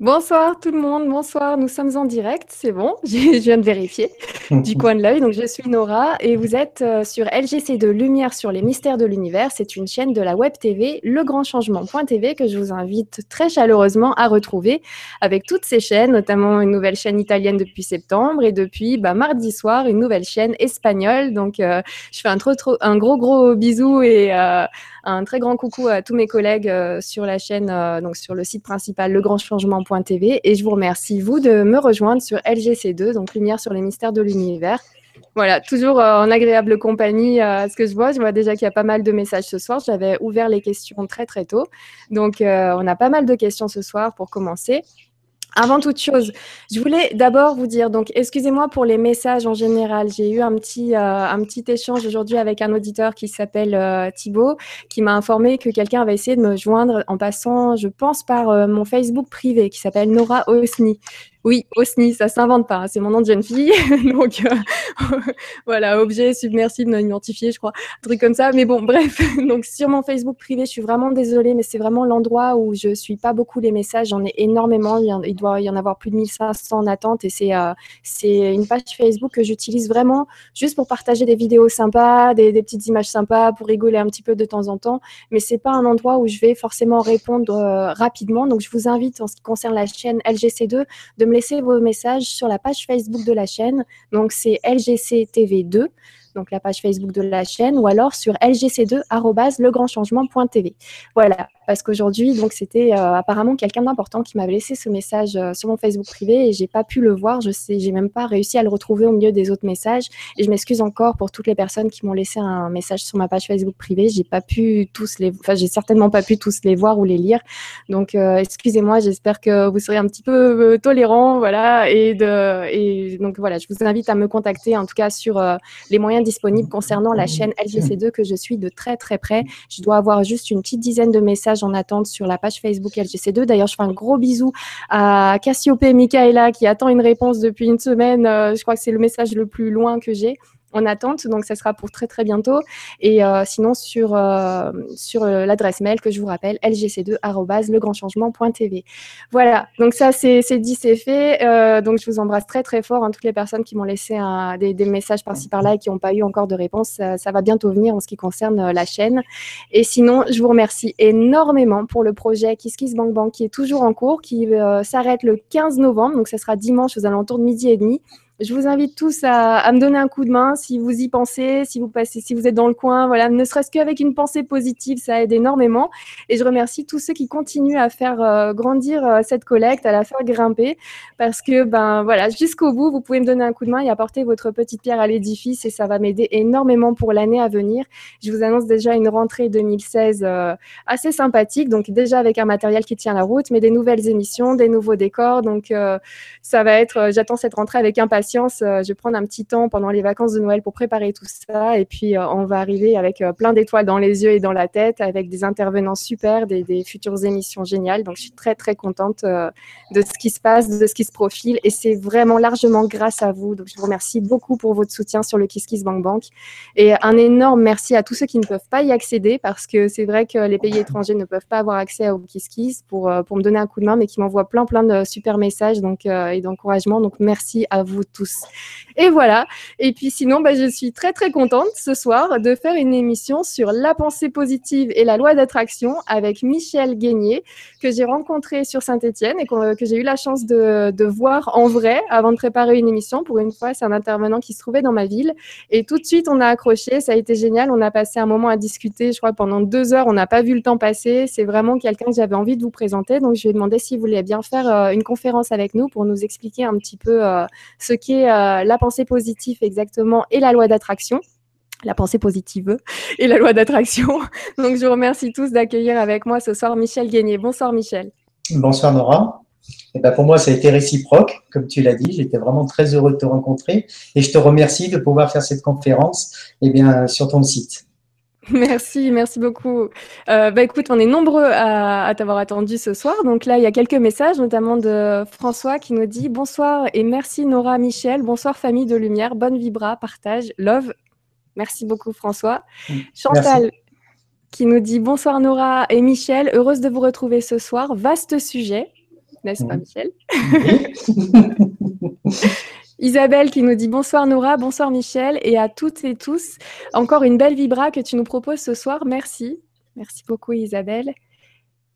Bonsoir tout le monde, bonsoir, nous sommes en direct, c'est bon, je viens de vérifier du coin de l'œil. Donc je suis Nora et vous êtes euh, sur LGC2 Lumière sur les mystères de l'univers. C'est une chaîne de la web TV, legrandchangement.tv que je vous invite très chaleureusement à retrouver avec toutes ces chaînes, notamment une nouvelle chaîne italienne depuis septembre et depuis bah, mardi soir une nouvelle chaîne espagnole. Donc euh, je fais un, gros gros bisou et euh, un très grand coucou à tous mes collègues sur la chaîne, donc sur le site principal legrandchangement.tv. Et je vous remercie, vous, de me rejoindre sur LGC2, donc Lumière sur les mystères de l'univers. Voilà, toujours euh, en agréable compagnie à ce que je vois. Je vois déjà qu'il y a pas mal de messages ce soir. J'avais ouvert les questions très très tôt. Donc, on a pas mal de questions ce soir pour commencer. Avant toute chose, je voulais d'abord vous dire, donc excusez-moi pour les messages en général. J'ai eu un petit, euh, échange aujourd'hui avec un auditeur qui s'appelle euh, Thibaut, qui m'a informé que quelqu'un avait essayé de me joindre en passant, je pense, par euh, mon Facebook privé qui s'appelle Nora Osni. Oui, Osni, ça s'invente pas, hein, c'est mon nom de jeune fille. Donc euh, voilà, objet submersible non identifié, je crois, un truc comme ça. Mais bon, bref, donc sur mon Facebook privé, je suis vraiment désolée, mais c'est vraiment l'endroit où je suis pas beaucoup les messages. J'en ai énormément, il, doit y en avoir plus de 1500 en attente et c'est euh, c'est une page Facebook que j'utilise vraiment juste pour partager des vidéos sympas, des, des, petites images sympas, pour rigoler un petit peu de temps en temps. Mais c'est pas un endroit où je vais forcément répondre euh, rapidement. Donc je vous invite en ce qui concerne la chaîne LGC2 de laisser vos messages sur la page Facebook de la chaîne. Donc, c'est LGC TV 2 donc la page Facebook de la chaîne, ou alors sur lgc2 Voilà, parce qu'aujourd'hui, donc c'était euh, apparemment quelqu'un d'important qui m'avait laissé ce message euh, sur mon Facebook privé et j'ai pas pu le voir. Je sais, j'ai même pas réussi à le retrouver au milieu des autres messages. Et je m'excuse encore pour toutes les personnes qui m'ont laissé un message sur ma page Facebook privée. J'ai pas pu tous les, enfin j'ai certainement pas pu tous les voir ou les lire. Donc euh, excusez-moi. J'espère que vous serez un petit peu tolérant, voilà. Et donc voilà, je vous invite à me contacter en tout cas sur les moyens disponible concernant la chaîne LGC2 que je suis de très très près. Je dois avoir juste une petite dizaine de messages en attente sur la page Facebook LGC2. D'ailleurs, je fais un gros bisou à Cassiope Michaela qui attend une réponse depuis une semaine. Euh, je crois que c'est le message le plus loin que j'ai en attente, donc ça sera pour très très bientôt. Et euh, sinon sur, euh, sur euh, l'adresse mail que je vous rappelle, lgc2@legrandchangement.tv. Voilà, donc ça c'est dit, c'est fait. donc je vous embrasse très très fort, hein, toutes les personnes qui m'ont laissé un, des, des, messages par-ci par-là et qui n'ont pas eu encore de réponse, ça, va bientôt venir en ce qui concerne la chaîne. Et sinon, je vous remercie énormément pour le projet Kiss Kiss Bank Bank qui est toujours en cours, qui s'arrête le 15 novembre, donc ça sera dimanche aux alentours de midi et demi. Je vous invite tous à, me donner un coup de main si vous y pensez, si vous passez, si vous êtes dans le coin, voilà, ne serait-ce qu'avec une pensée positive, ça aide énormément. Et je remercie tous ceux qui continuent à faire euh, grandir euh, cette collecte, à la faire grimper, parce que ben voilà, jusqu'au bout, vous pouvez me donner un coup de main et apporter votre petite pierre à l'édifice, et ça va m'aider énormément pour l'année à venir. Je vous annonce déjà une rentrée 2016 euh, assez sympathique, donc déjà avec un matériel qui tient la route, mais des nouvelles émissions, des nouveaux décors, donc ça va être, j'attends cette rentrée avec impatience euh, je vais prendre un petit temps pendant les vacances de Noël pour préparer tout ça. Et puis, euh, on va arriver avec euh, plein d'étoiles dans les yeux et dans la tête, avec des intervenants super, des, futures émissions géniales. Donc, je suis très, très contente de ce qui se passe, de ce qui se profile. Et c'est vraiment largement grâce à vous. Donc, je vous remercie beaucoup pour votre soutien sur le KissKiss Bank Bank. Et un énorme merci à tous ceux qui ne peuvent pas y accéder parce que c'est vrai que les pays étrangers ne peuvent pas avoir accès au KissKiss pour, pour me donner un coup de main, mais qui m'envoient plein, plein de super messages donc, et d'encouragement. Donc, merci à vous tous et voilà. Et puis sinon, bah, je suis très très contente ce soir de faire une émission sur la pensée positive et la loi d'attraction avec Michel Guénier, que j'ai rencontré sur Saint-Etienne et que, j'ai eu la chance de, voir en vrai avant de préparer une émission. Pour une fois, c'est un intervenant qui se trouvait dans ma ville. Et tout de suite, on a accroché. Ça a été génial. On a passé un moment à discuter. Je crois pendant deux heures, on n'a pas vu le temps passer. C'est vraiment quelqu'un que j'avais envie de vous présenter. Donc, je lui ai demandé s'il voulait bien faire euh, une conférence avec nous pour nous expliquer un petit peu euh, ce qui euh, la pensée positive exactement et la loi d'attraction la pensée positive et la loi d'attraction. Donc, je vous remercie tous d'accueillir avec moi ce soir Michel Guénier. Bonsoir, Michel. Bonsoir, Nora. Et eh ben pour moi, ça a été réciproque, comme tu l'as dit. J'étais vraiment très heureux de te rencontrer et je te remercie de pouvoir faire cette conférence eh bien, sur ton site. Merci, merci beaucoup. Euh, bah, écoute, on est nombreux à, t'avoir attendu ce soir. Donc là, il y a quelques messages, notamment de François qui nous dit Bonsoir et merci Nora, Michel. Bonsoir famille de lumière. Bonne vibra, partage, love. Merci beaucoup François. Mm, Chantal qui nous dit Bonsoir Nora et Michel. Heureuse de vous retrouver ce soir. Vaste sujet. n'est-ce pas, Michel? Isabelle qui nous dit bonsoir Nora, bonsoir Michel, et à toutes et tous, encore une belle vibra que tu nous proposes ce soir. Merci. Merci beaucoup Isabelle.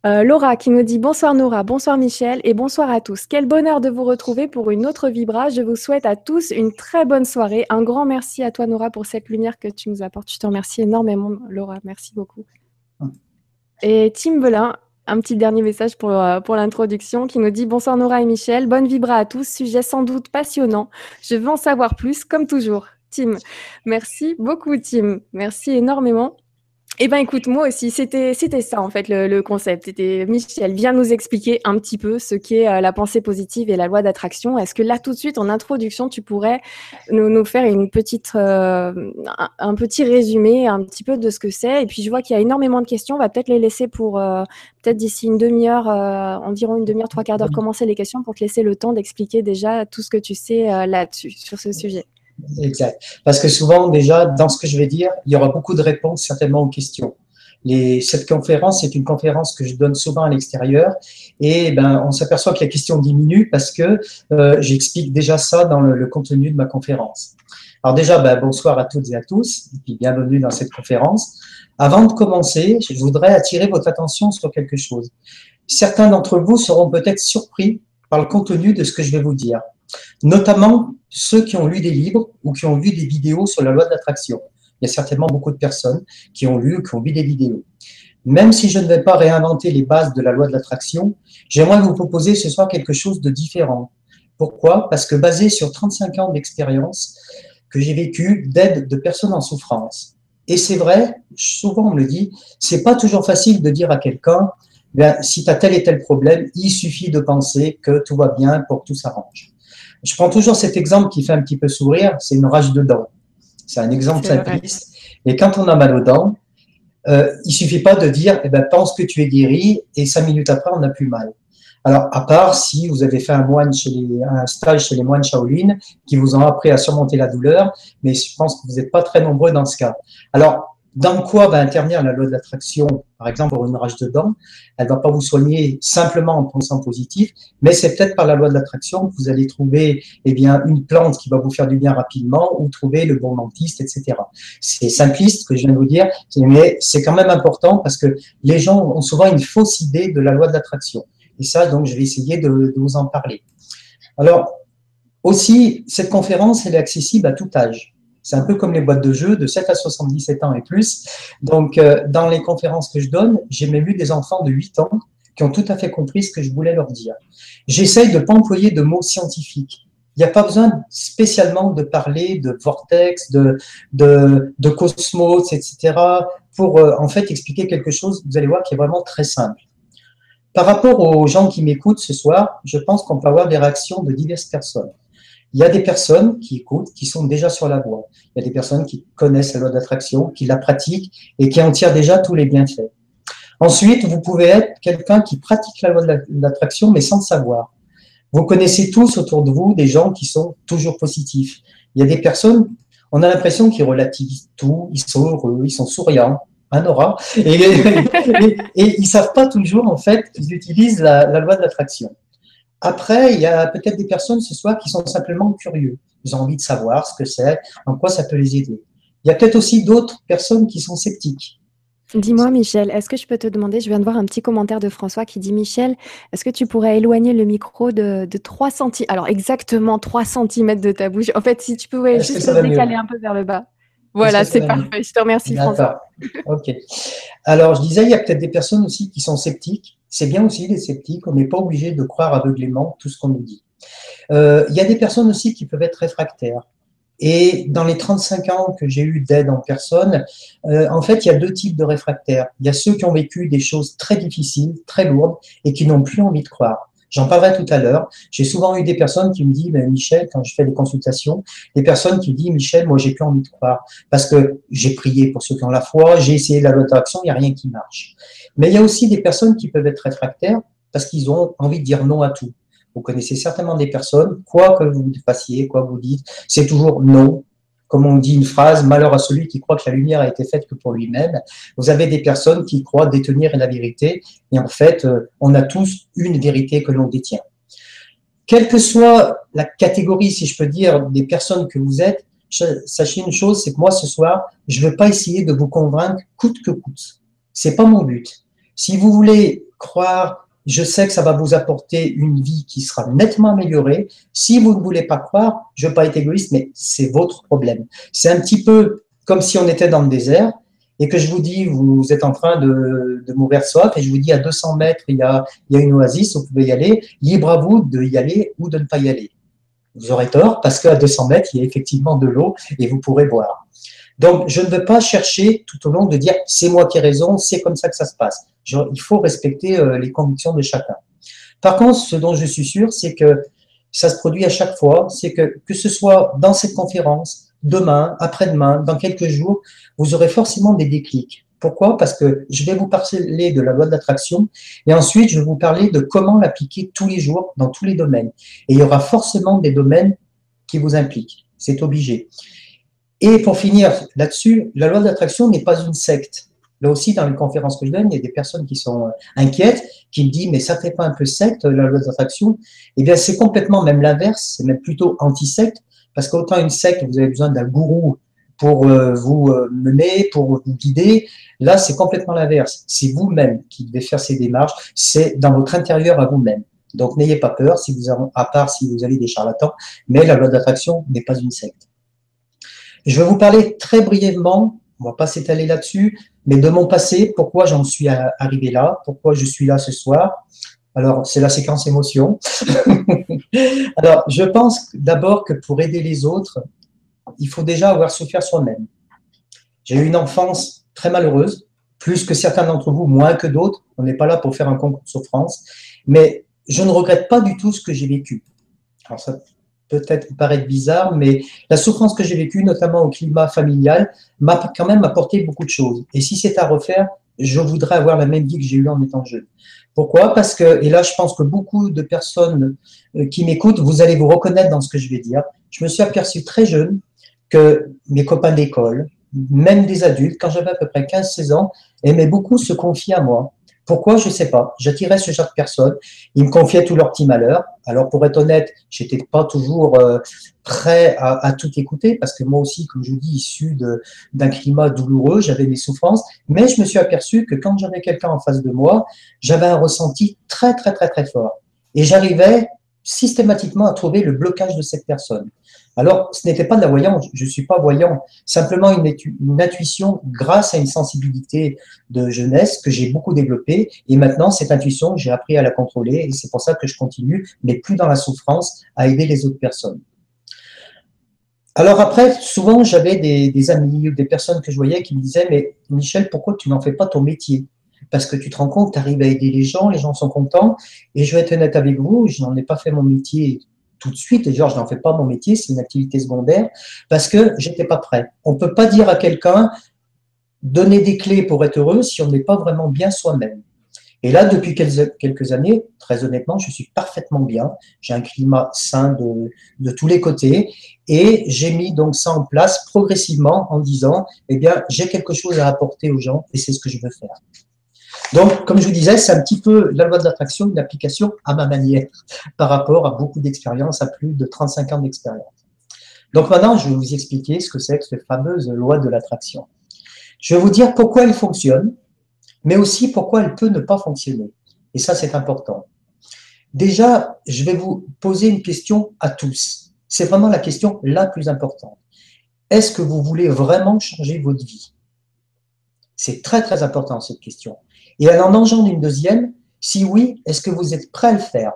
Euh, Laura qui nous dit bonsoir Nora, bonsoir Michel et bonsoir à tous. Quel bonheur de vous retrouver pour une autre Vibra. Je vous souhaite à tous une très bonne soirée. Un grand merci à toi Nora pour cette lumière que tu nous apportes. Je te remercie énormément Laura, merci beaucoup. Et Tim Belin, un petit dernier message pour, euh, pour l'introduction qui nous dit bonsoir Nora et Michel, bonne Vibra à tous, sujet sans doute passionnant. Je veux en savoir plus comme toujours. Tim, merci beaucoup Tim, merci énormément. Eh bien, écoute, moi aussi, c'était ça en fait le, concept. C'était Michel vient nous expliquer un petit peu ce qu'est euh, la pensée positive et la loi d'attraction. Est-ce que là, tout de suite, en introduction, tu pourrais nous, nous faire une petite euh, un, petit résumé, un petit peu de ce que c'est? Et puis, je vois qu'il y a énormément de questions. On va peut-être les laisser pour euh, peut-être d'ici une demi-heure, environ une demi-heure, trois quarts d'heure, commencer les questions pour te laisser le temps d'expliquer déjà tout ce que tu sais là-dessus sur ce sujet. Exact. Parce que souvent, déjà, dans ce que je vais dire, il y aura beaucoup de réponses certainement aux questions. Les, cette conférence, c'est une conférence que je donne souvent à l'extérieur et ben, on s'aperçoit que la question diminue parce que euh, j'explique déjà ça dans le, contenu de ma conférence. Alors déjà, ben, bonsoir à toutes et à tous et puis bienvenue dans cette conférence. Avant de commencer, je voudrais attirer votre attention sur quelque chose. Certains d'entre vous seront peut-être surpris par le contenu de ce que je vais vous dire notamment ceux qui ont lu des livres ou qui ont vu des vidéos sur la loi de l'attraction. Il y a certainement beaucoup de personnes qui ont lu ou qui ont vu des vidéos. Même si je ne vais pas réinventer les bases de la loi de l'attraction, j'aimerais vous proposer ce soir quelque chose de différent. Pourquoi? Parce que basé sur 35 ans d'expérience que j'ai vécu d'aide de personnes en souffrance. Et c'est vrai, souvent on me le dit, c'est pas toujours facile de dire à quelqu'un, ben, si tu as tel et tel problème, il suffit de penser que tout va bien pour que tout s'arrange. Je prends toujours cet exemple qui fait un petit peu sourire, c'est une rage de dents. C'est un exemple simpliste. Et quand on a mal aux dents, euh, il suffit pas de dire, eh ben, pense que tu es guéri, et cinq minutes après, on n'a plus mal. Alors, à part si vous avez fait un, moine chez les, un stage chez les moines Shaolin qui vous ont appris à surmonter la douleur, mais je pense que vous n'êtes pas très nombreux dans ce cas. Alors, dans quoi va intervenir la loi de l'attraction, par exemple pour une rage de dents? Elle va pas vous soigner simplement en pensant positif, mais c'est peut-être par la loi de l'attraction que vous allez trouver eh bien une plante qui va vous faire du bien rapidement ou trouver le bon dentiste, etc. C'est simpliste que je viens de vous dire, mais c'est quand même important parce que les gens ont souvent une fausse idée de la loi de l'attraction. Et ça, donc, je vais essayer de, de vous en parler. Alors, aussi, cette conférence, elle est accessible à tout âge. C'est un peu comme les boîtes de jeux de 7 à 77 ans et plus. Donc, euh, dans les conférences que je donne, j'ai même vu des enfants de 8 ans qui ont tout à fait compris ce que je voulais leur dire. J'essaye de ne pas employer de mots scientifiques. Il n'y a pas besoin spécialement de parler de vortex, de, de, de cosmos, etc. pour euh, en fait expliquer quelque chose, vous allez voir, qui est vraiment très simple. Par rapport aux gens qui m'écoutent ce soir, je pense qu'on peut avoir des réactions de diverses personnes. Il y a des personnes qui écoutent, qui sont déjà sur la voie. Il y a des personnes qui connaissent la loi d'attraction, qui la pratiquent et qui en tirent déjà tous les bienfaits. Ensuite, vous pouvez être quelqu'un qui pratique la loi de l'attraction, mais sans le savoir. Vous connaissez tous autour de vous des gens qui sont toujours positifs. Il y a des personnes, on a l'impression qu'ils relativisent tout, ils sont heureux, ils sont souriants, un aura, et, ils savent pas toujours en fait qu'ils utilisent la, la loi de l'attraction. Après, il y a peut-être des personnes ce soir qui sont simplement curieux. Ils ont envie de savoir ce que c'est, en quoi ça peut les aider. Il y a peut-être aussi d'autres personnes qui sont sceptiques. Dis-moi, Michel, est-ce que je peux te demander, je viens de voir un petit commentaire de François qui dit Michel, est-ce que tu pourrais éloigner le micro de, 3 cm Alors, exactement 3 cm de ta bouche? En fait, si tu pouvais juste te décaler un peu vers le bas. Voilà, c'est parfait. Je te remercie, François. Ok. Alors, je disais, il y a peut-être des personnes aussi qui sont sceptiques c'est bien aussi les sceptiques, on n'est pas obligé de croire aveuglément tout ce qu'on nous dit. Euh, il y a des personnes aussi qui peuvent être réfractaires. Et dans les 35 ans que j'ai eu d'aide en personne, euh, en fait, il y a deux types de réfractaires. Il y a ceux qui ont vécu des choses très difficiles, très lourdes, et qui n'ont plus envie de croire. J'en parlerai tout à l'heure. J'ai souvent eu des personnes qui me disent, Michel, quand je fais des consultations, des personnes qui me disent, Michel, moi, j'ai plus envie de croire. Parce que j'ai prié pour ceux qui ont la foi, j'ai essayé la loi il n'y a rien qui marche. Mais il y a aussi des personnes qui peuvent être réfractaires parce qu'ils ont envie de dire non à tout. Vous connaissez certainement des personnes, quoi que vous fassiez, quoi que vous dites, c'est toujours non. Comme on dit une phrase, malheur à celui qui croit que la lumière a été faite que pour lui-même. Vous avez des personnes qui croient détenir la vérité, et en fait, euh, on a tous une vérité que l'on détient. Quelle que soit la catégorie, si je peux dire, des personnes que vous êtes, sachez une chose, c'est que moi, ce soir, je ne veux pas essayer de vous convaincre coûte que coûte. C'est pas mon but. Si vous voulez croire, je sais que ça va vous apporter une vie qui sera nettement améliorée. Si vous ne voulez pas croire, je veux pas être égoïste, mais c'est votre problème. C'est un petit peu comme si on était dans le désert et que je vous dis, vous êtes en train de, de mourir soif, et je vous dis, à 200 mètres, il y, a, il y a une oasis, vous pouvez y aller, libre à vous de y aller ou de ne pas y aller. Vous aurez tort, parce qu'à 200 mètres, il y a effectivement de l'eau, et vous pourrez boire. Donc, je ne veux pas chercher tout au long de dire, c'est moi qui ai raison, c'est comme ça que ça se passe. Il faut respecter euh, les convictions de chacun. Par contre, ce dont je suis sûr, c'est que ça se produit à chaque fois, c'est que que ce soit dans cette conférence, demain, après-demain, dans quelques jours, vous aurez forcément des déclics. Pourquoi? Parce que je vais vous parler de la loi de l'attraction et ensuite je vais vous parler de comment l'appliquer tous les jours dans tous les domaines. Et il y aura forcément des domaines qui vous impliquent. C'est obligé. Et pour finir là-dessus, la loi de l'attraction n'est pas une secte. Là aussi, dans les conférences que je donne, il y a des personnes qui sont euh, inquiètes, qui me disent, mais ça fait pas un peu secte, la loi de l'attraction Eh bien, c'est complètement même l'inverse, c'est même plutôt anti-secte, parce qu'autant une secte, vous avez besoin d'un gourou pour euh, vous euh, mener, pour vous guider. Là, c'est complètement l'inverse. C'est vous-même qui devez faire ces démarches. C'est dans votre intérieur à vous-même. Donc, n'ayez pas peur, si vous avez, à part si vous avez des charlatans, mais la loi d'attraction n'est pas une secte. Je vais vous parler très brièvement, on va pas s'étaler là-dessus, mais de mon passé, pourquoi j'en suis arrivé là, pourquoi je suis là ce soir? Alors, c'est la séquence émotion. Alors, je pense d'abord que pour aider les autres, il faut déjà avoir souffert soi-même. J'ai eu une enfance très malheureuse, plus que certains d'entre vous, moins que d'autres. On n'est pas là pour faire un concours de souffrance, mais je ne regrette pas du tout ce que j'ai vécu. Alors ça peut-être paraître bizarre, mais la souffrance que j'ai vécue, notamment au climat familial, m'a quand même apporté beaucoup de choses. Et si c'est à refaire, je voudrais avoir la même vie que j'ai eue en étant jeune. Pourquoi? Parce que, et là je pense que beaucoup de personnes euh, qui m'écoutent, vous allez vous reconnaître dans ce que je vais dire. Je me suis aperçu très jeune que mes copains d'école, même des adultes, quand j'avais à peu près 15-16 ans, aimaient beaucoup se confier à moi. Pourquoi? Je ne sais pas. J'attirais ce genre de personnes. Ils me confiaient tous leurs petits malheurs. Alors, pour être honnête, j'étais pas toujours euh, prêt à, tout écouter parce que moi aussi, comme je dis, issu d'un climat douloureux, j'avais mes souffrances. Mais je me suis aperçu que quand j'avais quelqu'un en face de moi, j'avais un ressenti très, très, très, très fort. Et j'arrivais systématiquement à trouver le blocage de cette personne. Alors, ce n'était pas de la voyance, je ne suis pas voyant, simplement une, intuition grâce à une sensibilité de jeunesse que j'ai beaucoup développée. Et maintenant, cette intuition, j'ai appris à la contrôler et c'est pour ça que je continue, mais plus dans la souffrance, à aider les autres personnes. Alors après, souvent, j'avais des, des amis ou des personnes que je voyais qui me disaient, mais Michel, pourquoi tu n'en fais pas ton métier? Parce que tu te rends compte, tu arrives à aider les gens, les gens sont contents. Et je vais être honnête avec vous, je n'en ai pas fait mon métier tout de suite. Et je n'en fais pas mon métier, c'est une activité secondaire parce que j'étais pas prêt. On ne peut pas dire à quelqu'un donner des clés pour être heureux si on n'est pas vraiment bien soi-même. Et là, depuis quelques années, très honnêtement, je suis parfaitement bien. J'ai un climat sain de, de tous les côtés. Et j'ai mis donc ça en place progressivement en disant, eh bien, j'ai quelque chose à apporter aux gens et c'est ce que je veux faire. Donc, comme je vous disais, c'est un petit peu la loi de l'attraction, une application à ma manière par rapport à beaucoup d'expérience, à plus de 35 ans d'expérience. Donc maintenant, je vais vous expliquer ce que c'est que cette fameuse loi de l'attraction. Je vais vous dire pourquoi elle fonctionne, mais aussi pourquoi elle peut ne pas fonctionner. Et ça, c'est important. Déjà, je vais vous poser une question à tous. C'est vraiment la question la plus importante. Est-ce que vous voulez vraiment changer votre vie? C'est très, très important, cette question. Et elle en engendre une deuxième. Si oui, est-ce que vous êtes prêt à le faire?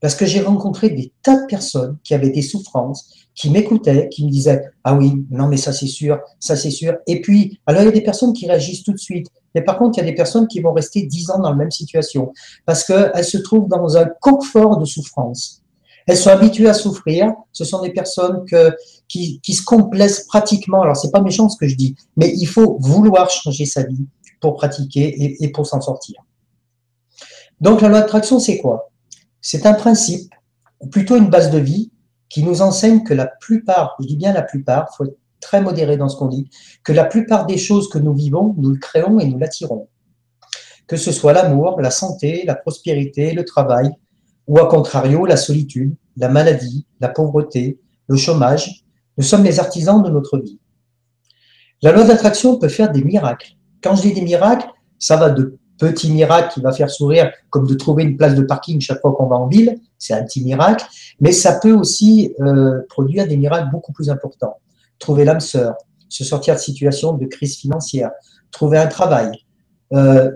Parce que j'ai rencontré des tas de personnes qui avaient des souffrances, qui m'écoutaient, qui me disaient Ah oui, non, mais ça c'est sûr, ça c'est sûr. Et puis, alors il y a des personnes qui réagissent tout de suite. Mais par contre, il y a des personnes qui vont rester dix ans dans la même situation parce qu'elles se trouvent dans un confort de souffrance. Elles sont habituées à souffrir. Ce sont des personnes qui, qui se complaisent pratiquement. Alors, c'est pas méchant ce que je dis, mais il faut vouloir changer sa vie pour pratiquer et, pour s'en sortir. Donc la loi d'attraction, c'est quoi? C'est un principe, ou plutôt une base de vie, qui nous enseigne que la plupart, je dis bien la plupart, il faut être très modéré dans ce qu'on dit, que la plupart des choses que nous vivons, nous le créons et nous l'attirons. Que ce soit l'amour, la santé, la prospérité, le travail, ou à contrario, la solitude, la maladie, la pauvreté, le chômage, nous sommes les artisans de notre vie. La loi d'attraction peut faire des miracles. Quand je dis des miracles, ça va de petits miracles qui va faire sourire, comme de trouver une place de parking chaque fois qu'on va en ville, c'est un petit miracle, mais ça peut aussi euh, produire des miracles beaucoup plus importants. Trouver l'âme sœur, se sortir de situation de crise financière, trouver un travail, euh,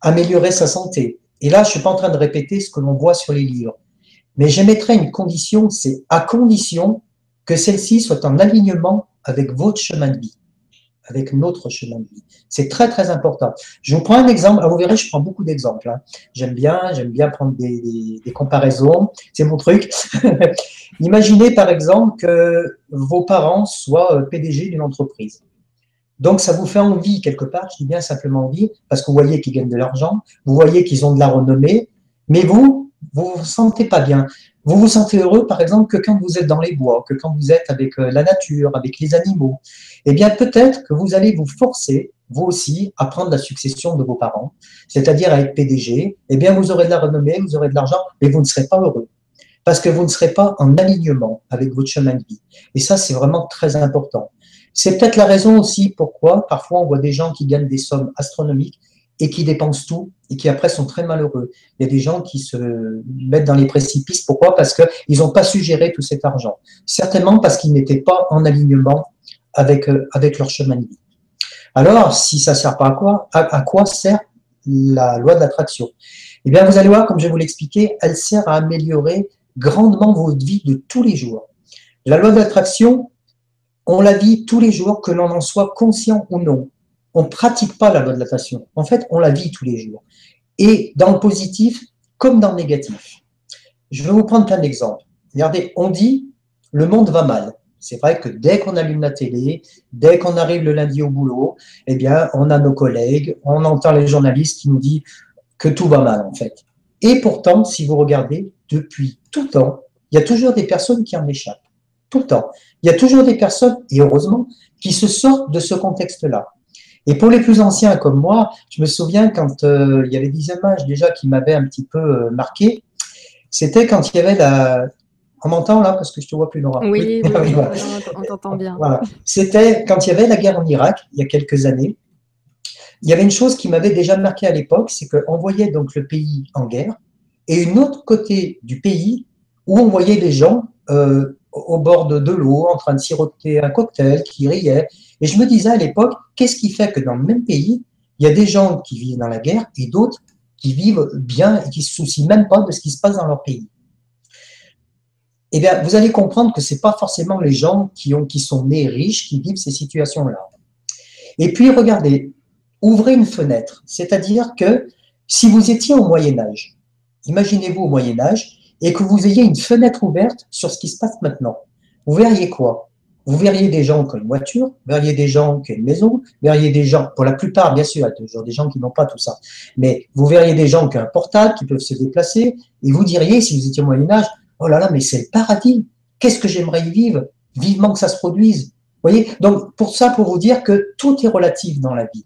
améliorer sa santé. Et là, je suis pas en train de répéter ce que l'on voit sur les livres, mais j'émettrai une condition, c'est à condition que celle-ci soit en alignement avec votre chemin de vie avec notre chemin de vie. C'est très, très important. Je vous prends un exemple. Ah, vous verrez, je prends beaucoup d'exemples. Hein. J'aime bien, j'aime bien prendre des, comparaisons. C'est mon truc. Imaginez, par exemple, que vos parents soient euh, PDG d'une entreprise. Donc, ça vous fait envie quelque part, je dis bien simplement envie, parce que vous voyez qu'ils gagnent de l'argent, vous voyez qu'ils ont de la renommée, mais vous, vous vous sentez pas bien. Vous vous sentez heureux, par exemple, que quand vous êtes dans les bois, que quand vous êtes avec euh, la nature, avec les animaux. Eh bien, peut-être que vous allez vous forcer, vous aussi, à prendre la succession de vos parents, c'est-à-dire à être PDG. Eh bien, vous aurez de la renommée, vous aurez de l'argent, mais vous ne serez pas heureux. Parce que vous ne serez pas en alignement avec votre chemin de vie. Et ça, c'est vraiment très important. C'est peut-être la raison aussi pourquoi parfois on voit des gens qui gagnent des sommes astronomiques et qui dépensent tout et qui après sont très malheureux. Il y a des gens qui se mettent dans les précipices. Pourquoi? Parce qu'ils n'ont pas su gérer tout cet argent. Certainement parce qu'ils n'étaient pas en alignement avec, euh, avec leur chemin de vie. Alors, si ça ne sert pas à quoi, à, quoi sert la loi de l'attraction? Eh bien, vous allez voir, comme je vous l'expliquer, elle sert à améliorer grandement votre vie de tous les jours. La loi de l'attraction, on la vit tous les jours, que l'on en soit conscient ou non on ne pratique pas la loi de l'attraction. En fait, on la vit tous les jours. Et dans le positif comme dans le négatif. Je vais vous prendre plein d'exemples. Regardez, on dit le monde va mal. C'est vrai que dès qu'on allume la télé, dès qu'on arrive le lundi au boulot, eh bien, on a nos collègues, on entend les journalistes qui nous disent que tout va mal, en fait. Et pourtant, si vous regardez, depuis tout le temps, il y a toujours des personnes qui en échappent. Tout le temps. Il y a toujours des personnes, et heureusement, qui se sortent de ce contexte-là. Et pour les plus anciens comme moi, je me souviens quand euh, il y avait des images déjà qui m'avaient un petit peu euh, marqué. C'était quand il y avait la. On m'entend là parce que je te vois plus. Oui, oui, on t'entend bien. Voilà. C'était quand il y avait la guerre en Irak il y a quelques années. Il y avait une chose qui m'avait déjà marqué à l'époque, c'est qu'on voyait donc le pays en guerre et une autre côté du pays où on voyait les gens euh, au bord de, de l'eau en train de siroter un cocktail, qui riaient, et je me disais à l'époque, qu'est-ce qui fait que dans le même pays, il y a des gens qui vivent dans la guerre et d'autres qui vivent bien et qui se soucient même pas de ce qui se passe dans leur pays? Eh bien, vous allez comprendre que ce n'est pas forcément les gens qui sont nés riches qui vivent ces situations-là. Et puis, regardez, ouvrez une fenêtre. C'est-à-dire que si vous étiez au Moyen Âge, imaginez-vous au Moyen Âge, et que vous ayez une fenêtre ouverte sur ce qui se passe maintenant, vous verriez quoi? Vous verriez des gens qui ont une voiture, vous verriez des gens qui ont une maison, vous verriez des gens, pour la plupart, bien sûr, il y a toujours des gens qui n'ont pas tout ça, mais vous verriez des gens qui ont un portable, qui peuvent se déplacer, et vous diriez, si vous étiez au Moyen-Âge, oh là là, mais c'est le paradis, qu'est-ce que j'aimerais y vivre, vivement que ça se produise? Vous voyez? Donc, pour ça, pour vous dire que tout est relatif dans la vie.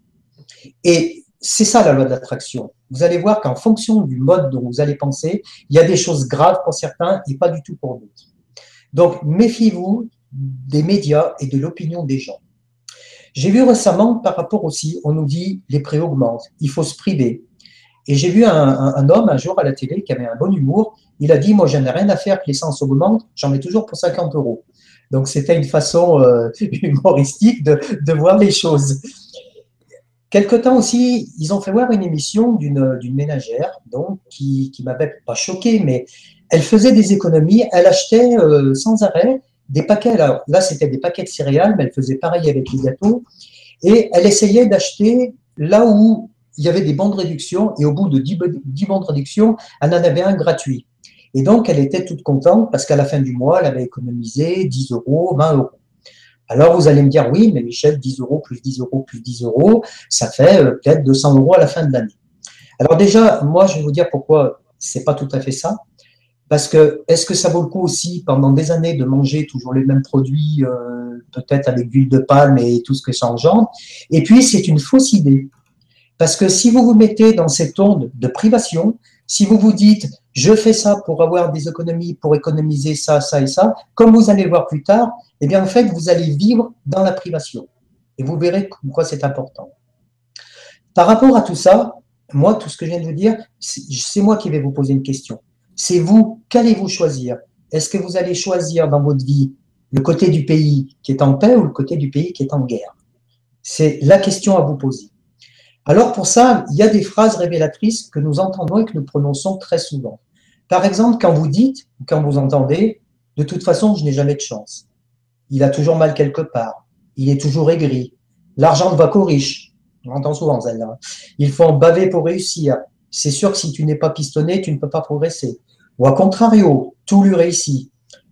Et c'est ça la loi de l'attraction. Vous allez voir qu'en fonction du mode dont vous allez penser, il y a des choses graves pour certains et pas du tout pour d'autres. Donc, méfiez-vous des médias et de l'opinion des gens. J'ai vu récemment, par rapport aussi, on nous dit les prix augmentent, il faut se priver. Et j'ai vu un, homme un jour à la télé qui avait un bon humour. Il a dit Moi, je n'ai rien à faire que l'essence augmente, j'en mets toujours pour 50 euros. Donc, c'était une façon euh, humoristique de, de, voir les choses. Quelque temps aussi, ils ont fait voir une émission d'une ménagère donc, qui, qui m'avait pas choqué, mais elle faisait des économies, elle achetait euh, sans arrêt des paquets, alors là c'était des paquets de céréales, mais elle faisait pareil avec les gâteaux, et elle essayait d'acheter là où il y avait des bons de réduction, et au bout de 10, bons de réduction, elle en avait un gratuit. Et donc elle était toute contente parce qu'à la fin du mois, elle avait économisé 10 euros, 20 euros. Alors vous allez me dire, oui, mais Michel, 10 euros plus 10 euros plus 10 euros, ça fait euh, peut-être 200 euros à la fin de l'année. Alors déjà, moi, je vais vous dire pourquoi c'est pas tout à fait ça. Parce que est-ce que ça vaut le coup aussi pendant des années de manger toujours les mêmes produits, euh, peut-être avec l'huile de palme et tout ce que ça engendre? Et puis c'est une fausse idée. Parce que si vous vous mettez dans cette onde de privation, si vous vous dites je fais ça pour avoir des économies, pour économiser ça, ça et ça, comme vous allez le voir plus tard, eh bien en fait vous allez vivre dans la privation. Et vous verrez pourquoi c'est important. Par rapport à tout ça, moi, tout ce que je viens de vous dire, c'est moi qui vais vous poser une question. C'est vous, qu'allez-vous choisir? Est-ce que vous allez choisir dans votre vie le côté du pays qui est en paix ou le côté du pays qui est en guerre? C'est la question à vous poser. Alors pour ça, il y a des phrases révélatrices que nous entendons et que nous prononçons très souvent. Par exemple, quand vous dites, ou quand vous entendez, de toute façon, je n'ai jamais de chance. Il a toujours mal quelque part. Il est toujours aigri. L'argent ne va qu'aux riches. On entend souvent celle-là. Il faut en baver pour réussir. C'est sûr que si tu n'es pas pistonné, tu ne peux pas progresser. Ou à contrario, tout lui réussit.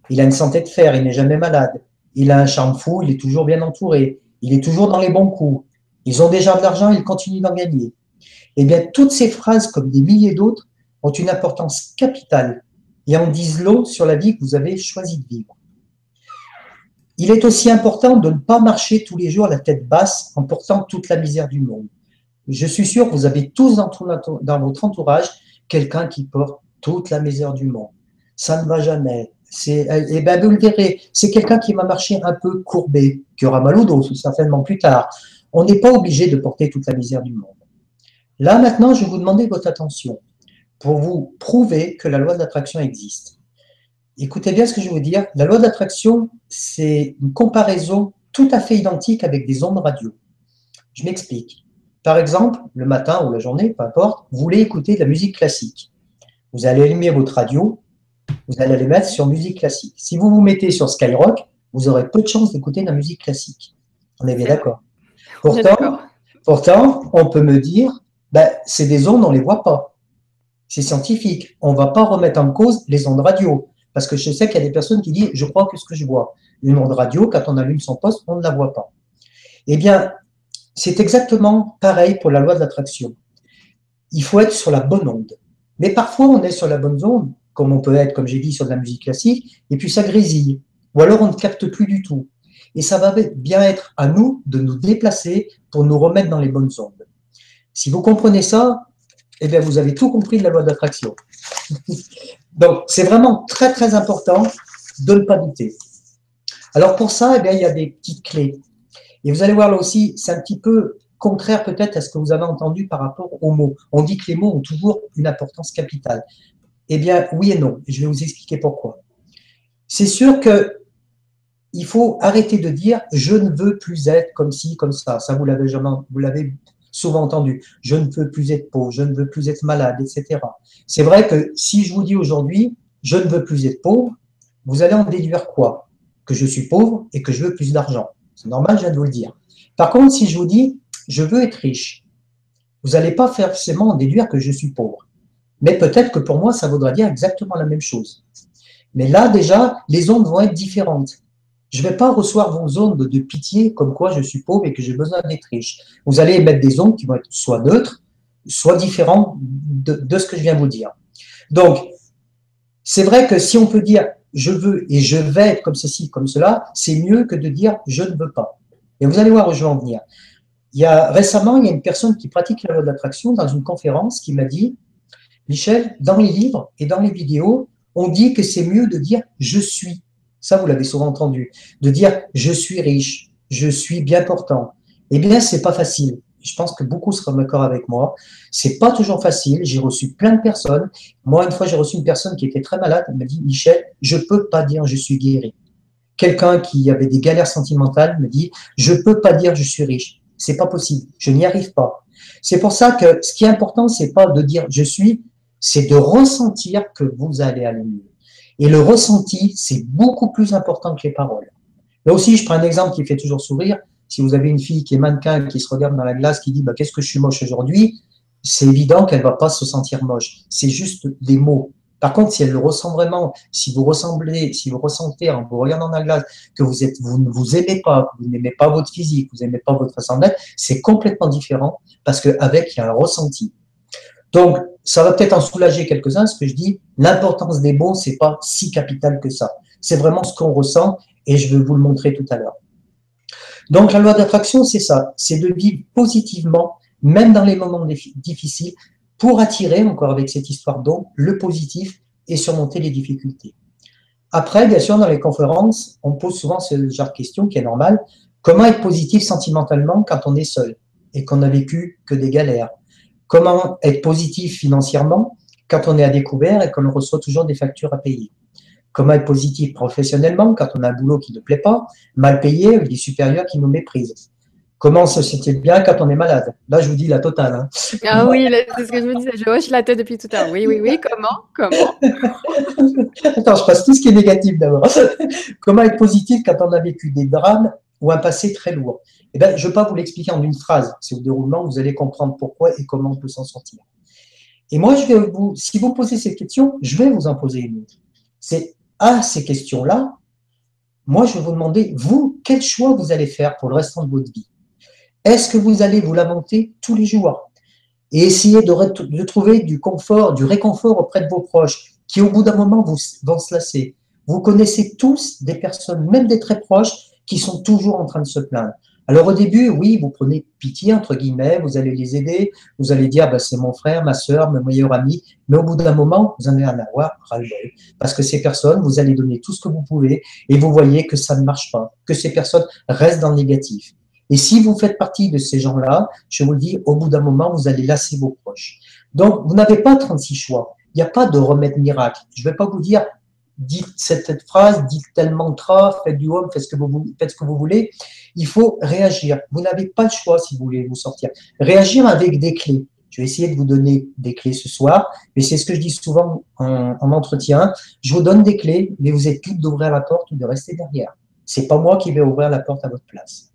Il a une santé de fer, il n'est jamais malade. Il a un charme fou, il est toujours bien entouré. Il est toujours dans les bons coups. Ils ont déjà de l'argent, ils continuent d'en gagner. Eh bien, toutes ces phrases, comme des milliers d'autres, ont une importance capitale et en disent l'eau sur la vie que vous avez choisi de vivre. Il est aussi important de ne pas marcher tous les jours la tête basse en portant toute la misère du monde. Je suis sûr que vous avez tous dans votre entourage quelqu'un qui porte toute la misère du monde. Ça ne va jamais. C'est, eh ben, vous le verrez, c'est quelqu'un qui va marcher un peu courbé, qui aura mal au dos, certainement plus tard. On n'est pas obligé de porter toute la misère du monde. Là, maintenant, je vais vous demander votre attention pour vous prouver que la loi d'attraction existe. Écoutez bien ce que je vais vous dire. La loi d'attraction, c'est une comparaison tout à fait identique avec des ondes radio. Je m'explique. Par exemple, le matin ou la journée, peu importe, vous voulez écouter de la musique classique. Vous allez allumer votre radio, vous allez les mettre sur musique classique. Si vous vous mettez sur Skyrock, vous aurez peu de chances d'écouter de la musique classique. On est bien d'accord. Pourtant, pourtant, on peut me dire, ben, c'est des ondes, on ne les voit pas. C'est scientifique. On ne va pas remettre en cause les ondes radio. Parce que je sais qu'il y a des personnes qui disent, je crois que ce que je vois. Une onde radio, quand on allume son poste, on ne la voit pas. Eh bien, c'est exactement pareil pour la loi de l'attraction. Il faut être sur la bonne onde. Mais parfois, on est sur la bonne onde, comme on peut être, comme j'ai dit, sur de la musique classique, et puis ça grésille. Ou alors on ne capte plus du tout. Et ça va bien être à nous de nous déplacer pour nous remettre dans les bonnes ondes. Si vous comprenez ça, eh bien, vous avez tout compris de la loi d'attraction. Donc, c'est vraiment très, très important de ne pas douter. Alors, pour ça, eh bien, il y a des petites clés. Et vous allez voir là aussi, c'est un petit peu contraire peut-être à ce que vous avez entendu par rapport aux mots. On dit que les mots ont toujours une importance capitale. Eh bien, oui et non. Je vais vous expliquer pourquoi. C'est sûr que il faut arrêter de dire je ne veux plus être comme ci, comme ça. Ça, vous l'avez vous l'avez souvent entendu. Je ne veux plus être pauvre, je ne veux plus être malade, etc. C'est vrai que si je vous dis aujourd'hui je ne veux plus être pauvre, vous allez en déduire quoi? Que je suis pauvre et que je veux plus d'argent. C'est normal, je viens de vous le dire. Par contre, si je vous dis je veux être riche, vous n'allez pas forcément en déduire que je suis pauvre. Mais peut-être que pour moi, ça voudra dire exactement la même chose. Mais là, déjà, les ondes vont être différentes. Je ne vais pas recevoir vos ondes de pitié comme quoi je suis pauvre et que j'ai besoin d'être riche. Vous allez émettre des ondes qui vont être soit neutres, soit différentes de, ce que je viens de vous dire. Donc, c'est vrai que si on peut dire je veux et je vais être comme ceci, comme cela, c'est mieux que de dire je ne veux pas. Et vous allez voir où je vais en venir. Il y a, récemment, il y a une personne qui pratique la loi d'attraction dans une conférence qui m'a dit, Michel, dans les livres et dans les vidéos, on dit que c'est mieux de dire je suis. Ça, vous l'avez souvent entendu. De dire je suis riche, je suis bien portant. Eh bien, c'est pas facile. Je pense que beaucoup seront d'accord avec moi. C'est pas toujours facile. J'ai reçu plein de personnes. Moi, une fois, j'ai reçu une personne qui était très malade. Elle m'a dit, Michel, je peux pas dire je suis guéri. Quelqu'un qui avait des galères sentimentales me dit, je peux pas dire je suis riche. C'est pas possible. Je n'y arrive pas. C'est pour ça que ce qui est important, c'est pas de dire je suis, c'est de ressentir que vous allez aller mieux. Et le ressenti, c'est beaucoup plus important que les paroles. Là aussi, je prends un exemple qui fait toujours sourire. Si vous avez une fille qui est mannequin, qui se regarde dans la glace, qui dit bah, Qu'est-ce que je suis moche aujourd'hui? C'est évident qu'elle va pas se sentir moche. C'est juste des mots. Par contre, si elle le ressent vraiment, si vous ressemblez, si vous ressentez en vous regardant dans la glace que vous êtes, vous ne vous aimez pas, vous n'aimez pas votre physique, vous n'aimez pas votre façon c'est complètement différent parce qu'avec il y a un ressenti. Donc, ça va peut-être en soulager quelques-uns, ce que je dis, l'importance des mots, c'est pas si capital que ça. C'est vraiment ce qu'on ressent et je vais vous le montrer tout à l'heure. Donc la loi d'attraction, c'est ça, c'est de vivre positivement, même dans les moments difficiles, pour attirer, encore avec cette histoire d'eau, le positif et surmonter les difficultés. Après, bien sûr, dans les conférences, on pose souvent ce genre de question qui est normal. Comment être positif sentimentalement quand on est seul et qu'on n'a vécu que des galères? Comment être positif financièrement quand on est à découvert et qu'on reçoit toujours des factures à payer? Comment être positif professionnellement quand on a un boulot qui ne plaît pas, mal payé, ou des supérieurs qui nous méprisent? Comment se sentir bien quand on est malade? Là, je vous dis la totale. Hein. Ah oui, c'est ce que je me disais. Je hoche la tête depuis tout à l'heure. Oui, oui, oui. Comment? Comment? Attends, je passe tout ce qui est négatif d'abord. Comment être positif quand on a vécu des drames ou un passé très lourd? Eh bien, je ne vais pas vous l'expliquer en une phrase. C'est au déroulement, vous allez comprendre pourquoi et comment on peut s'en sortir. Et moi, je vais vous, si vous posez cette question, je vais vous en poser une autre. C'est à ces questions-là, moi, je vais vous demander, vous, quel choix vous allez faire pour le restant de votre vie? Est-ce que vous allez vous lamenter tous les jours et essayer de, trouver du confort, du réconfort auprès de vos proches qui, au bout d'un moment, vous, vont se lasser? Vous connaissez tous des personnes, même des très proches, qui sont toujours en train de se plaindre. Alors au début, oui, vous prenez pitié, entre guillemets, vous allez les aider, vous allez dire, bah, c'est mon frère, ma soeur, mon meilleur ami, mais au bout d'un moment, vous en allez en avoir ras le Parce que ces personnes, vous allez donner tout ce que vous pouvez et vous voyez que ça ne marche pas, que ces personnes restent dans le négatif. Et si vous faites partie de ces gens-là, je vous le dis, au bout d'un moment, vous allez lasser vos proches. Donc, vous n'avez pas 36 choix. Il n'y a pas de remède miracle. Je ne vais pas vous dire, dites cette phrase, dites tel mantra, faites du home, faites ce que vous, voulez. Il faut réagir. Vous n'avez pas le choix si vous voulez vous sortir. Réagir avec des clés. Je vais essayer de vous donner des clés ce soir, mais c'est ce que je dis souvent en, entretien. Je vous donne des clés, mais vous êtes libre d'ouvrir la porte ou de rester derrière. C'est pas moi qui vais ouvrir la porte à votre place.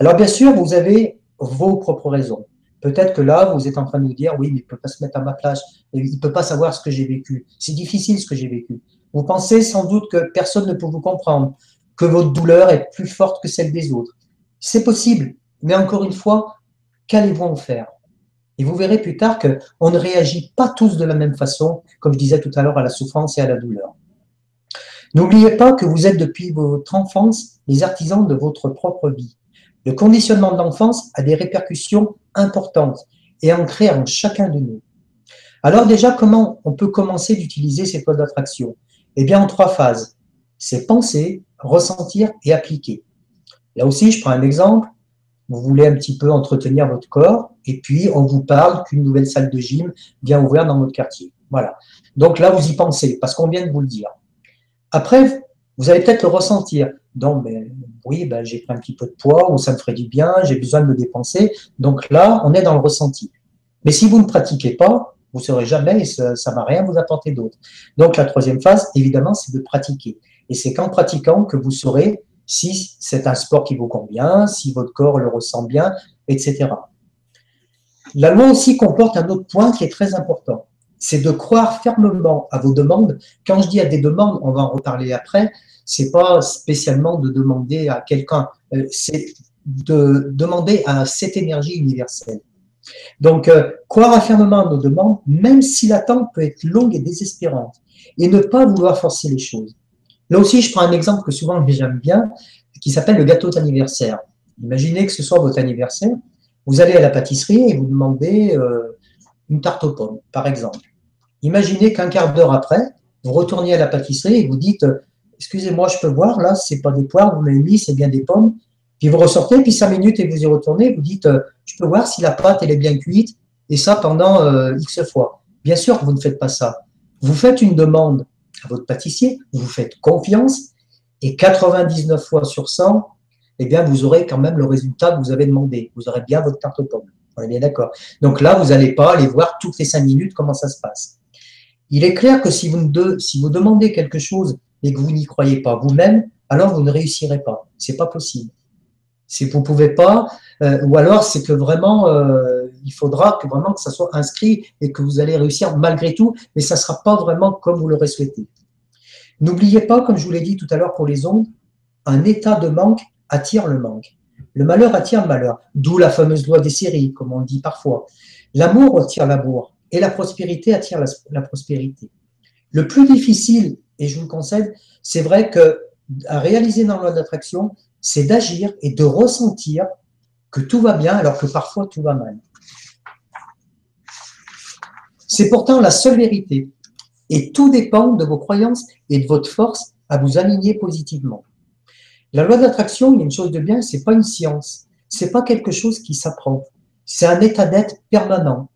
Alors bien sûr, vous avez vos propres raisons. Peut-être que là, vous êtes en train de nous dire, oui, mais il ne peut pas se mettre à ma place, il ne peut pas savoir ce que j'ai vécu. C'est difficile ce que j'ai vécu. Vous pensez sans doute que personne ne peut vous comprendre, que votre douleur est plus forte que celle des autres. C'est possible, mais encore une fois, qu'allez-vous en faire? Et vous verrez plus tard qu'on ne réagit pas tous de la même façon, comme je disais tout à l'heure, à la souffrance et à la douleur. N'oubliez pas que vous êtes depuis votre enfance les artisans de votre propre vie. Le conditionnement de l'enfance a des répercussions importantes et ancrées en chacun de nous. Alors déjà, comment on peut commencer d'utiliser ces codes d'attraction? Eh bien, en trois phases. C'est penser, ressentir et appliquer. Là aussi, je prends un exemple. Vous voulez un petit peu entretenir votre corps et puis on vous parle qu'une nouvelle salle de gym vient ouvrir dans votre quartier. Voilà. Donc là, vous y pensez parce qu'on vient de vous le dire. Après, vous allez peut-être le ressentir. Donc, oui, ben, j'ai pris un petit peu de poids ou ça me ferait du bien, j'ai besoin de me dépenser. Donc là, on est dans le ressenti. Mais si vous ne pratiquez pas, vous ne saurez jamais et ça ne va rien vous apporter d'autre. Donc la troisième phase, évidemment, c'est de pratiquer. Et c'est qu'en pratiquant que vous saurez si c'est un sport qui vous convient, si votre corps le ressent bien, etc. La loi aussi comporte un autre point qui est très important. C'est de croire fermement à vos demandes. Quand je dis à des demandes, on va en reparler après, c'est pas spécialement de demander à quelqu'un, euh, c'est de demander à cette énergie universelle. Donc, euh, croire fermement à nos demandes, même si l'attente peut être longue et désespérante, et ne pas vouloir forcer les choses. Là aussi, je prends un exemple que souvent j'aime bien, qui s'appelle le gâteau d'anniversaire. Imaginez que ce soit votre anniversaire, vous allez à la pâtisserie et vous demandez euh, une tarte aux pommes, par exemple. Imaginez qu'un quart d'heure après, vous retournez à la pâtisserie et vous dites Excusez-moi, je peux voir, là, c'est pas des poires, vous m'avez mis, c'est bien des pommes. Puis vous ressortez, puis cinq minutes et vous y retournez, vous dites, euh, je peux voir si la pâte elle est bien cuite, et ça pendant euh, X fois. Bien sûr vous ne faites pas ça. Vous faites une demande à votre pâtissier, vous faites confiance, et 99 fois sur 100, eh bien, vous aurez quand même le résultat que vous avez demandé. Vous aurez bien votre tarte aux pommes. On est bien d'accord. Donc là, vous n'allez pas aller voir toutes les cinq minutes comment ça se passe. Il est clair que si vous demandez quelque chose et que vous n'y croyez pas vous-même, alors vous ne réussirez pas. C'est pas possible. Si vous pouvez pas, euh, ou alors c'est que vraiment, euh, il faudra que vraiment que ça soit inscrit et que vous allez réussir malgré tout, mais ça sera pas vraiment comme vous l'aurez souhaité. N'oubliez pas, comme je vous l'ai dit tout à l'heure pour les ondes, un état de manque attire le manque. Le malheur attire le malheur, d'où la fameuse loi des séries, comme on dit parfois. L'amour attire l'amour. et la prospérité attire la, prospérité. Le plus difficile, et je vous le concède, c'est vrai que à réaliser dans la d'attraction, c'est d'agir et de ressentir que tout va bien alors que parfois tout va mal. C'est pourtant la seule vérité. Et tout dépend de vos croyances et de votre force à vous aligner positivement. La loi d'attraction, il y a une chose de bien, c'est pas une science. C'est pas quelque chose qui s'apprend. C'est un état d'être permanent.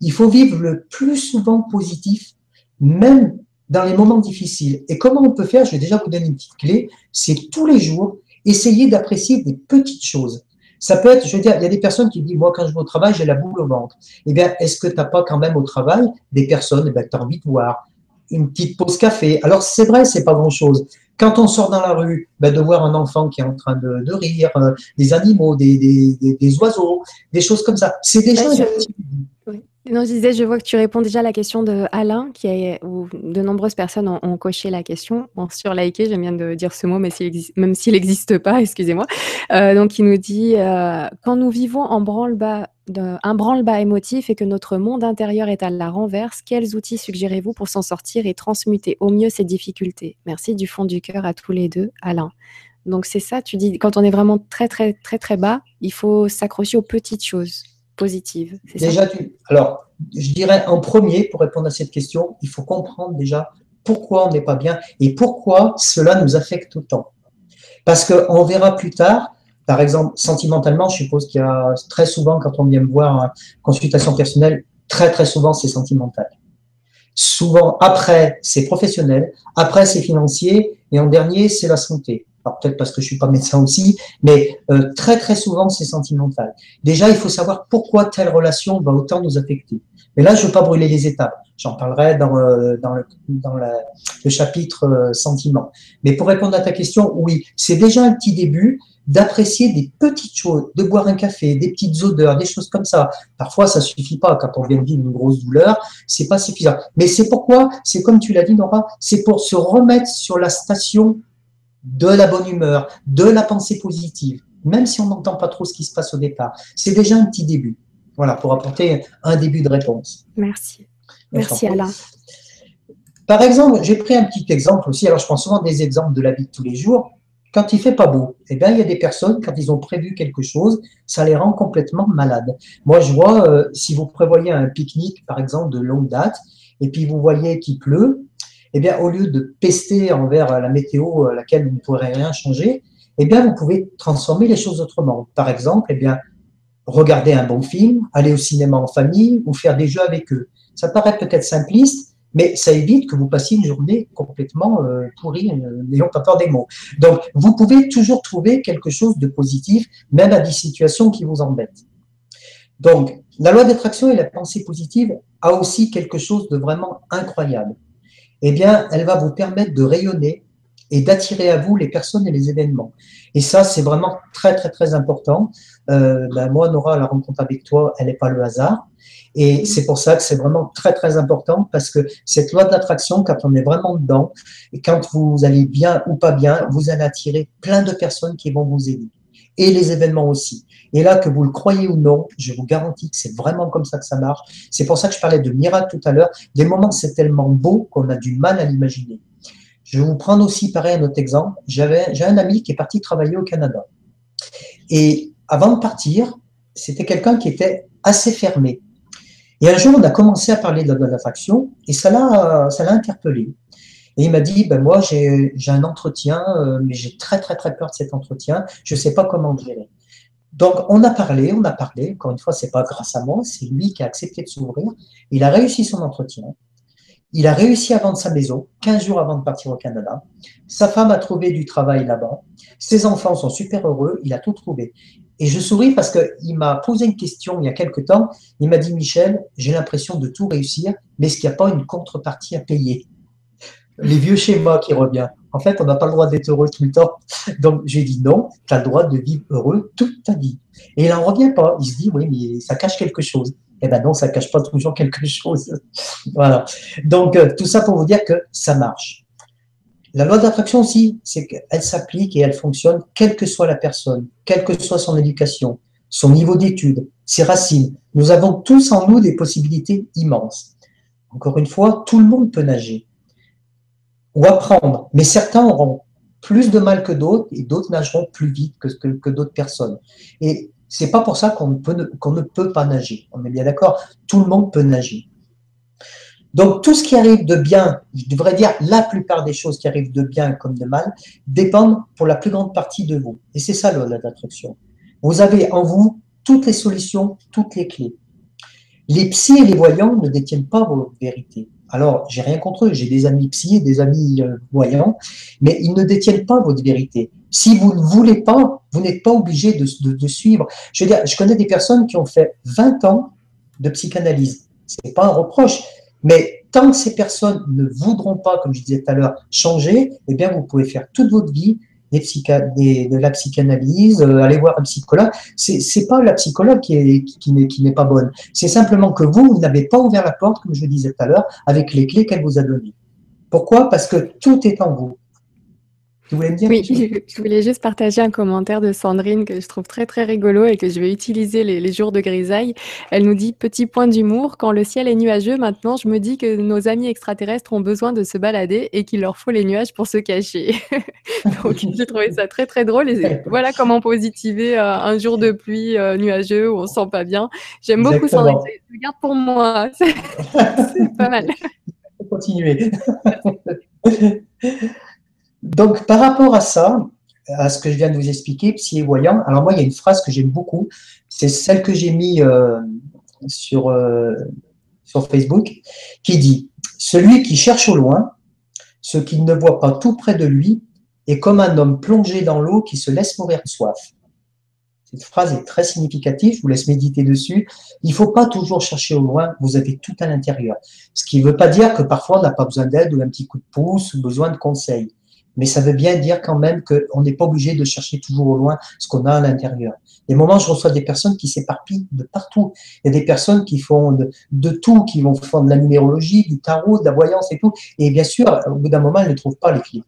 Il faut vivre le plus souvent positif, même dans les moments difficiles. Et comment on peut faire Je vais déjà vous donner une petite clé. C'est tous les jours essayer d'apprécier des petites choses. Ça peut être, je veux dire, il y a des personnes qui disent, moi, quand je vais au travail, j'ai la boule au ventre. Eh bien, est-ce que tu n'as pas quand même au travail des personnes eh que tu as envie de voir Une petite pause café? Alors, c'est vrai, c'est pas grand-chose. Quand on sort dans la rue, ben, de voir un enfant qui est en train de, rire, euh, des animaux, des, des, des, oiseaux, des choses comme ça, c'est déjà non, je disais, je vois que tu réponds déjà à la question de Alain, qui où de nombreuses personnes ont, coché la question. Bon, sur liker, j'aime bien de dire ce mot, mais même s'il n'existe pas, excusez-moi. Euh, donc, il nous dit euh, Quand nous vivons en branle-bas, un branle-bas émotif et que notre monde intérieur est à la renverse, quels outils suggérez-vous pour s'en sortir et transmuter au mieux ces difficultés? Merci du fond du cœur à tous les deux, Alain. Donc, c'est ça, tu dis, quand on est vraiment très, très, très, très bas, il faut s'accrocher aux petites choses positive. Déjà, alors, je dirais en premier, pour répondre à cette question, il faut comprendre déjà pourquoi on n'est pas bien et pourquoi cela nous affecte autant. Parce qu'on verra plus tard, par exemple, sentimentalement, je suppose qu'il y a très souvent, quand on vient me voir en consultation personnelle, très très souvent, c'est sentimental. Souvent, après, c'est professionnel, après, c'est financier, et en dernier, c'est la santé peut-être parce que je suis pas médecin aussi, mais euh, très très souvent c'est sentimental. Déjà, il faut savoir pourquoi telle relation va autant nous affecter. Mais là, je ne veux pas brûler les étapes. J'en parlerai dans, euh, dans, le, chapitre euh, sentiment. Mais pour répondre à ta question, oui, c'est déjà un petit début d'apprécier des petites choses, de boire un café, des petites odeurs, des choses comme ça. Parfois, ça suffit pas quand on vient de vivre une grosse douleur, c'est pas suffisant. Mais c'est pourquoi, c'est comme tu l'as dit, Nora, c'est pour se remettre sur la station de la bonne humeur, de la pensée positive, même si on n'entend pas trop ce qui se passe au départ. C'est déjà un petit début. Voilà, pour apporter un début de réponse. Merci. Merci Alain. Par exemple, j'ai pris un petit exemple aussi. Alors, je prends souvent des exemples de la vie de tous les jours. Quand il fait pas beau, eh bien, il y a des personnes, quand ils ont prévu quelque chose, ça les rend complètement malades. Moi, je vois, euh, si vous prévoyez un pique-nique, par exemple, de longue date, et puis vous voyez qu'il pleut, eh bien, au lieu de pester envers la météo à laquelle vous ne pourrez rien changer, eh bien, vous pouvez transformer les choses autrement. Par exemple, eh bien, regarder un bon film, aller au cinéma en famille ou faire des jeux avec eux. Ça paraît peut-être simpliste, mais ça évite que vous passiez une journée complètement euh, pourrie, euh, n'ayons pas peur des mots. Donc, vous pouvez toujours trouver quelque chose de positif, même à des situations qui vous embêtent. Donc, la loi d'attraction et la pensée positive a aussi quelque chose de vraiment incroyable eh bien, elle va vous permettre de rayonner et d'attirer à vous les personnes et les événements. Et ça, c'est vraiment très, très, très important. Euh, ben, moi, Nora, la rencontre avec toi, elle n'est pas le hasard. Et c'est pour ça que c'est vraiment très, très important parce que cette loi d'attraction, quand on est vraiment dedans, et quand vous allez bien ou pas bien, vous allez attirer plein de personnes qui vont vous aider. Et les événements aussi. Et là, que vous le croyez ou non, je vous garantis que c'est vraiment comme ça que ça marche. C'est pour ça que je parlais de miracle tout à l'heure. Des moments, c'est tellement beau qu'on a du mal à l'imaginer. Je vais vous prendre aussi, pareil, un autre exemple. J'ai un ami qui est parti travailler au Canada. Et avant de partir, c'était quelqu'un qui était assez fermé. Et un jour, on a commencé à parler de et ça l'a, ça l'a interpellé. Et il m'a dit, ben moi, j'ai, un entretien, euh, mais j'ai très, très, très peur de cet entretien. Je ne sais pas comment gérer. Donc, on a parlé, on a parlé. Encore une fois, c'est pas grâce à moi, c'est lui qui a accepté de s'ouvrir. Il a réussi son entretien. Il a réussi à vendre sa maison 15 jours avant de partir au Canada. Sa femme a trouvé du travail là-bas. Ses enfants sont super heureux. Il a tout trouvé. Et je souris parce qu'il m'a posé une question il y a quelque temps. Il m'a dit, Michel, j'ai l'impression de tout réussir, mais est-ce qu'il n'y a pas une contrepartie à payer? Les vieux schémas qui reviennent. En fait, on n'a pas le droit d'être heureux tout le temps. Donc, j'ai dit non, tu as le droit de vivre heureux toute ta vie. Et il n'en revient pas. Il se dit, oui, mais ça cache quelque chose. Eh bien non, ça cache pas toujours quelque chose. voilà. Donc, euh, tout ça pour vous dire que ça marche. La loi d'attraction aussi, c'est qu'elle s'applique et elle fonctionne quelle que soit la personne, quelle que soit son éducation. son niveau d'études, ses racines. Nous avons tous en nous des possibilités immenses. Encore une fois, tout le monde peut nager ou apprendre, mais certains auront plus de mal que d'autres et d'autres nageront plus vite que, d'autres personnes. Et c'est pas pour ça qu'on ne peut pas nager. On est bien d'accord? Tout le monde peut nager. Donc tout ce qui arrive de bien, je devrais dire la plupart des choses qui arrivent de bien comme de mal, dépendent pour la plus grande partie de vous. Et c'est ça la d'attraction. Vous avez en vous toutes les solutions, toutes les clés. Les psys et les voyants ne détiennent pas vos vérités. Alors, j'ai rien contre eux, j'ai des amis psy des amis euh, voyants, mais ils ne détiennent pas votre vérité. Si vous ne voulez pas, vous n'êtes pas obligé de, de, suivre. Je veux dire, je connais des personnes qui ont fait 20 ans de psychanalyse. Ce n'est pas un reproche. Mais tant que ces personnes ne voudront pas, comme je disais tout à l'heure, changer, eh bien, vous pouvez faire toute votre vie de la psychanalyse, euh, aller voir un psychologue. C'est, pas la psychologue qui, est, qui, n'est, qui n'est pas bonne. C'est simplement que vous, vous n'avez pas ouvert la porte, comme je disais tout à l'heure, avec les clés qu'elle vous a données. Pourquoi? Parce que tout est en vous. Oui, je voulais juste partager un commentaire de Sandrine que je trouve très très rigolo et que je vais utiliser les, jours de grisaille. Elle nous dit petit point d'humour, quand le ciel est nuageux, maintenant je me dis que nos amis extraterrestres ont besoin de se balader et qu'il leur faut les nuages pour se cacher. Donc j'ai trouvé ça très très drôle et voilà comment positiver euh, un jour de pluie euh, nuageux où on se sent pas bien. J'aime beaucoup Sandrine, je garde pour moi, c'est pas mal. Continuer. Donc, par rapport à ça, à ce que je viens de vous expliquer, psy et voyant, alors moi, il y a une phrase que j'aime beaucoup, c'est celle que j'ai mise euh, sur, euh, sur Facebook, qui dit Celui qui cherche au loin, ce qu'il ne voit pas tout près de lui, est comme un homme plongé dans l'eau qui se laisse mourir de soif. Cette phrase est très significative, je vous laisse méditer dessus. Il ne faut pas toujours chercher au loin, vous avez tout à l'intérieur. Ce qui ne veut pas dire que parfois on n'a pas besoin d'aide ou un petit coup de pouce ou besoin de conseils mais ça veut bien dire quand même qu'on n'est pas obligé de chercher toujours au loin ce qu'on a à l'intérieur. Des moments, je reçois des personnes qui s'éparpillent de partout. Il y a des personnes qui font de, tout, qui vont faire de la numérologie, du tarot, de la voyance et tout. Et bien sûr, au bout d'un moment, elles ne trouvent pas les clés.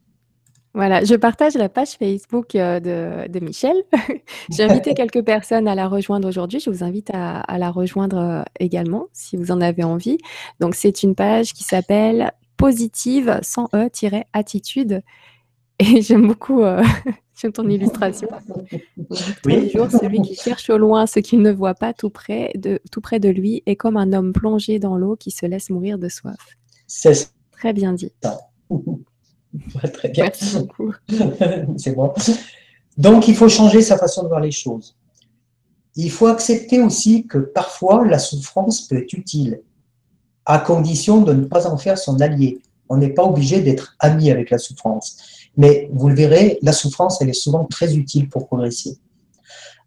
Voilà, je partage la page Facebook euh, de, Michel. J'ai invité quelques personnes à la rejoindre aujourd'hui. Je vous invite à, à la rejoindre euh, également si vous en avez envie. Donc, c'est une page qui s'appelle positive sans e-attitude et j'aime beaucoup euh, ton illustration. Tous les jours, celui qui cherche au loin ce qu'il ne voit pas tout près, de, tout près de lui est comme un homme plongé dans l'eau qui se laisse mourir de soif. C'est très bien dit. très bien. Merci beaucoup. C'est bon. Donc, il faut changer sa façon de voir les choses. Il faut accepter aussi que parfois la souffrance peut être utile, à condition de ne pas en faire son allié. On n'est pas obligé d'être ami avec la souffrance. Mais vous le verrez, la souffrance, elle est souvent très utile pour progresser.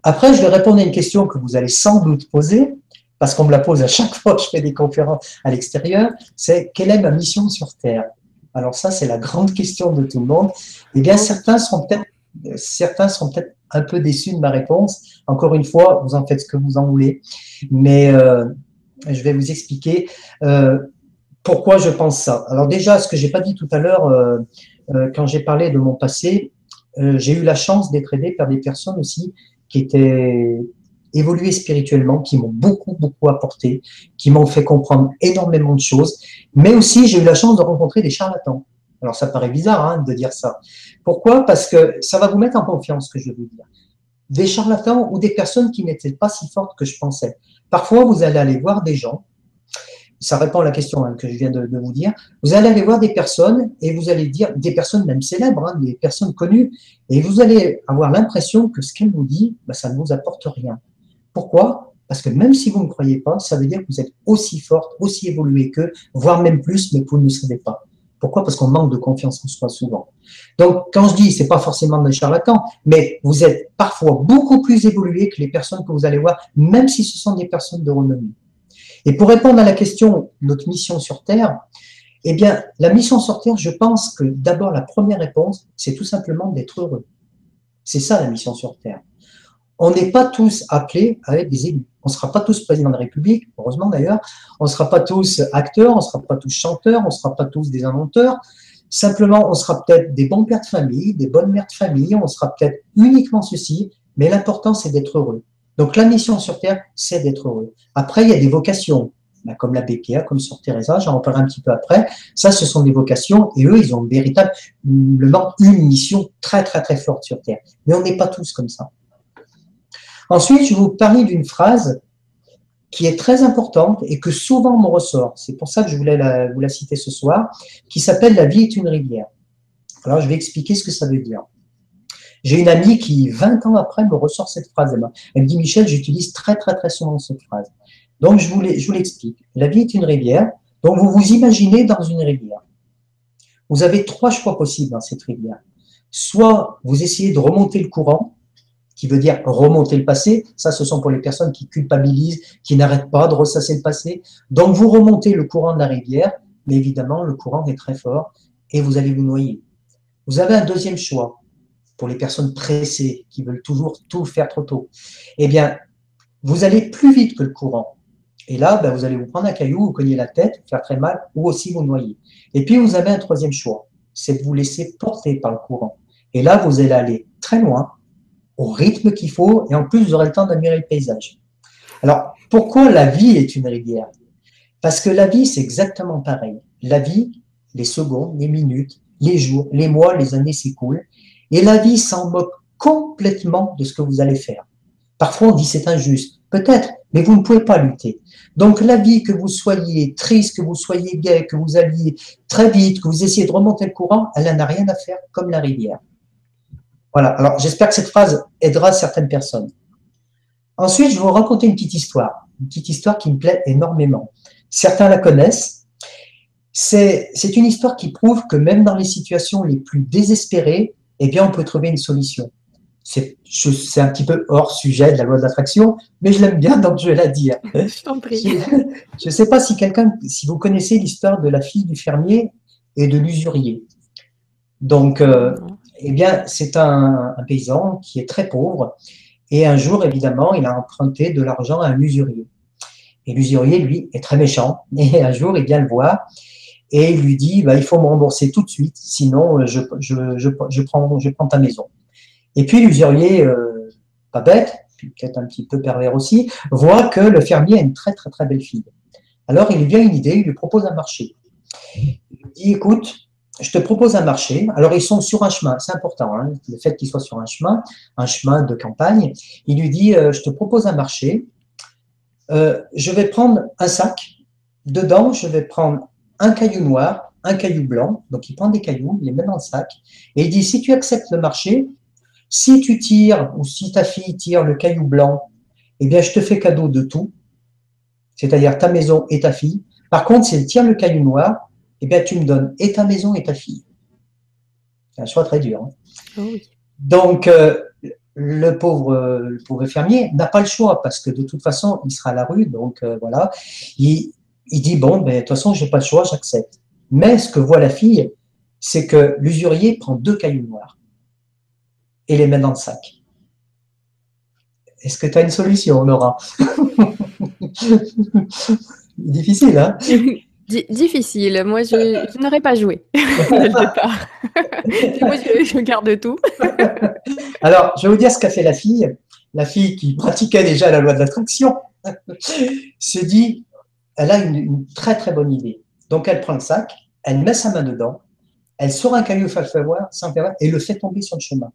Après, je vais répondre à une question que vous allez sans doute poser, parce qu'on me la pose à chaque fois que je fais des conférences à l'extérieur, c'est quelle est ma mission sur Terre? Alors ça, c'est la grande question de tout le monde. Eh bien, certains sont peut-être certains sont peut-être un peu déçus de ma réponse. Encore une fois, vous en faites ce que vous en voulez. Mais euh, je vais vous expliquer euh, pourquoi je pense ça. Alors déjà, ce que j'ai pas dit tout à l'heure, euh, quand j'ai parlé de mon passé, euh, j'ai eu la chance d'être aidé par des personnes aussi qui étaient évoluées spirituellement, qui m'ont beaucoup, beaucoup apporté, qui m'ont fait comprendre énormément de choses, mais aussi j'ai eu la chance de rencontrer des charlatans. Alors ça paraît bizarre hein, de dire ça. Pourquoi? Parce que ça va vous mettre en confiance, ce que je vous dire. Des charlatans ou des personnes qui n'étaient pas si fortes que je pensais. Parfois, vous allez aller voir des gens ça répond à la question hein, que je viens de, vous dire. Vous allez aller voir des personnes et vous allez dire, des personnes même célèbres, hein, des personnes connues, et vous allez avoir l'impression que ce qu'elles vous dit, bah, ça ne vous apporte rien. Pourquoi? Parce que même si vous ne croyez pas, ça veut dire que vous êtes aussi forte, aussi évoluée qu'eux, voire même plus, mais vous ne le savez pas. Pourquoi? Parce qu'on manque de confiance en soi souvent. Donc, quand je dis, c'est pas forcément des charlatans, mais vous êtes parfois beaucoup plus évolué que les personnes que vous allez voir, même si ce sont des personnes de renommée. Et pour répondre à la question, notre mission sur Terre, eh bien, la mission sur Terre, je pense que d'abord, la première réponse, c'est tout simplement d'être heureux. C'est ça la mission sur Terre. On n'est pas tous appelés à être des élus. On ne sera pas tous président de la République, heureusement d'ailleurs. On ne sera pas tous acteurs, on ne sera pas tous chanteurs, on ne sera pas tous des inventeurs. Simplement, on sera peut-être des bons pères de famille, des bonnes mères de famille, on sera peut-être uniquement ceci, mais l'important, c'est d'être heureux. Donc la mission sur Terre, c'est d'être heureux. Après, il y a des vocations, bah, comme la BPA, comme sur Teresa, j'en reparlerai un petit peu après. Ça, ce sont des vocations et eux, ils ont véritablement une mission très, très, très forte sur Terre. Mais on n'est pas tous comme ça. Ensuite, je vais vous parler d'une phrase qui est très importante et que souvent me ressort. C'est pour ça que je voulais vous la citer ce soir, qui s'appelle La vie est une rivière. Alors, je vais expliquer ce que ça veut dire. J'ai une amie qui, 20 ans après, me ressort cette phrase. Elle me dit, Michel, j'utilise très, très, très souvent cette phrase. Donc, je vous l'explique. La vie est une rivière. Donc, vous vous imaginez dans une rivière. Vous avez trois choix possibles dans cette rivière. Soit vous essayez de remonter le courant, qui veut dire remonter le passé. Ça, ce sont pour les personnes qui culpabilisent, qui n'arrêtent pas de ressasser le passé. Donc, vous remontez le courant de la rivière, mais évidemment, le courant est très fort et vous allez vous noyer. Vous avez un deuxième choix pour les personnes pressées qui veulent toujours tout faire trop tôt. Eh bien, vous allez plus vite que le courant. Et là, ben, vous allez vous prendre un caillou, vous cogner la tête, faire très mal, ou aussi vous noyer. Et puis, vous avez un troisième choix, c'est de vous laisser porter par le courant. Et là, vous allez aller très loin, au rythme qu'il faut, et en plus, vous aurez le temps d'admirer le paysage. Alors, pourquoi la vie est une rivière? Parce que la vie, c'est exactement pareil. La vie, les secondes, les minutes, les jours, les mois, les années s'écoulent, et la vie s'en moque complètement de ce que vous allez faire. Parfois, on dit c'est injuste. Peut-être, mais vous ne pouvez pas lutter. Donc, la vie, que vous soyez triste, que vous soyez gai, que vous alliez très vite, que vous essayez de remonter le courant, elle n'a rien à faire comme la rivière. Voilà. Alors, j'espère que cette phrase aidera certaines personnes. Ensuite, je vais vous raconter une petite histoire. Une petite histoire qui me plaît énormément. Certains la connaissent, c'est une histoire qui prouve que même dans les situations les plus désespérées, eh bien, on peut trouver une solution. C'est un petit peu hors sujet de la loi de l'attraction, mais je l'aime bien, donc je vais la dire. Je t'en prie. Je ne sais pas si quelqu'un, si vous connaissez l'histoire de la fille du fermier et de l'usurier. Donc, euh, eh bien, c'est un, un, paysan qui est très pauvre, et un jour, évidemment, il a emprunté de l'argent à un usurier. Et l'usurier, lui, est très méchant, et un jour, il vient le voir, et il lui dit bah, il faut me rembourser tout de suite, sinon euh, je, prends, ta maison. Et puis l'usurier, euh, pas bête, peut-être un petit peu pervers aussi, voit que le fermier a une très très très belle fille. Alors il lui vient une idée, il lui propose un marché. Il lui dit écoute, je te propose un marché. Alors ils sont sur un chemin, c'est important, hein, le fait qu'ils soient sur un chemin, un chemin de campagne. Il lui dit euh, je te propose un marché. Je vais prendre un sac. Dedans, je vais prendre un caillou noir, un caillou blanc. Donc, il prend des cailloux, il les met dans le sac. Et il dit, si tu acceptes le marché, si tu tires ou si ta fille tire le caillou blanc, eh bien, je te fais cadeau de tout, c'est-à-dire ta maison et ta fille. Par contre, si elle tire le caillou noir, eh bien, tu me donnes et ta maison et ta fille. C'est un choix très dur. Hein. Oh Donc, euh, le pauvre, le pauvre fermier n'a pas le choix parce que de toute façon, il sera à la rue. Donc, euh, voilà. Il, il dit bon, ben, de toute façon, j'ai pas le choix, j'accepte. Mais ce que voit la fille, c'est que l'usurier prend deux cailloux noirs et les met dans le sac. Est-ce que tu as une solution, Laura? Difficile, hein? Difficile. Moi, je, n'aurais pas joué dès le départ. Moi, je, garde tout. Alors, je vais vous dire ce qu'a fait la fille. La fille qui pratiquait déjà la loi de l'attraction se dit elle a une, très très bonne idée. Donc elle prend le sac, elle met sa main dedans, elle sort un caillou sans faire et le fait tomber sur le chemin.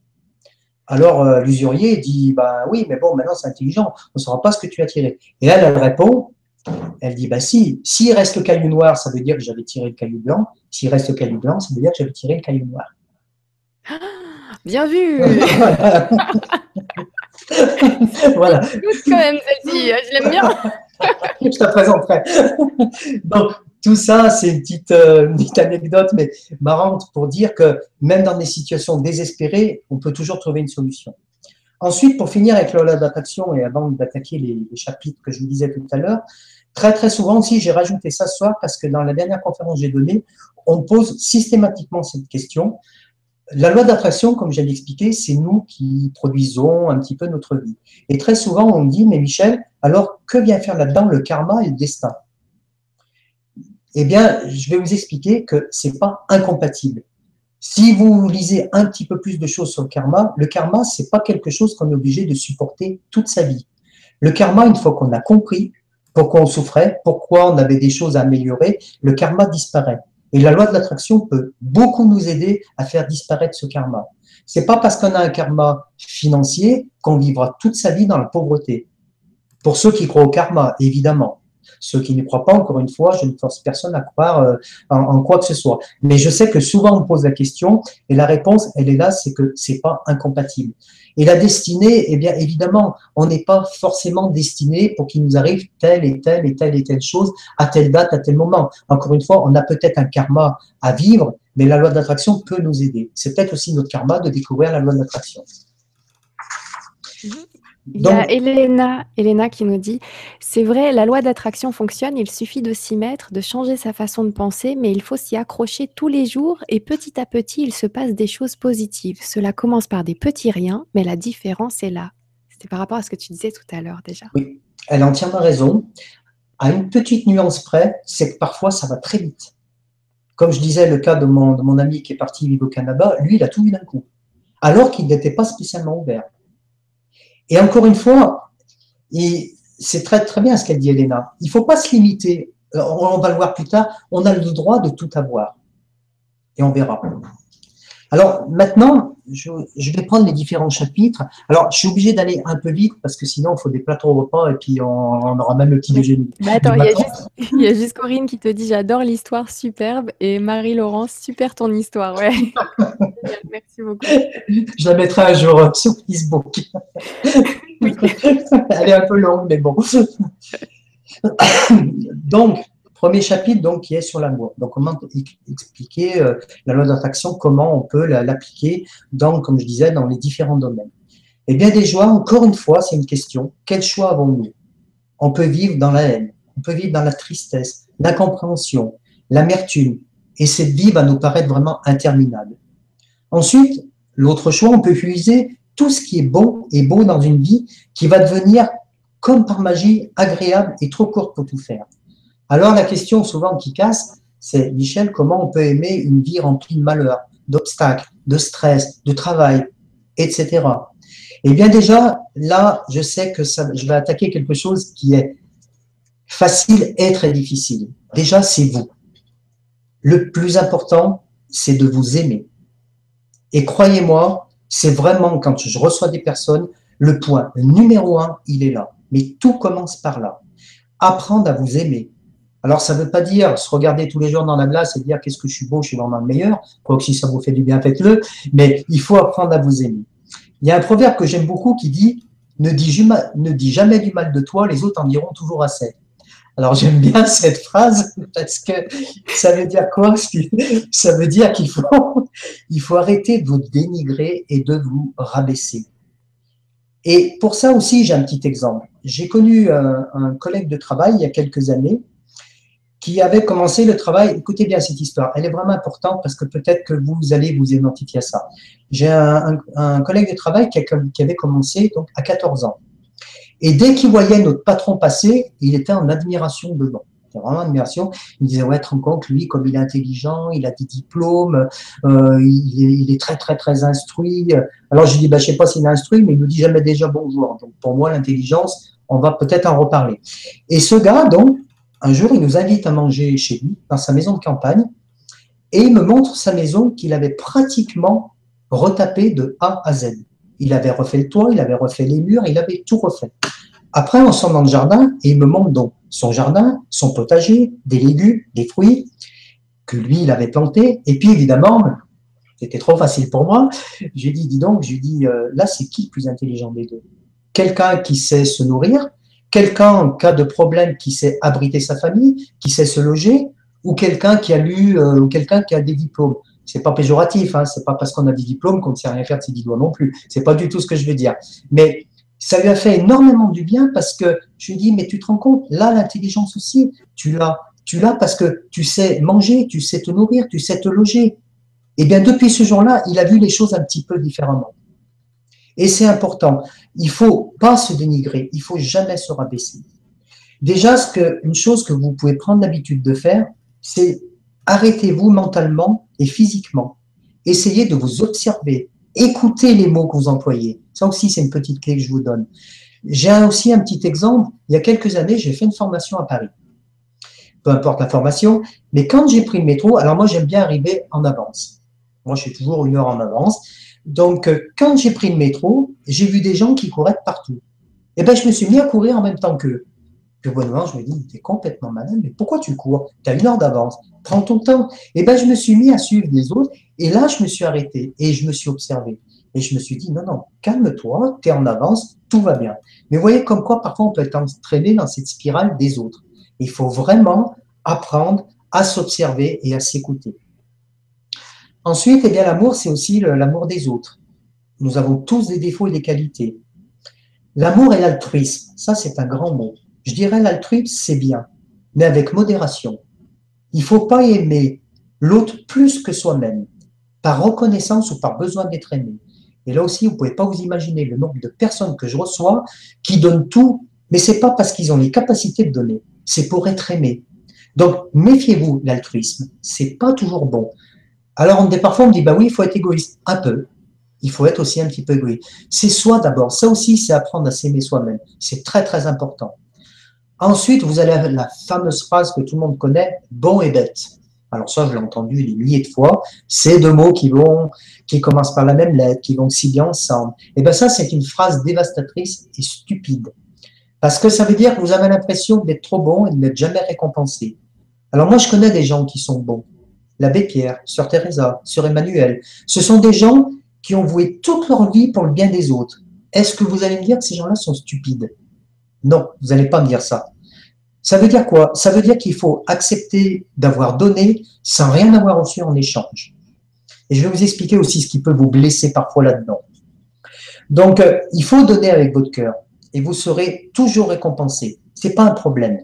Alors euh, l'usurier dit bah oui, mais bon, maintenant c'est intelligent, on ne saura pas ce que tu as tiré. Et elle, elle répond, elle dit bah si, s'il reste le caillou noir, ça veut dire que j'avais tiré le caillou blanc. S'il reste le caillou blanc, ça veut dire que j'avais tiré le caillou noir. Bien vu. voilà. quand même celle-ci, je l'aime bien. je te présenterai. Donc, tout ça, c'est une petite, euh, anecdote, mais marrante pour dire que même dans des situations désespérées, on peut toujours trouver une solution. Ensuite, pour finir avec le d'attraction et avant d'attaquer les, les, chapitres que je vous disais tout à l'heure, très très souvent aussi, j'ai rajouté ça ce soir parce que dans la dernière conférence que j'ai donnée, on pose systématiquement cette question. La loi d'attraction, comme j'ai expliqué, c'est nous qui produisons un petit peu notre vie. Et très souvent, on me dit, mais Michel, alors que vient faire là-dedans le karma et le destin? Eh bien, je vais vous expliquer que c'est pas incompatible. Si vous lisez un petit peu plus de choses sur le karma, le karma, c'est pas quelque chose qu'on est obligé de supporter toute sa vie. Le karma, une fois qu'on a compris pourquoi on souffrait, pourquoi on avait des choses à améliorer, le karma disparaît. Et la loi de l'attraction peut beaucoup nous aider à faire disparaître ce karma. C'est pas parce qu'on a un karma financier qu'on vivra toute sa vie dans la pauvreté. Pour ceux qui croient au karma, évidemment. Ceux qui ne croient pas, encore une fois, je ne force personne à croire euh, en, quoi que ce soit. Mais je sais que souvent on me pose la question et la réponse, elle est là, c'est que c'est pas incompatible. Et la destinée, eh bien évidemment, on n'est pas forcément destiné pour qu'il nous arrive telle et telle et telle et telle chose à telle date, à tel moment. Encore une fois, on a peut-être un karma à vivre, mais la loi d'attraction peut nous aider. C'est peut-être aussi notre karma de découvrir la loi d'attraction. Mhm. Il y a Elena, Elena qui nous dit C'est vrai, la loi d'attraction fonctionne, il suffit de s'y mettre, de changer sa façon de penser, mais il faut s'y accrocher tous les jours et petit à petit, il se passe des choses positives. Cela commence par des petits riens, mais la différence est là. C'était par rapport à ce que tu disais tout à l'heure déjà. Oui, elle a entièrement raison. À une petite nuance près, c'est que parfois ça va très vite. Comme je disais, le cas de mon, de mon ami qui est parti vivre au Canada, lui, il a tout vu d'un coup, alors qu'il n'était pas spécialement ouvert. Et encore une fois, c'est très, très bien ce qu'elle dit, Elena. Il ne faut pas se limiter. Euh, on va le voir plus tard. On a le droit de tout avoir. Et on verra. Alors maintenant, je, vais prendre les différents chapitres. Alors, je suis obligé d'aller un peu vite parce que sinon, il faut des plateaux repas et puis on, aura même le petit déjeuner. Mais attends, il y, a juste Corinne qui te dit J'adore l'histoire, superbe. Et Marie-Laurence, super ton histoire. Ouais. Merci beaucoup. Je la mettrai un jour sur Facebook. Elle est un peu longue, mais bon. Donc, Premier chapitre, donc, qui est sur la loi. Donc, comment expliquer euh, la loi d'attraction, comment on peut l'appliquer dans, comme je disais, dans les différents domaines. Eh bien, des joies, encore une fois, c'est une question. Quel choix avons-nous? On peut vivre dans la haine, on peut vivre dans la tristesse, l'incompréhension, l'amertume, et cette vie va nous paraître vraiment interminable. Ensuite, l'autre choix, on peut utiliser tout ce qui est bon et beau dans une vie qui va devenir, comme par magie, agréable et trop courte pour tout faire. Alors la question souvent qui casse, c'est Michel, comment on peut aimer une vie remplie de malheurs, d'obstacles, de stress, de travail, etc. Eh bien déjà, là, je sais que ça, je vais attaquer quelque chose qui est facile et très difficile. Déjà, c'est vous. Le plus important, c'est de vous aimer. Et croyez-moi, c'est vraiment quand je reçois des personnes, le point numéro un, il est là. Mais tout commence par là. Apprendre à vous aimer, alors, ça ne veut pas dire se regarder tous les jours dans la glace et dire qu'est-ce que je suis beau, je suis vraiment le meilleur. Quoique si ça vous fait du bien, faites-le. Mais il faut apprendre à vous aimer. Il y a un proverbe que j'aime beaucoup qui dit ne dis, jamais du mal de toi, les autres en diront toujours assez. Alors j'aime bien cette phrase parce que ça veut dire quoi? Ça veut dire qu'il faut, il faut arrêter de vous dénigrer et de vous rabaisser. Et pour ça aussi, j'ai un petit exemple. J'ai connu un collègue de travail il y a quelques années qui avait commencé le travail. Écoutez bien cette histoire, elle est vraiment importante parce que peut-être que vous allez vous identifier à ça. J'ai un, collègue de travail qui, avait commencé donc à 14 ans. Et dès qu'il voyait notre patron passer, il était en admiration dedans. Vraiment admiration. Il disait, ouais, te rends compte, lui, comme il est intelligent, il a des diplômes, euh, il, est, très, très, très instruit. Alors, je lui dis, bah, je sais pas s'il est instruit, mais il nous dit jamais déjà bonjour. Donc, pour moi, l'intelligence, on va peut-être en reparler. Et ce gars, donc, un jour, il nous invite à manger chez lui, dans sa maison de campagne, et il me montre sa maison qu'il avait pratiquement retapée de A à Z. Il avait refait le toit, il avait refait les murs, il avait tout refait. Après, on sort dans le jardin et il me montre donc son jardin, son potager, des légumes, des fruits que lui, il avait plantés. Et puis, évidemment, c'était trop facile pour moi. J'ai dit, dis donc, j'ai dit, euh, là, c'est qui le plus intelligent des deux? Quelqu'un qui sait se nourrir quelqu'un en cas de problème qui sait abriter sa famille, qui sait se loger, ou quelqu'un qui a lu, euh, ou quelqu'un qui a des diplômes. C'est pas péjoratif, hein, c'est pas parce qu'on a des diplômes qu'on ne sait rien faire de ses doigts non plus. C'est pas du tout ce que je veux dire. Mais ça lui a fait énormément du bien parce que je lui dis, mais tu te rends compte, là, l'intelligence aussi, tu l'as. Tu l'as parce que tu sais manger, tu sais te nourrir, tu sais te loger. Et bien, depuis ce jour-là, il a vu les choses un petit peu différemment. Et c'est important. Il faut pas se dénigrer. Il faut jamais se rabaisser. Déjà, ce une chose que vous pouvez prendre l'habitude de faire, c'est arrêtez-vous mentalement et physiquement. Essayez de vous observer. Écoutez les mots que vous employez. Ça aussi, c'est une petite clé que je vous donne. J'ai aussi un petit exemple. Il y a quelques années, j'ai fait une formation à Paris. Peu importe la formation, mais quand j'ai pris le métro, alors moi j'aime bien arriver en avance. Moi je suis toujours une heure en avance. Donc euh, quand j'ai pris le métro, j'ai vu des gens qui couraient partout. Et eh ben je me suis mis à courir en même temps qu'eux. Puis au je me dis, tu es complètement malade, mais pourquoi tu cours? Tu as une heure d'avance, prends ton temps. Et eh ben je me suis mis à suivre les autres, et là je me suis arrêté et je me suis observé. Et je me suis dit, non, non, calme-toi, tu es en avance, tout va bien. Mais voyez comme quoi parfois on peut être entraîné dans cette spirale des autres. Il faut vraiment apprendre à s'observer et à s'écouter. Ensuite, eh bien, l'amour, c'est aussi l'amour des autres. Nous avons tous des défauts et des qualités. L'amour et l'altruisme, ça c'est un grand mot. Je dirais l'altruisme, c'est bien, mais avec modération. Il ne faut pas aimer l'autre plus que soi-même, par reconnaissance ou par besoin d'être aimé. Et là aussi, vous ne pouvez pas vous imaginer le nombre de personnes que je reçois qui donnent tout, mais c'est pas parce qu'ils ont les capacités de donner, c'est pour être aimé. Donc, méfiez-vous, l'altruisme, c'est pas toujours bon. Alors, on, parfois, on me dit, bah oui, il faut être égoïste. Un peu. Il faut être aussi un petit peu égoïste. C'est soi d'abord. Ça aussi, c'est apprendre à s'aimer soi-même. C'est très, très important. Ensuite, vous allez la fameuse phrase que tout le monde connaît, bon et bête. Alors ça, je l'ai entendu des milliers de fois. C'est deux mots qui vont, qui commencent par la même lettre, qui vont si bien ensemble. Et eh bien ça, c'est une phrase dévastatrice et stupide. Parce que ça veut dire que vous avez l'impression d'être trop bon et de n'être jamais récompensé. Alors moi, je connais des gens qui sont bons. L'abbé Pierre, Sœur Teresa, Sœur Emmanuel. Ce sont des gens qui ont voué toute leur vie pour le bien des autres. Est-ce que vous allez me dire que ces gens-là sont stupides? Non, vous n'allez pas me dire ça. Ça veut dire quoi? Ça veut dire qu'il faut accepter d'avoir donné sans rien avoir reçu en échange. Et je vais vous expliquer aussi ce qui peut vous blesser parfois là-dedans. Donc, euh, il faut donner avec votre cœur et vous serez toujours récompensé. Ce n'est pas un problème.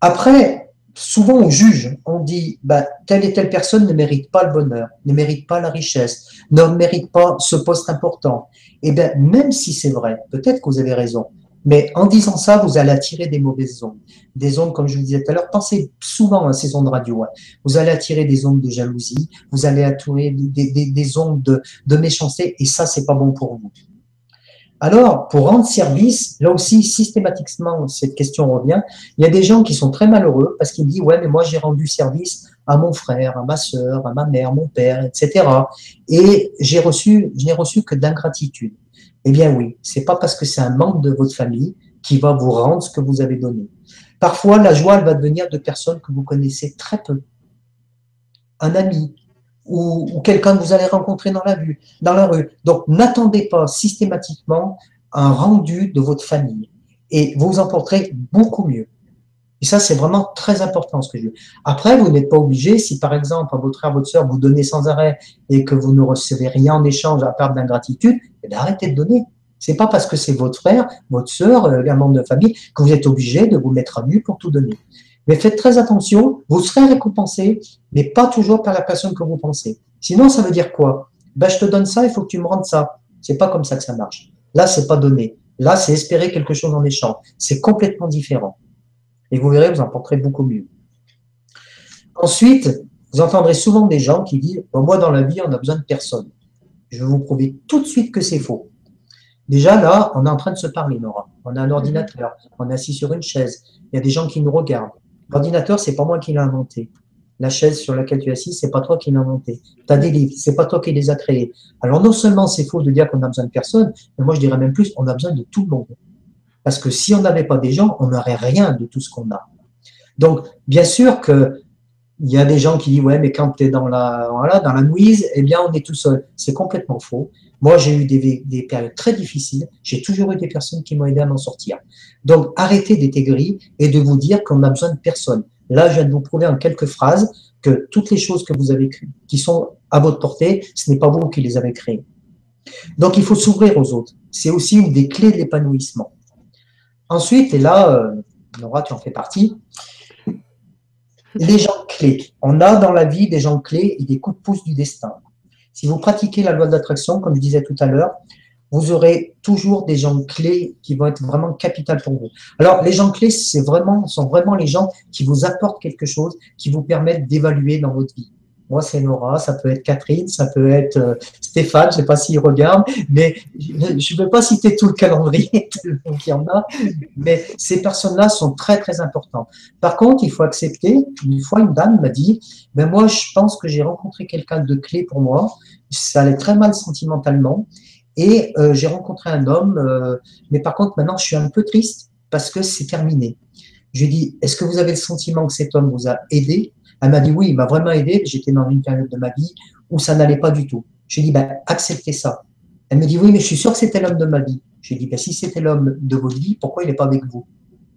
Après, souvent on juge, on dit bah, telle et telle personne ne mérite pas le bonheur, ne mérite pas la richesse, ne mérite pas ce poste important. Et eh bien, même si c'est vrai, peut-être que vous avez raison, mais en disant ça, vous allez attirer des mauvaises ondes. Des ondes, comme je vous disais tout à l'heure, pensez souvent à ces ondes radio. Hein. Vous allez attirer des ondes de jalousie, vous allez attirer des, ondes de, de, méchanceté, et ça, c'est pas bon pour vous. Alors, pour rendre service, là aussi, systématiquement, cette question revient. Il y a des gens qui sont très malheureux parce qu'ils disent, ouais, mais moi, j'ai rendu service à mon frère, à ma soeur, à ma mère, mon père, etc. Et j'ai reçu, je n'ai reçu que d'ingratitude. Eh bien oui, c'est pas parce que c'est un membre de votre famille qui va vous rendre ce que vous avez donné. Parfois, la joie, elle va devenir de personnes que vous connaissez très peu. Un ami ou, quelqu'un que vous allez rencontrer dans la, rue. Donc, n'attendez pas systématiquement un rendu de votre famille et vous en porterez beaucoup mieux. Et ça, c'est vraiment très important ce que je dis. Après, vous n'êtes pas obligé, si par exemple, à votre frère, votre soeur, vous donnez sans arrêt et que vous ne recevez rien en échange à part d'ingratitude, eh arrêtez de donner. C'est pas parce que c'est votre frère, votre soeur, euh, un membre de famille, que vous êtes obligé de vous mettre à nu pour tout donner. Mais faites très attention, vous serez récompensé, mais pas toujours par la personne que vous pensez. Sinon, ça veut dire quoi? Ben, Je te donne ça, il faut que tu me rendes ça. C'est pas comme ça que ça marche. Là, c'est pas donner. Là, c'est espérer quelque chose en échange. C'est complètement différent. Et vous verrez, vous en porterez beaucoup mieux. Ensuite, vous entendrez souvent des gens qui disent Moi, dans la vie, on a besoin de personne. Je vais vous prouver tout de suite que c'est faux. Déjà, là, on est en train de se parler, Nora. On a un ordinateur, on est assis sur une chaise, il y a des gens qui nous regardent. L'ordinateur, c'est pas moi qui l'ai inventé. La chaise sur laquelle tu es assis, c'est pas toi qui l'as inventé. Tu as des livres, c'est pas toi qui les as créés. Alors, non seulement c'est faux de dire qu'on a besoin de personne, mais moi, je dirais même plus, on a besoin de tout le monde. Parce que si on n'avait pas des gens, on n'aurait rien de tout ce qu'on a. Donc, bien sûr que il y a des gens qui disent ouais mais quand tu es dans la voilà, dans la nuise eh bien on est tout seul c'est complètement faux moi j'ai eu des, des, périodes très difficiles. J'ai toujours eu des personnes qui m'ont aidé à m'en sortir. Donc arrêtez d'être aigri et de vous dire qu'on a besoin de personne. Là je viens de vous prouver en quelques phrases que toutes les choses que vous avez qui sont à votre portée ce n'est pas vous qui les avez créées. Donc il faut s'ouvrir aux autres. C'est aussi une des clés de l'épanouissement. Ensuite, et là, euh, Nora, tu en fais partie, les gens clés. On a dans la vie des gens clés et des coups de pouce du destin. Si vous pratiquez la loi d'attraction, comme je disais tout à l'heure, vous aurez toujours des gens clés qui vont être vraiment capitales pour vous. Alors, les gens clés, c'est sont vraiment les gens qui vous apportent quelque chose, qui vous permettent d'évaluer dans votre vie. Moi, c'est Nora, ça peut être Catherine, ça peut être euh, Stéphane, je ne sais pas s'il regarde, mais je ne veux pas citer tout le calendrier, qu'il y en a, mais ces personnes-là sont très, très importantes. Par contre, il faut accepter, une fois, une dame m'a dit, ben moi, je pense que j'ai rencontré quelqu'un de clé pour moi, ça allait très mal sentimentalement, et euh, j'ai rencontré un homme, euh, mais par contre, maintenant, je suis un peu triste parce que c'est terminé. Je lui ai dit, est-ce que vous avez le sentiment que cet homme vous a aidé? Elle m'a dit, oui, il m'a vraiment aidé. J'étais dans une période de ma vie où ça n'allait pas du tout. Je lui ai dit, ben, acceptez ça. Elle me dit, oui, mais je suis sûr que c'était l'homme de ma vie. Je lui ai dit, ben, si c'était l'homme de votre vie, pourquoi il n'est pas avec vous?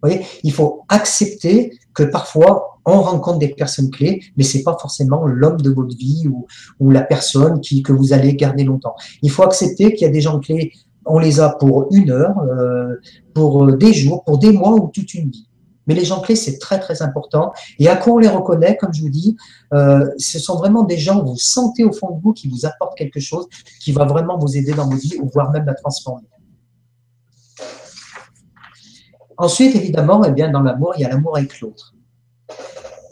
Vous voyez, il faut accepter que parfois, on rencontre des personnes clés, mais c'est pas forcément l'homme de votre vie ou, ou la personne qui, que vous allez garder longtemps. Il faut accepter qu'il y a des gens clés, on les a pour une heure, euh, pour des jours, pour des mois ou toute une vie. Mais les gens clés, c'est très, très important. Et à quoi on les reconnaît, comme je vous dis, euh, ce sont vraiment des gens où vous sentez au fond de vous qui vous apportent quelque chose, qui va vraiment vous aider dans vos vies, ou voire même la transformer. Ensuite, évidemment, eh bien, dans l'amour, il y a l'amour avec l'autre.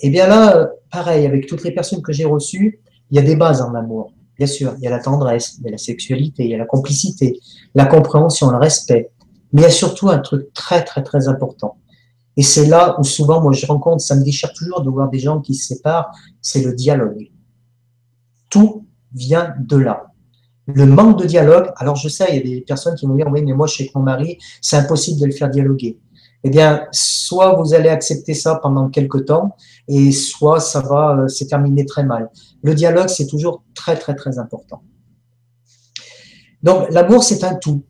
Et eh bien là, pareil, avec toutes les personnes que j'ai reçues, il y a des bases en amour. Bien sûr, il y a la tendresse, il y a la sexualité, il y a la complicité, la compréhension, le respect. Mais il y a surtout un truc très, très, très important. Et c'est là où souvent, moi, je rencontre, ça me déchire toujours de voir des gens qui se séparent, c'est le dialogue. Tout vient de là. Le manque de dialogue, alors je sais, il y a des personnes qui vont dire, oui, mais moi, je suis avec mon mari, c'est impossible de le faire dialoguer. Eh bien, soit vous allez accepter ça pendant quelques temps, et soit ça va euh, se terminer très mal. Le dialogue, c'est toujours très, très, très important. Donc, l'amour, c'est un tout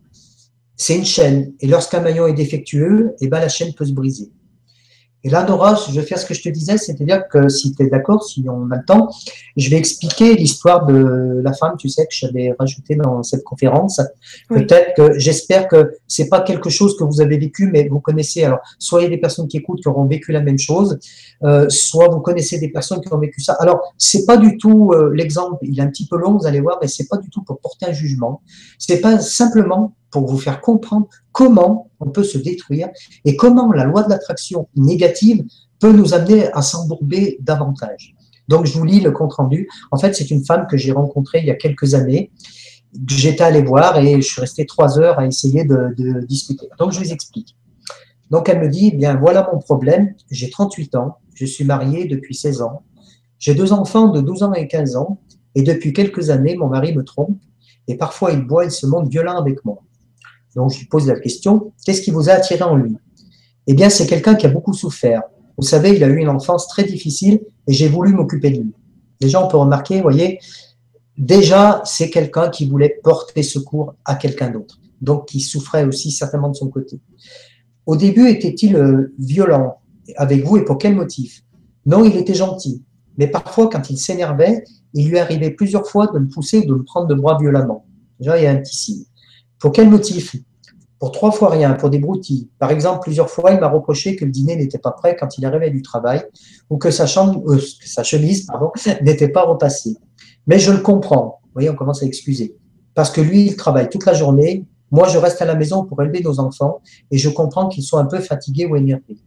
c'est une chaîne. Et lorsqu'un maillon est défectueux, eh ben, la chaîne peut se briser. Et là, Nora, je vais faire ce que je te disais, c'est-à-dire que si tu es d'accord, si on a le temps, je vais expliquer l'histoire de la femme, tu sais, que j'avais rajouté dans cette conférence. Peut-être que j'espère que c'est pas quelque chose que vous avez vécu, mais vous connaissez. Alors, a des personnes qui écoutent qui auront vécu la même chose, euh, soit vous connaissez des personnes qui ont vécu ça. Alors, c'est pas du tout euh, l'exemple, il est un petit peu long, vous allez voir, mais c'est pas du tout pour porter un jugement. C'est pas simplement pour vous faire comprendre comment on peut se détruire et comment la loi de l'attraction négative peut nous amener à s'embourber davantage? Donc, je vous lis le compte-rendu. En fait, c'est une femme que j'ai rencontrée il y a quelques années. J'étais allé voir et je suis resté trois heures à essayer de, discuter. Donc, je vous explique. Donc, elle me dit, eh bien, voilà mon problème. J'ai 38 ans. Je suis mariée depuis 16 ans. J'ai deux enfants de 12 ans et 15 ans. Et depuis quelques années, mon mari me trompe. Et parfois, il boit et se montre violent avec moi. Donc, je lui pose la question, qu'est-ce qui vous a attiré en lui? Eh bien, c'est quelqu'un qui a beaucoup souffert. Vous savez, il a eu une enfance très difficile et j'ai voulu m'occuper de lui. Déjà, on peut remarquer, vous voyez, déjà, c'est quelqu'un qui voulait porter secours à quelqu'un d'autre. Donc, qui souffrait aussi certainement de son côté. Au début, était-il euh, violent avec vous et pour quel motif? Non, il était gentil. Mais parfois, quand il s'énervait, il lui arrivait plusieurs fois de me pousser ou de me prendre de bras violemment. Déjà, il y a un petit signe. Pour quel motif? Pour trois fois rien, pour des broutilles. Par exemple, plusieurs fois, il m'a reproché que le dîner n'était pas prêt quand il arrivait du travail ou que sa, chambre, euh, sa chemise n'était pas repassée. Mais je le comprends. Vous voyez, on commence à excuser. Parce que lui, il travaille toute la journée. Moi, je reste à la maison pour élever nos enfants et je comprends qu'ils sont un peu fatigués ou énervés.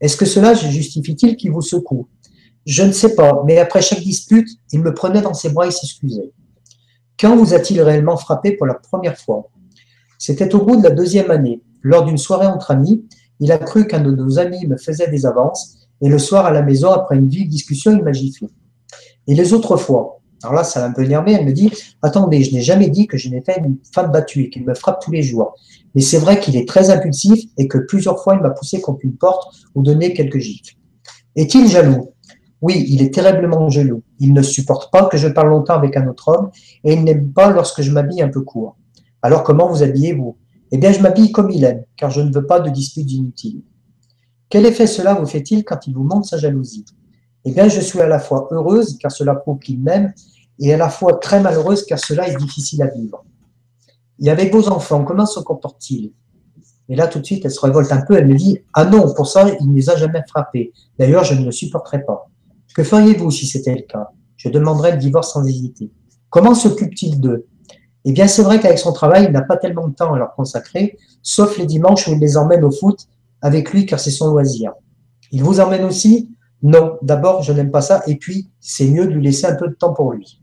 Est-ce que cela justifie-t-il qu'il vous secoue? Je ne sais pas, mais après chaque dispute, il me prenait dans ses bras et s'excusait. Quand vous a-t-il réellement frappé pour la première fois? C'était au bout de la deuxième année. Lors d'une soirée entre amis, il a cru qu'un de nos amis me faisait des avances et le soir à la maison, après une vive discussion, il m'a giflé. Et les autres fois Alors là, ça l'a un peu énervé. Elle me dit Attendez, je n'ai jamais dit que je n'étais une femme battue et qu'il me frappe tous les jours. Mais c'est vrai qu'il est très impulsif et que plusieurs fois, il m'a poussé contre une porte ou donné quelques gifles. Est-il jaloux? Oui, il est terriblement jaloux. Il ne supporte pas que je parle longtemps avec un autre homme et il n'aime pas lorsque je m'habille un peu court. Alors comment vous habillez-vous? Eh bien, je m'habille comme il aime, car je ne veux pas de disputes inutiles. Quel effet cela vous fait-il quand il vous montre sa jalousie? Eh bien, je suis à la fois heureuse, car cela prouve qu'il m'aime, et à la fois très malheureuse, car cela est difficile à vivre. Et avec vos enfants, comment se comportent-ils? Et là, tout de suite, elle se révolte un peu, elle me dit Ah non, pour ça, il ne les a jamais frappés. D'ailleurs, je ne le supporterai pas. Que feriez-vous si c'était le cas? Je demanderais le divorce sans hésiter. Comment s'occupe-t-il d'eux? Eh bien, c'est vrai qu'avec son travail, il n'a pas tellement de temps à leur consacrer, sauf les dimanches où il les emmène au foot avec lui car c'est son loisir. Il vous emmène aussi? Non, d'abord, je n'aime pas ça, et puis, c'est mieux de lui laisser un peu de temps pour lui.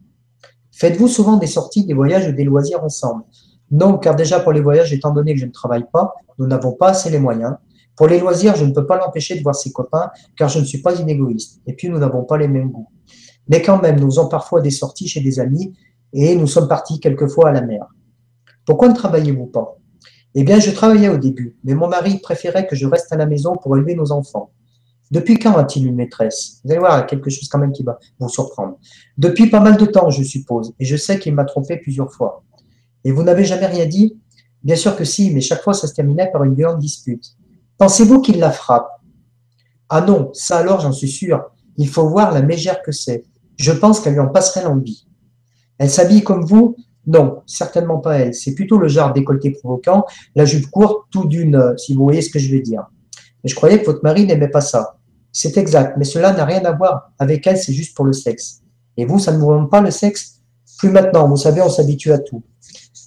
Faites-vous souvent des sorties, des voyages ou des loisirs ensemble? Non, car déjà pour les voyages, étant donné que je ne travaille pas, nous n'avons pas assez les moyens. Pour les loisirs, je ne peux pas l'empêcher de voir ses copains, car je ne suis pas une égoïste. Et puis, nous n'avons pas les mêmes goûts. Mais quand même, nous faisons parfois des sorties chez des amis, et nous sommes partis quelquefois à la mer. Pourquoi ne travaillez-vous pas? Eh bien, je travaillais au début, mais mon mari préférait que je reste à la maison pour élever nos enfants. Depuis quand a-t-il une maîtresse? Vous allez voir, quelque chose quand même qui va vous surprendre. Depuis pas mal de temps, je suppose, et je sais qu'il m'a trompé plusieurs fois. Et vous n'avez jamais rien dit? Bien sûr que si, mais chaque fois ça se terminait par une violente dispute. Pensez-vous qu'il la frappe? Ah non, ça alors j'en suis sûr. Il faut voir la mégère que c'est. Je pense qu'elle lui en passerait l'envie. Elle s'habille comme vous? Non, certainement pas elle. C'est plutôt le genre décolleté provoquant, la jupe courte, tout d'une, si vous voyez ce que je veux dire. Mais je croyais que votre mari n'aimait pas ça. C'est exact, mais cela n'a rien à voir avec elle, c'est juste pour le sexe. Et vous, ça ne vous rend pas le sexe? Plus maintenant, vous savez, on s'habitue à tout.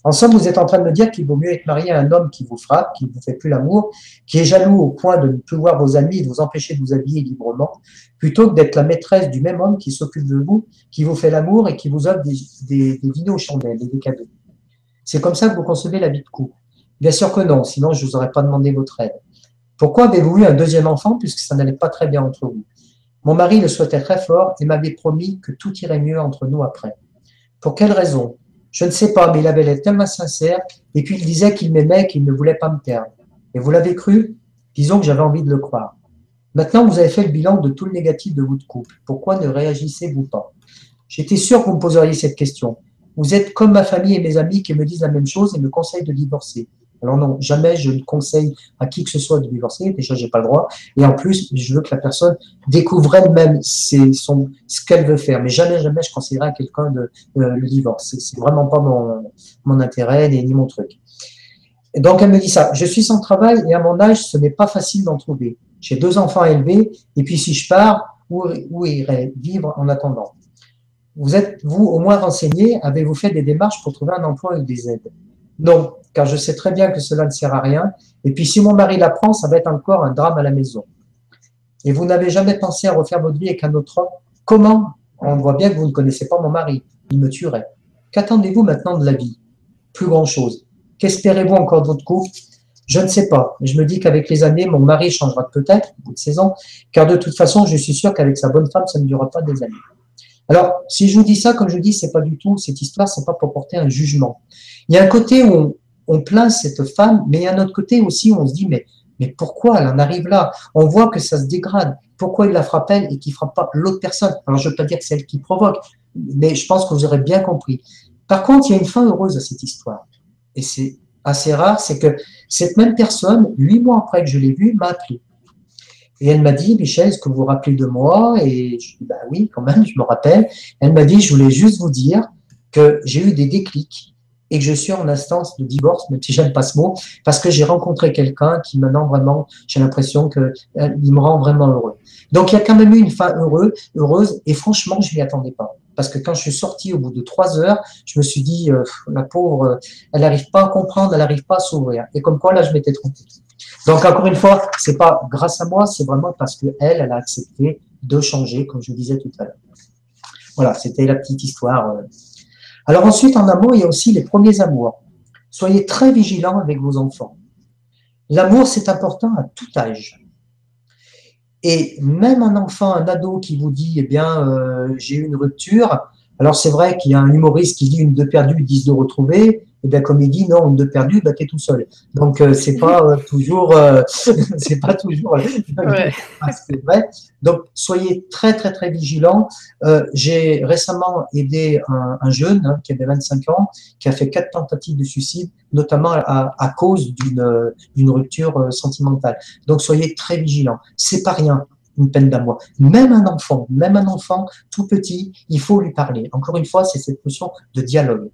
En somme, vous êtes en train de me dire qu'il vaut mieux être marié à un homme qui vous frappe, qui ne vous fait plus l'amour, qui est jaloux au point de ne plus voir vos amis et de vous empêcher de vous habiller librement, plutôt que d'être la maîtresse du même homme qui s'occupe de vous, qui vous fait l'amour et qui vous offre des, des, chandelles et des cadeaux. C'est comme ça que vous concevez la vie de couple. Bien sûr que non, sinon je ne vous aurais pas demandé votre aide. Pourquoi avez-vous eu un deuxième enfant puisque ça n'allait pas très bien entre vous? Mon mari le souhaitait très fort et m'avait promis que tout irait mieux entre nous après. Pour quelle raison? Je ne sais pas, mais il avait l'air tellement sincère et puis il disait qu'il m'aimait qu'il ne voulait pas me perdre. Et vous l'avez cru? Disons que j'avais envie de le croire. Maintenant, vous avez fait le bilan de tout le négatif de votre couple. Pourquoi ne réagissez-vous pas? J'étais sûr que vous me poseriez cette question. Vous êtes comme ma famille et mes amis qui me disent la même chose et me conseillent de divorcer. Alors non, jamais je ne conseille à qui que ce soit de divorcer. Déjà, j'ai pas le droit. Et en plus, je veux que la personne découvre elle-même ce qu'elle veut faire. Mais jamais, jamais, je conseillerais à quelqu'un de, le divorce. C'est vraiment pas mon, intérêt ni, mon truc. Donc, elle me dit ça. Je suis sans travail et à mon âge, ce n'est pas facile d'en trouver. J'ai deux enfants à élever. Et puis, si je pars, où, où irai vivre en attendant? Vous êtes, vous, au moins renseigné Avez-vous fait des démarches pour trouver un emploi avec des aides? Non, car je sais très bien que cela ne sert à rien. Et puis si mon mari l'apprend, ça va être encore un drame à la maison. Et vous n'avez jamais pensé à refaire votre vie avec un autre homme? Comment? On voit bien que vous ne connaissez pas mon mari. Il me tuerait. Qu'attendez-vous maintenant de la vie? Plus grand-chose. Qu'espérez-vous encore de votre couple? Je ne sais pas. Mais je me dis qu'avec les années, mon mari changera peut-être au bout de 16 ans, car de toute façon, je suis sûr qu'avec sa bonne femme, ça ne durera pas des années. Alors, si je vous dis ça, comme je dis, c'est pas du tout cette histoire, c'est pas pour porter un jugement. Il y a un côté où on plaint cette femme, mais il y a un autre côté aussi où on se dit, mais, mais pourquoi elle en arrive là? On voit que ça se dégrade. Pourquoi il la frappe elle et qu'il frappe pas l'autre personne? Alors, je veux pas dire que c'est elle qui provoque, mais je pense que vous aurez bien compris. Par contre, il y a une fin heureuse à cette histoire. Et c'est assez rare, c'est que cette même personne, huit mois après que je l'ai vue, m'a appelé. Et elle m'a dit, Michel, est-ce que vous vous rappelez de moi? Et je dis, bah oui, quand même, je me rappelle. Elle m'a dit, je voulais juste vous dire que j'ai eu des déclics et que je suis en instance de divorce, même si j'aime pas ce mot, parce que j'ai rencontré quelqu'un qui maintenant vraiment, j'ai l'impression qu'il euh, me rend vraiment heureux. Donc il y a quand même eu une fin heureuse, heureuse et franchement, je m'y attendais pas. Parce que quand je suis sorti au bout de trois heures, je me suis dit, euh, la pauvre, elle n'arrive pas à comprendre, elle n'arrive pas à s'ouvrir. Et comme quoi, là, je m'étais trompé. Donc encore une fois, c'est pas grâce à moi, c'est vraiment parce que elle, a accepté de changer, comme je disais tout à l'heure. Voilà, c'était la petite histoire. Alors ensuite, en amour, il y a aussi les premiers amours. Soyez très vigilants avec vos enfants. L'amour, c'est important à tout âge. Et même un enfant, un ado qui vous dit, eh bien, euh, j'ai eu une rupture, alors c'est vrai qu'il y a un humoriste qui dit une de perdue, dix de retrouvée, et bien comme il dit non, de perdue, bah t'es tout seul. Donc euh, c'est pas euh, toujours, euh, c'est pas toujours ouais. c'est vrai. Donc soyez très très très vigilants. J'ai récemment aidé un, un jeune hein, qui avait 25 ans, qui a fait quatre tentatives de suicide, notamment à, à cause d'une d'une rupture sentimentale. Donc soyez très vigilants. C'est pas rien une peine d'amour. Même un enfant, même un enfant tout petit, il faut lui parler. Encore une fois, c'est cette notion de dialogue.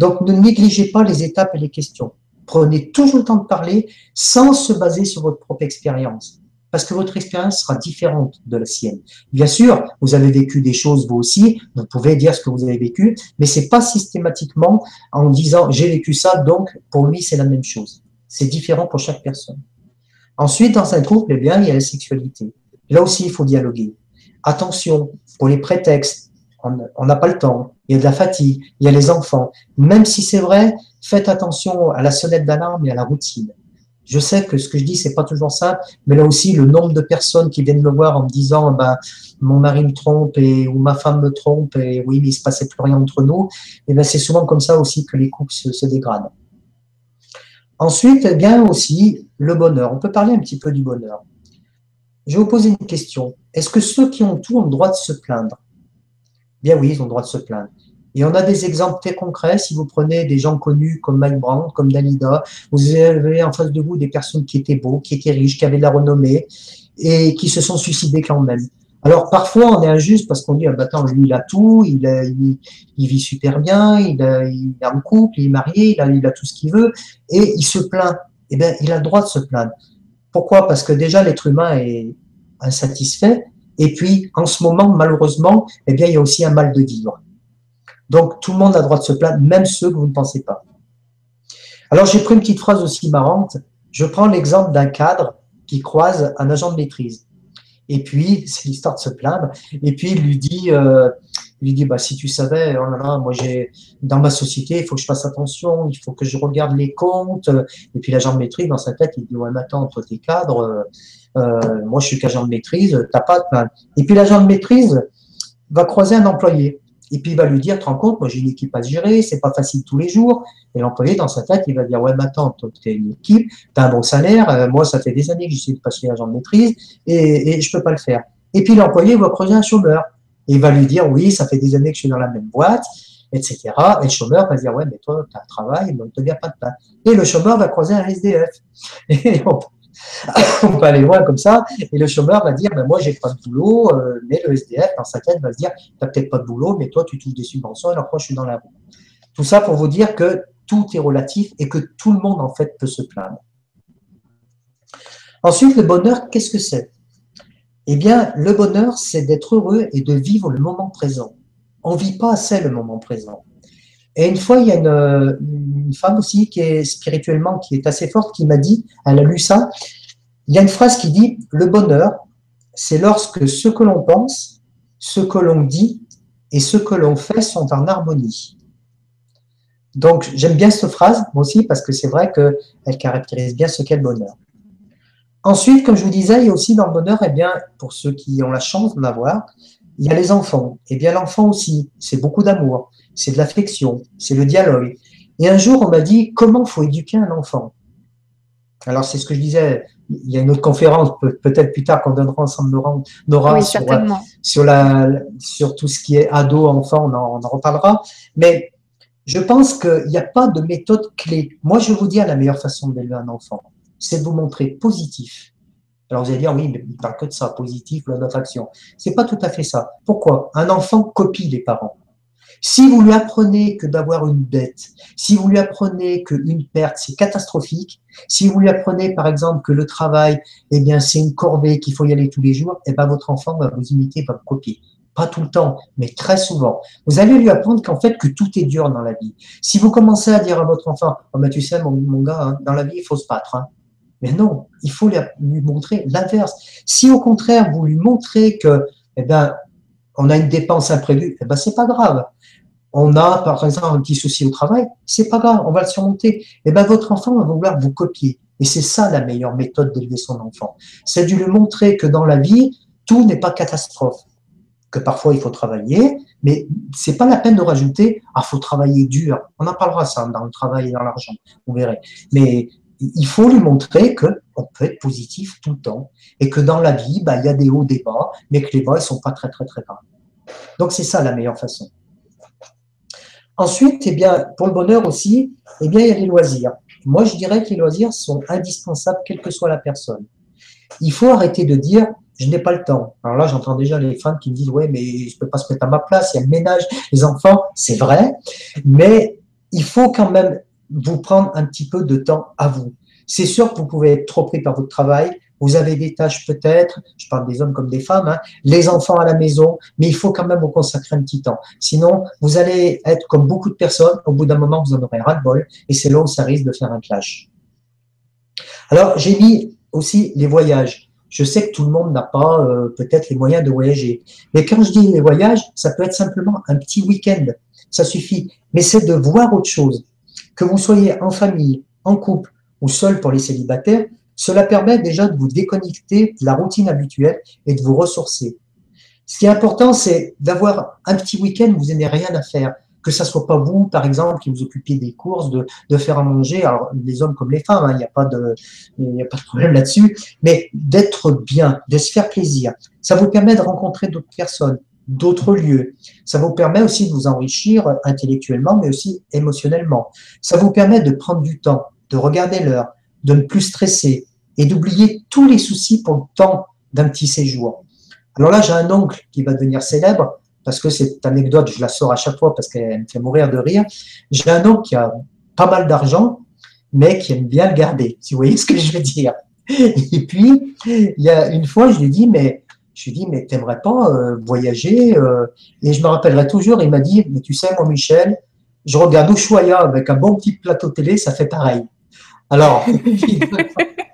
Donc, ne négligez pas les étapes et les questions. Prenez toujours le temps de parler sans se baser sur votre propre expérience. Parce que votre expérience sera différente de la sienne. Bien sûr, vous avez vécu des choses vous aussi, vous pouvez dire ce que vous avez vécu, mais c'est pas systématiquement en disant j'ai vécu ça, donc pour lui c'est la même chose. C'est différent pour chaque personne. Ensuite, dans un groupe, eh bien, il y a la sexualité. Là aussi, il faut dialoguer. Attention, pour les prétextes, on n'a pas le temps, il y a de la fatigue, il y a les enfants. Même si c'est vrai, faites attention à la sonnette d'alarme et à la routine. Je sais que ce que je dis, c'est pas toujours simple, mais là aussi, le nombre de personnes qui viennent me voir en me disant, ben, mon mari me trompe et, ou ma femme me trompe et oui, mais il se passait plus rien entre nous, et ben, c'est souvent comme ça aussi que les couples se, dégradent. Ensuite, eh bien aussi, le bonheur. On peut parler un petit peu du bonheur. Je vais vous poser une question. Est-ce que ceux qui ont tout ont le droit de se plaindre? Bien oui, ils ont le droit de se plaindre. Et on a des exemples très concrets. Si vous prenez des gens connus comme Mike Brown, comme Dalida, vous avez en face de vous des personnes qui étaient beaux, qui étaient riches, qui avaient de la renommée et qui se sont suicidés quand même. Alors parfois on est injuste parce qu'on dit ah, bah, attends lui il a tout, il, il, vit super bien, il, a, il est en couple, il est marié, il a, il a tout ce qu'il veut et il se plaint. Eh bien il a le droit de se plaindre. Pourquoi? Parce que déjà l'être humain est insatisfait et puis en ce moment malheureusement eh bien il y a aussi un mal de vivre. Donc, tout le monde a droit de se plaindre, même ceux que vous ne pensez pas. Alors, j'ai pris une petite phrase aussi marrante. Je prends l'exemple d'un cadre qui croise un agent de maîtrise. Et puis, c'est l'histoire de se plaindre. Et puis, il lui dit, euh, il lui dit, bah, si tu savais, oh moi, j'ai, dans ma société, il faut que je fasse attention, il faut que je regarde les comptes. Et puis, l'agent de maîtrise, dans sa tête, il dit, ouais, mais attends, toi, t'es cadre, euh, moi, je suis qu'agent de maîtrise, t'as pas de plainte. Et puis, l'agent de maîtrise va croiser un employé. Et puis il va lui dire, te rends compte, moi j'ai une équipe à gérer, c'est pas facile tous les jours. Et l'employé, dans sa tête, il va dire, ouais, mais attends, tu as une équipe, tu as un bon salaire, euh, moi ça fait des années que j'essaie de passer l'agent de maîtrise et, et je peux pas le faire. Et puis l'employé va creuser un chômeur. Et il va lui dire, oui, ça fait des années que je suis dans la même boîte, etc. Et le chômeur va dire, ouais, mais toi, tu as un travail, donc ne te pas de pain. Et le chômeur va croiser un SDF. Et on peut aller loin comme ça, et le chômeur va dire, ben moi j'ai pas de boulot, euh, mais le SDF dans sa tête va se dire, tu n'as peut-être pas de boulot, mais toi tu touches des subventions, alors moi je suis dans la roue. Tout ça pour vous dire que tout est relatif et que tout le monde en fait peut se plaindre. Ensuite, le bonheur, qu'est-ce que c'est? Eh bien, le bonheur, c'est d'être heureux et de vivre le moment présent. On ne vit pas assez le moment présent. Et une fois, il y a une, femme aussi qui est spirituellement, qui est assez forte, qui m'a dit, elle a lu ça, il y a une phrase qui dit, le bonheur, c'est lorsque ce que l'on pense, ce que l'on dit et ce que l'on fait sont en harmonie. Donc, j'aime bien cette phrase, moi aussi, parce que c'est vrai qu'elle caractérise bien ce qu'est le bonheur. Ensuite, comme je vous disais, il y a aussi dans le bonheur, eh bien, pour ceux qui ont la chance d'en avoir, il y a les enfants. Eh bien, l'enfant aussi, c'est beaucoup d'amour, c'est de l'affection, c'est le dialogue. Et un jour, on m'a dit comment faut éduquer un enfant? Alors, c'est ce que je disais. Il y a une autre conférence, peut-être plus tard, qu'on donnera ensemble Nora, sur, sur, la, sur tout ce qui est ado, enfant, on en, on en reparlera. Mais je pense qu'il n'y a pas de méthode clé. Moi, je vous dire la meilleure façon d'élever un enfant, c'est de vous montrer positif. Alors vous allez dire, oui, mais il parle que de ça, positif, loi d'attraction. C'est pas tout à fait ça. Pourquoi? Un enfant copie les parents. Si vous lui apprenez que d'avoir une dette, si vous lui apprenez qu'une perte, c'est catastrophique, si vous lui apprenez, par exemple, que le travail, eh bien, c'est une corvée, qu'il faut y aller tous les jours, eh bien, votre enfant va vous imiter, va vous copier. Pas tout le temps, mais très souvent. Vous allez lui apprendre qu'en fait, que tout est dur dans la vie. Si vous commencez à dire à votre enfant, oh, ben, tu sais, mon, mon gars, hein, dans la vie, il faut se battre. Hein. Mais non, il faut lui montrer l'inverse. Si au contraire, vous lui montrez que, eh ben, on a une dépense imprévue, eh ben, c'est pas grave. On a, par exemple, un petit souci au travail, c'est pas grave, on va le surmonter. Eh ben, votre enfant va vouloir vous copier. Et c'est ça la meilleure méthode d'élever son enfant. C'est de lui montrer que dans la vie, tout n'est pas catastrophe. Que parfois il faut travailler, mais c'est pas la peine de rajouter, ah, faut travailler dur. On en parlera ça dans le travail et dans l'argent, vous verrez. Mais il faut lui montrer qu'on peut être positif tout le temps et que dans la vie, bah, il y a des hauts, des bas, mais que les bas ne sont pas très, très, très grands. Donc, c'est ça la meilleure façon. Ensuite, eh bien, pour le bonheur aussi, eh bien, il y a les loisirs. Moi, je dirais que les loisirs sont indispensables, quelle que soit la personne. Il faut arrêter de dire je n'ai pas le temps. Alors là, j'entends déjà les fans qui me disent ouais, mais je ne peux pas se mettre à ma place, il y a le ménage, les enfants, c'est vrai, mais il faut quand même vous prendre un petit peu de temps à vous. C'est sûr que vous pouvez être trop pris par votre travail, vous avez des tâches peut-être, je parle des hommes comme des femmes, hein, les enfants à la maison, mais il faut quand même vous consacrer un petit temps. Sinon, vous allez être comme beaucoup de personnes, au bout d'un moment, vous en aurez ras-le-bol, et c'est là ça risque de faire un clash. Alors, j'ai mis aussi les voyages. Je sais que tout le monde n'a pas euh, peut-être les moyens de voyager. Mais quand je dis les voyages, ça peut être simplement un petit week-end. Ça suffit. Mais c'est de voir autre chose. Que vous soyez en famille, en couple ou seul pour les célibataires, cela permet déjà de vous déconnecter de la routine habituelle et de vous ressourcer. Ce qui est important, c'est d'avoir un petit week-end où vous n'avez rien à faire que ça soit pas vous, par exemple, qui vous occupiez des courses, de, faire à manger, alors les hommes comme les femmes, hein, il n'y a pas de, a pas de problème là-dessus, mais d'être bien, de se faire plaisir. Ça vous permet de rencontrer d'autres personnes, d'autres lieux. Ça vous permet aussi de vous enrichir intellectuellement, mais aussi émotionnellement. Ça vous permet de prendre du temps, de regarder l'heure, de ne plus stresser et d'oublier tous les soucis pour le temps d'un petit séjour. Alors là, j'ai un oncle qui va devenir célèbre parce que cette anecdote, je la sors à chaque fois parce qu'elle me fait mourir de rire. J'ai un oncle qui a pas mal d'argent, mais qui aime bien le garder, si vous voyez ce que je veux dire. Et puis, il y a une fois, je lui ai dit, mais je lui mais t'aimerais pas euh, voyager euh? Et je me rappellerai toujours, il m'a dit, mais tu sais, moi, Michel, je regarde Ushuaïa avec un bon petit plateau télé, ça fait pareil. Alors,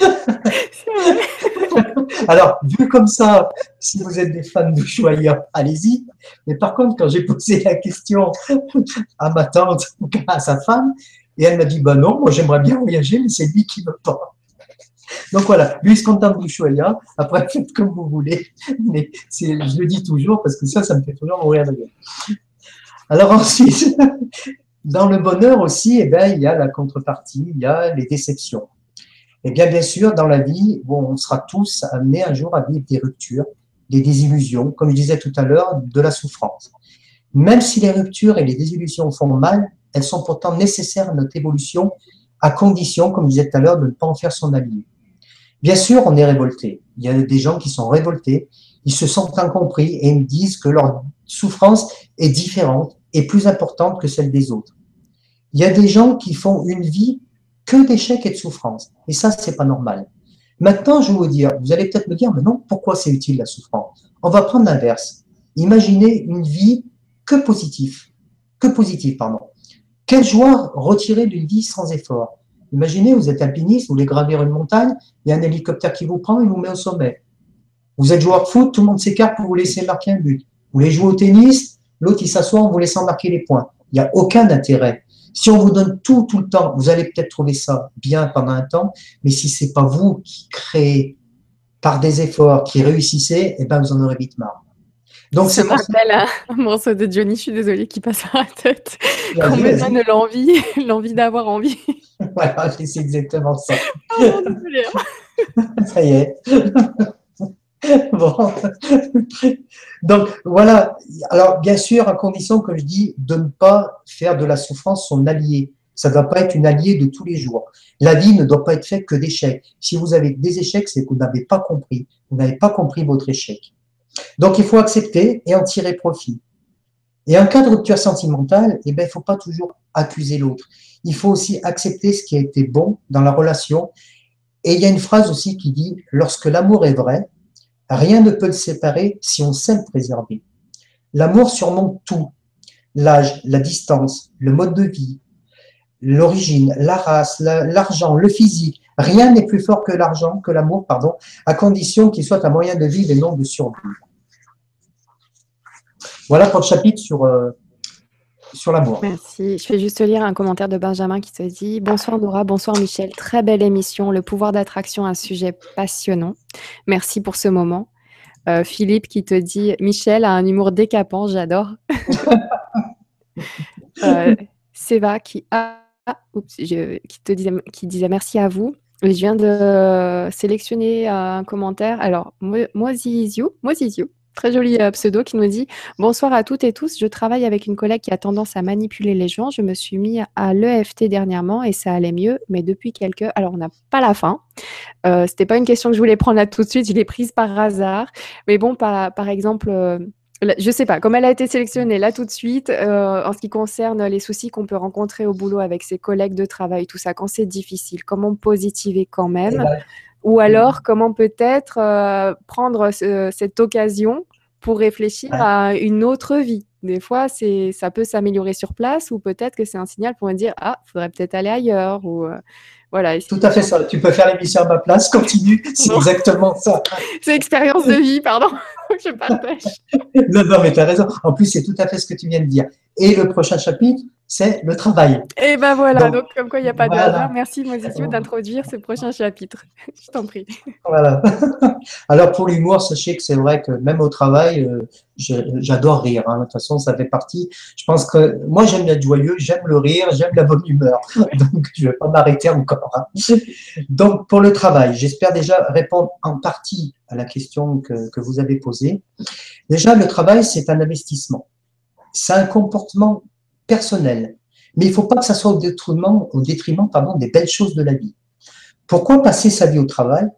Alors, vu comme ça, si vous êtes des fans de Choya, allez-y. Mais par contre, quand j'ai posé la question à ma tante, à sa femme, et elle m'a dit, bah non, moi j'aimerais bien voyager, mais c'est lui qui veut pas. Donc voilà, lui il se contente du Choya. Après, faites comme vous voulez. Mais je le dis toujours parce que ça, ça me fait toujours mourir de rire. Alors ensuite, dans le bonheur aussi, eh ben, il y a la contrepartie, il y a les déceptions. Et bien, bien sûr, dans la vie, bon, on sera tous amenés un jour à vivre des ruptures, des désillusions, comme je disais tout à l'heure, de la souffrance. Même si les ruptures et les désillusions font mal, elles sont pourtant nécessaires à notre évolution, à condition, comme je disais tout à l'heure, de ne pas en faire son allié. Bien sûr, on est révolté. Il y a des gens qui sont révoltés, ils se sentent incompris et ils disent que leur souffrance est différente et plus importante que celle des autres. Il y a des gens qui font une vie que d'échecs et de souffrances. Et ça, c'est pas normal. Maintenant, je vais vous dire, vous allez peut-être me dire, mais non, pourquoi c'est utile la souffrance? On va prendre l'inverse. Imaginez une vie que positive, que positive, pardon. Quelle joie retirer d'une vie sans effort Imaginez, vous êtes alpiniste, vous voulez gravir une montagne, il y a un hélicoptère qui vous prend et vous met au sommet. Vous êtes joueur de foot, tout le monde s'écarte pour vous laisser marquer un but. Vous voulez jouer au tennis, l'autre il s'assoit en vous laissant marquer les points. Il n'y a aucun intérêt. Si on vous donne tout, tout le temps, vous allez peut-être trouver ça bien pendant un temps, mais si c'est pas vous qui créez par des efforts, qui réussissez, eh ben vous en aurez vite marre. Donc c'est rappelle un morceau de Johnny, je suis désolée, qui passe à la tête. Qu'on me donne l'envie, l'envie d'avoir envie. voilà, c'est exactement ça. Oh. Hein. ça y est. bon. Donc voilà. Alors bien sûr, à condition, comme je dis, de ne pas faire de la souffrance son allié. Ça ne doit pas être une alliée de tous les jours. La vie ne doit pas être faite que d'échecs. Si vous avez des échecs, c'est que vous n'avez pas compris. Vous n'avez pas compris votre échec. Donc il faut accepter et en tirer profit. Et en cas de rupture sentimentale, eh ben, il ne faut pas toujours accuser l'autre. Il faut aussi accepter ce qui a été bon dans la relation. Et il y a une phrase aussi qui dit, lorsque l'amour est vrai, Rien ne peut le séparer si on sait le préserver. L'amour surmonte tout. L'âge, la distance, le mode de vie, l'origine, la race, l'argent, le physique. Rien n'est plus fort que l'argent, que l'amour, pardon, à condition qu'il soit un moyen de vivre et non de survivre. Voilà pour le chapitre sur, euh, sur l'amour. Merci. Je vais juste lire un commentaire de Benjamin qui te dit Bonsoir Nora, bonsoir Michel. Très belle émission. Le pouvoir d'attraction, un sujet passionnant. Merci pour ce moment. Euh, Philippe qui te dit Michel a un humour décapant, j'adore. euh, Seva qui a. qui, te disait, qui disait merci à vous. je viens de sélectionner un commentaire. Alors, Moisizio, Moisizio Très joli euh, pseudo qui nous dit Bonsoir à toutes et tous. Je travaille avec une collègue qui a tendance à manipuler les gens. Je me suis mis à l'EFT dernièrement et ça allait mieux, mais depuis quelques. Alors, on n'a pas la fin. Euh, C'était pas une question que je voulais prendre là tout de suite. Je l'ai prise par hasard. Mais bon, par, exemple. Euh, je sais pas, comme elle a été sélectionnée là tout de suite, euh, en ce qui concerne les soucis qu'on peut rencontrer au boulot avec ses collègues de travail, tout ça, quand c'est difficile, comment positiver quand même eh ben, ou alors, comment peut-être euh, prendre cette occasion pour réfléchir à une autre vie? Des fois, c'est, ça peut s'améliorer sur place ou peut-être que c'est un signal pour me dire ah, faudrait peut-être aller ailleurs ou euh, voilà. Tout à fait ça. Tu peux faire l'émission à ma place. Continue. C'est exactement ça. c'est expérience de vie, pardon. Je partage. non, non, mais tu as raison. En plus, c'est tout à fait ce que tu viens de dire. Et le prochain chapitre, c'est le travail. Et ben voilà, donc, comme quoi il n'y a pas de hasard. Merci Mosisio d'introduire ce prochain chapitre. Je t'en prie. Voilà. Alors pour l'humour, sachez que c'est vrai que même au travail, euh, j'adore rire. Hein. De toute façon, ça fait partie. Je pense que moi j'aime être joyeux, j'aime le rire, j'aime la bonne humeur. Donc je ne vais pas m'arrêter encore. Hein. Donc pour le travail, j'espère déjà répondre en partie à la question que, que vous avez posée. Déjà, le travail, c'est un investissement. C'est un comportement personnel. Mais il ne faut pas que ça soit au détriment, au détriment pardon, des belles choses de la vie. Pourquoi passer sa vie au travail,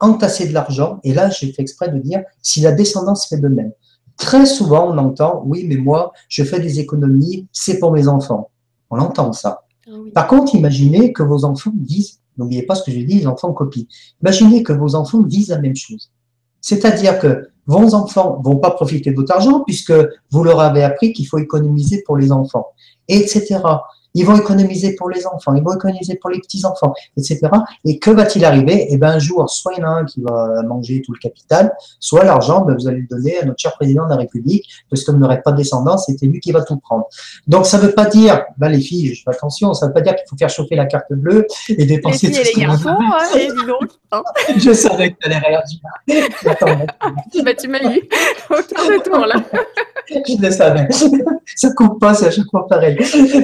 entasser de l'argent, et là j'ai fait exprès de dire si la descendance fait de même. Très souvent on entend oui mais moi je fais des économies, c'est pour mes enfants. On entend ça. Ah Par contre imaginez que vos enfants disent, n'oubliez pas ce que j'ai dit, les enfants copient. Imaginez que vos enfants disent la même chose. C'est-à-dire que vos enfants vont pas profiter de votre argent puisque vous leur avez appris qu'il faut économiser pour les enfants, etc. Ils vont économiser pour les enfants, ils vont économiser pour les petits-enfants, etc. Et que va-t-il arriver? Eh bien, un jour, soit il y en a un qui va manger tout le capital, soit l'argent, ben, vous allez le donner à notre cher président de la République, parce que vous n'aurez pas de descendance, c'était lui qui va tout prendre. Donc, ça ne veut pas dire, ben, les filles, je fais attention, ça ne veut pas dire qu'il faut faire chauffer la carte bleue et dépenser les filles et les garçons, hein, et dis donc. Hein. je savais que tu allais réagir. bah, tu m'as eu autour de tour, là. je le savais. Ça coupe pas, c'est à chaque fois pareil.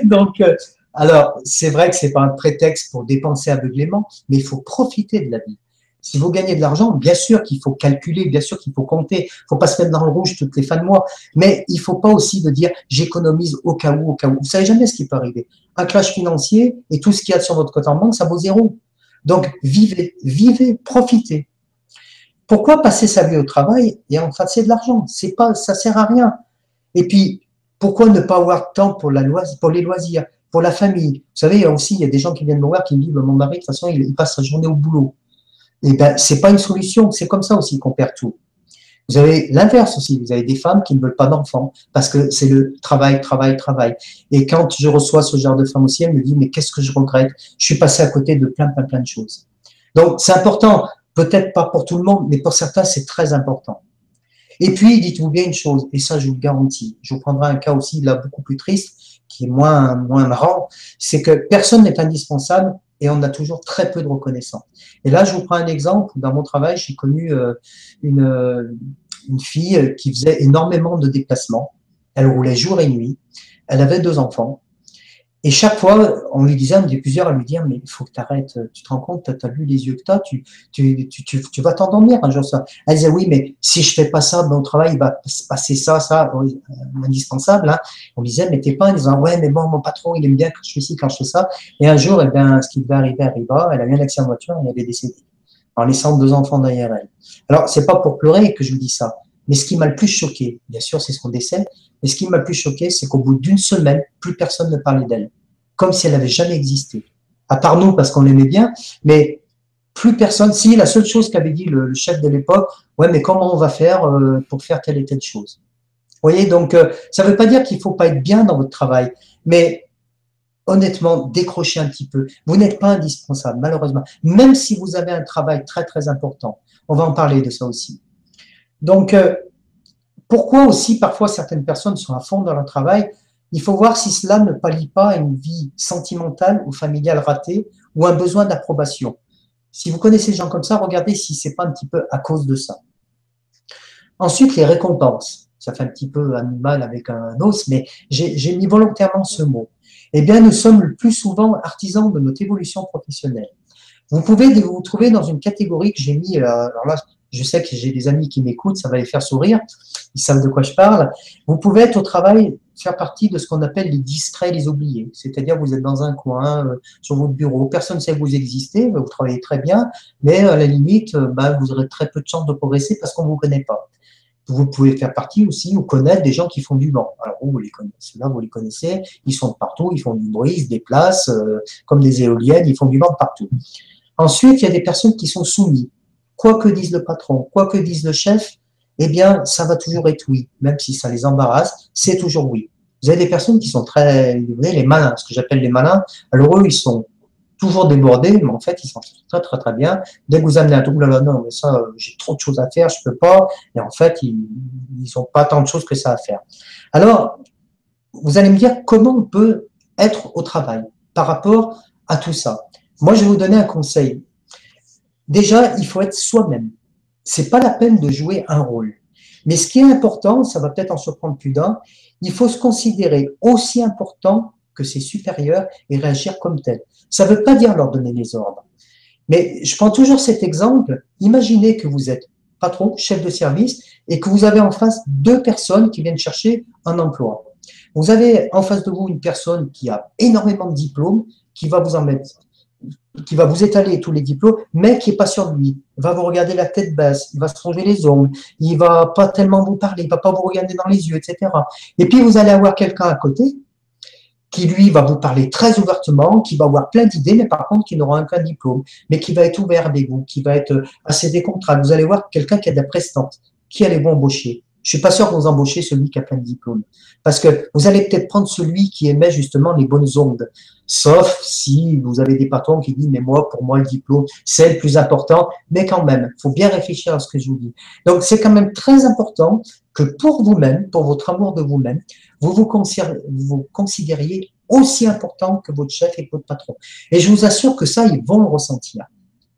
Donc, euh, alors, c'est vrai que c'est pas un prétexte pour dépenser aveuglément, mais il faut profiter de la vie. Si vous gagnez de l'argent, bien sûr qu'il faut calculer, bien sûr qu'il faut compter. Il faut pas se mettre dans le rouge toutes les fins de mois. Mais il faut pas aussi de dire j'économise au cas où, au cas où. Vous savez jamais ce qui peut arriver. Un clash financier et tout ce qu'il y a sur votre compte en banque, ça vaut zéro. Donc, vivez, vivez, profitez. Pourquoi passer sa vie au travail et en c'est de l'argent? C'est pas, ça sert à rien. Et puis, pourquoi ne pas avoir de temps pour, la pour les loisirs? Pour la famille. Vous savez, il y a aussi, il y a des gens qui viennent me voir qui me disent, mon mari, de toute façon, il, passe sa journée au boulot. Et eh ben, c'est pas une solution. C'est comme ça aussi qu'on perd tout. Vous avez l'inverse aussi. Vous avez des femmes qui ne veulent pas d'enfants parce que c'est le travail, travail, travail. Et quand je reçois ce genre de femme aussi, elle me dit, mais qu'est-ce que je regrette? Je suis passé à côté de plein, plein, plein de choses. Donc, c'est important. Peut-être pas pour tout le monde, mais pour certains, c'est très important. Et puis, dites-vous bien une chose, et ça, je vous le garantis. Je vous prendrai un cas aussi, là, beaucoup plus triste qui est moins, moins marrant, c'est que personne n'est indispensable et on a toujours très peu de reconnaissance. Et là, je vous prends un exemple. Dans mon travail, j'ai connu euh, une, euh, une fille qui faisait énormément de déplacements. Elle roulait jour et nuit. Elle avait deux enfants. Et chaque fois, on lui disait, on dit plusieurs à lui dire, mais il faut que tu arrêtes, tu te rends compte, tu as vu les yeux que tu as, tu, tu, tu, tu vas t'endormir un jour. Ça. Elle disait, oui, mais si je fais pas ça, ben, au travail, il va se passer ça, ça, euh, indispensable. Hein. On lui disait, mais t'es pas en disant, ouais, mais bon, mon patron, il aime bien quand je fais ci, quand je fais ça. Et un jour, eh bien, ce qui va arriver arriva, elle a eu un accident de voiture et elle est décédée, en laissant deux enfants derrière elle. Alors, c'est pas pour pleurer que je vous dis ça. Mais ce qui m'a le plus choqué, bien sûr, c'est ce qu'on décède, mais ce qui m'a le plus choqué, c'est qu'au bout d'une semaine, plus personne ne parlait d'elle. Comme si elle n'avait jamais existé. À part nous, parce qu'on l'aimait bien, mais plus personne. Si, la seule chose qu'avait dit le, chef de l'époque, ouais, mais comment on va faire euh, pour faire telle et telle chose? Vous voyez, donc, euh, ça ne veut pas dire qu'il ne faut pas être bien dans votre travail, mais honnêtement, décrochez un petit peu. Vous n'êtes pas indispensable, malheureusement. Même si vous avez un travail très, très important. On va en parler de ça aussi. Donc, euh, pourquoi aussi parfois certaines personnes sont à fond dans leur travail? Il faut voir si cela ne pallie pas une vie sentimentale ou familiale ratée ou un besoin d'approbation. Si vous connaissez des gens comme ça, regardez si c'est pas un petit peu à cause de ça. Ensuite, les récompenses. Ça fait un petit peu animal avec un os, mais j'ai mis volontairement ce mot. Eh bien, nous sommes le plus souvent artisans de notre évolution professionnelle. Vous pouvez vous trouver dans une catégorie que j'ai mis, euh, là, je sais que j'ai des amis qui m'écoutent, ça va les faire sourire, ils savent de quoi je parle. Vous pouvez être au travail, faire partie de ce qu'on appelle les distraits, les oubliés. C'est-à-dire vous êtes dans un coin, euh, sur votre bureau, personne ne sait que vous existez, vous travaillez très bien, mais à la limite, euh, bah, vous aurez très peu de chances de progresser parce qu'on ne vous connaît pas. Vous pouvez faire partie aussi ou connaître des gens qui font du vent. Alors vous, les connaissez, là vous les connaissez, ils sont partout, ils font du bruit, ils se déplacent, euh, comme des éoliennes, ils font du vent partout. Ensuite, il y a des personnes qui sont soumises quoi que dise le patron, quoi que dise le chef, eh bien, ça va toujours être oui, même si ça les embarrasse, c'est toujours oui. Vous avez des personnes qui sont très, vous voyez, les malins, ce que j'appelle les malins. Alors eux, ils sont toujours débordés, mais en fait, ils sont très, très, très bien. Dès que vous amenez un double, là, non, mais ça, j'ai trop de choses à faire, je peux pas. Et en fait, ils n'ont pas tant de choses que ça à faire. Alors, vous allez me dire comment on peut être au travail par rapport à tout ça. Moi, je vais vous donner un conseil. Déjà, il faut être soi-même. C'est pas la peine de jouer un rôle. Mais ce qui est important, ça va peut-être en surprendre plus d'un, il faut se considérer aussi important que ses supérieurs et réagir comme tel. Ça ne veut pas dire leur donner les ordres. Mais je prends toujours cet exemple. Imaginez que vous êtes patron, chef de service, et que vous avez en face deux personnes qui viennent chercher un emploi. Vous avez en face de vous une personne qui a énormément de diplômes, qui va vous en mettre, qui va vous étaler tous les diplômes, mais qui est pas de lui. Il va vous regarder la tête basse, il va se ronger les ongles, il va pas tellement vous parler, il va pas vous regarder dans les yeux, etc. Et puis vous allez avoir quelqu'un à côté qui lui va vous parler très ouvertement, qui va avoir plein d'idées, mais par contre qui n'aura aucun diplôme, mais qui va être ouvert avec vous, qui va être assez décontracté. Vous allez voir quelqu'un qui a de la prestance. Qui allez-vous embaucher Je suis pas sûr que vous embauchez celui qui a plein de diplômes. Parce que vous allez peut-être prendre celui qui émet justement les bonnes ondes. Sauf si vous avez des patrons qui disent, mais moi, pour moi, le diplôme, c'est le plus important. Mais quand même, faut bien réfléchir à ce que je vous dis. Donc, c'est quand même très important que pour vous-même, pour votre amour de vous-même, vous vous, vous considériez aussi important que votre chef et votre patron. Et je vous assure que ça, ils vont le ressentir.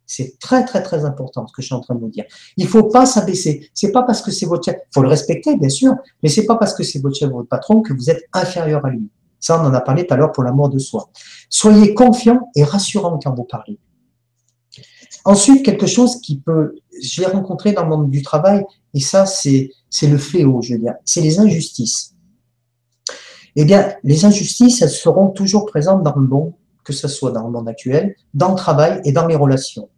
C'est très, très, très important ce que je suis en train de vous dire. Il ne faut pas s'abaisser. C'est pas parce que c'est votre chef. Il faut le respecter, bien sûr, mais c'est pas parce que c'est votre chef votre patron que vous êtes inférieur à lui. Ça, on en a parlé tout à l'heure pour l'amour de soi. Soyez confiant et rassurant quand vous parlez. Ensuite, quelque chose qui peut, je l'ai rencontré dans le monde du travail, et ça, c'est, c'est le fléau, je veux dire, c'est les injustices. Eh bien, les injustices, elles seront toujours présentes dans le monde, que ce soit dans le monde actuel, dans le travail et dans les relations.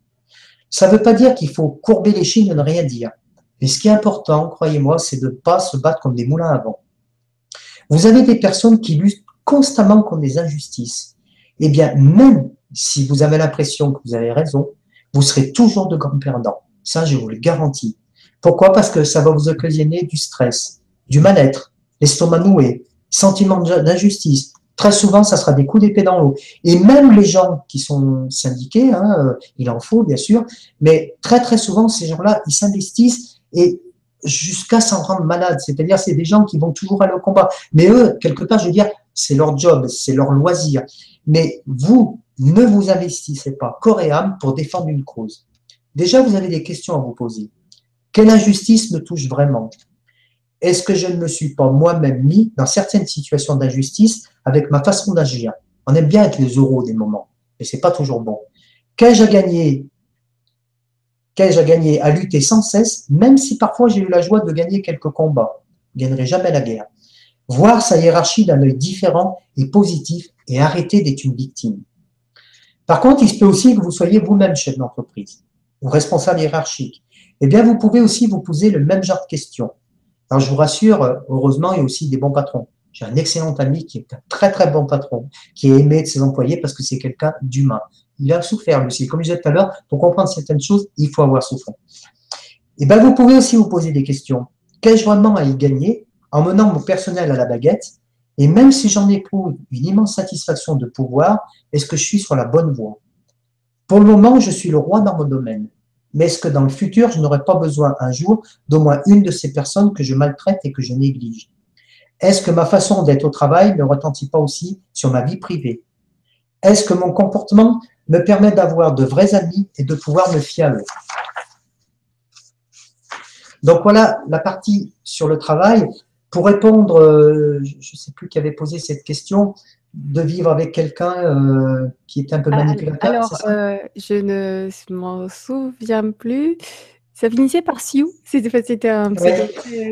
Ça ne veut pas dire qu'il faut courber les chines et ne rien dire. Mais ce qui est important, croyez-moi, c'est de ne pas se battre comme des moulins à vent. Vous avez des personnes qui luttent constamment contre des injustices. Eh bien, même si vous avez l'impression que vous avez raison, vous serez toujours de grands perdants. Ça, je vous le garantis. Pourquoi? Parce que ça va vous occasionner du stress, du mal-être, l'estomac noué, sentiment d'injustice, Très souvent, ça sera des coups d'épée dans l'eau. Et même les gens qui sont syndiqués, hein, euh, il en faut bien sûr, mais très très souvent, ces gens-là, ils s'investissent et jusqu'à s'en rendre malade. C'est-à-dire, c'est des gens qui vont toujours aller au combat. Mais eux, quelque part, je veux dire, c'est leur job, c'est leur loisir. Mais vous, ne vous investissez pas corps et âme pour défendre une cause. Déjà, vous avez des questions à vous poser. Quelle injustice me touche vraiment? Est-ce que je ne me suis pas moi-même mis dans certaines situations d'injustice avec ma façon d'agir? On aime bien être les euros des moments, mais c'est pas toujours bon. Qu'ai-je à gagner? Qu'ai-je à gagner à lutter sans cesse, même si parfois j'ai eu la joie de gagner quelques combats? Je ne gagnerai jamais la guerre. Voir sa hiérarchie d'un œil différent et positif et arrêter d'être une victime. Par contre, il se peut aussi que vous soyez vous-même chef d'entreprise ou responsable hiérarchique. Eh bien, vous pouvez aussi vous poser le même genre de questions. Alors, je vous rassure, heureusement, il y a aussi des bons patrons. J'ai un excellent ami qui est un très, très bon patron, qui est aimé de ses employés parce que c'est quelqu'un d'humain. Il a souffert, lui aussi. Comme je disais tout à l'heure, pour comprendre certaines choses, il faut avoir souffert. Et eh bien, vous pouvez aussi vous poser des questions. Qu'ai-je vraiment à y gagner en menant mon personnel à la baguette? Et même si j'en éprouve une immense satisfaction de pouvoir, est-ce que je suis sur la bonne voie? Pour le moment, je suis le roi dans mon domaine mais est-ce que dans le futur, je n'aurai pas besoin un jour d'au moins une de ces personnes que je maltraite et que je néglige? Est-ce que ma façon d'être au travail ne retentit pas aussi sur ma vie privée? Est-ce que mon comportement me permet d'avoir de vrais amis et de pouvoir me fier à eux? Donc voilà la partie sur le travail. Pour répondre, euh, je ne sais plus qui avait posé cette question, de vivre avec quelqu'un euh, qui est un peu ah, manipulateur Alors, euh, je ne m'en souviens plus. Ça finissait par Sioux. C'était un.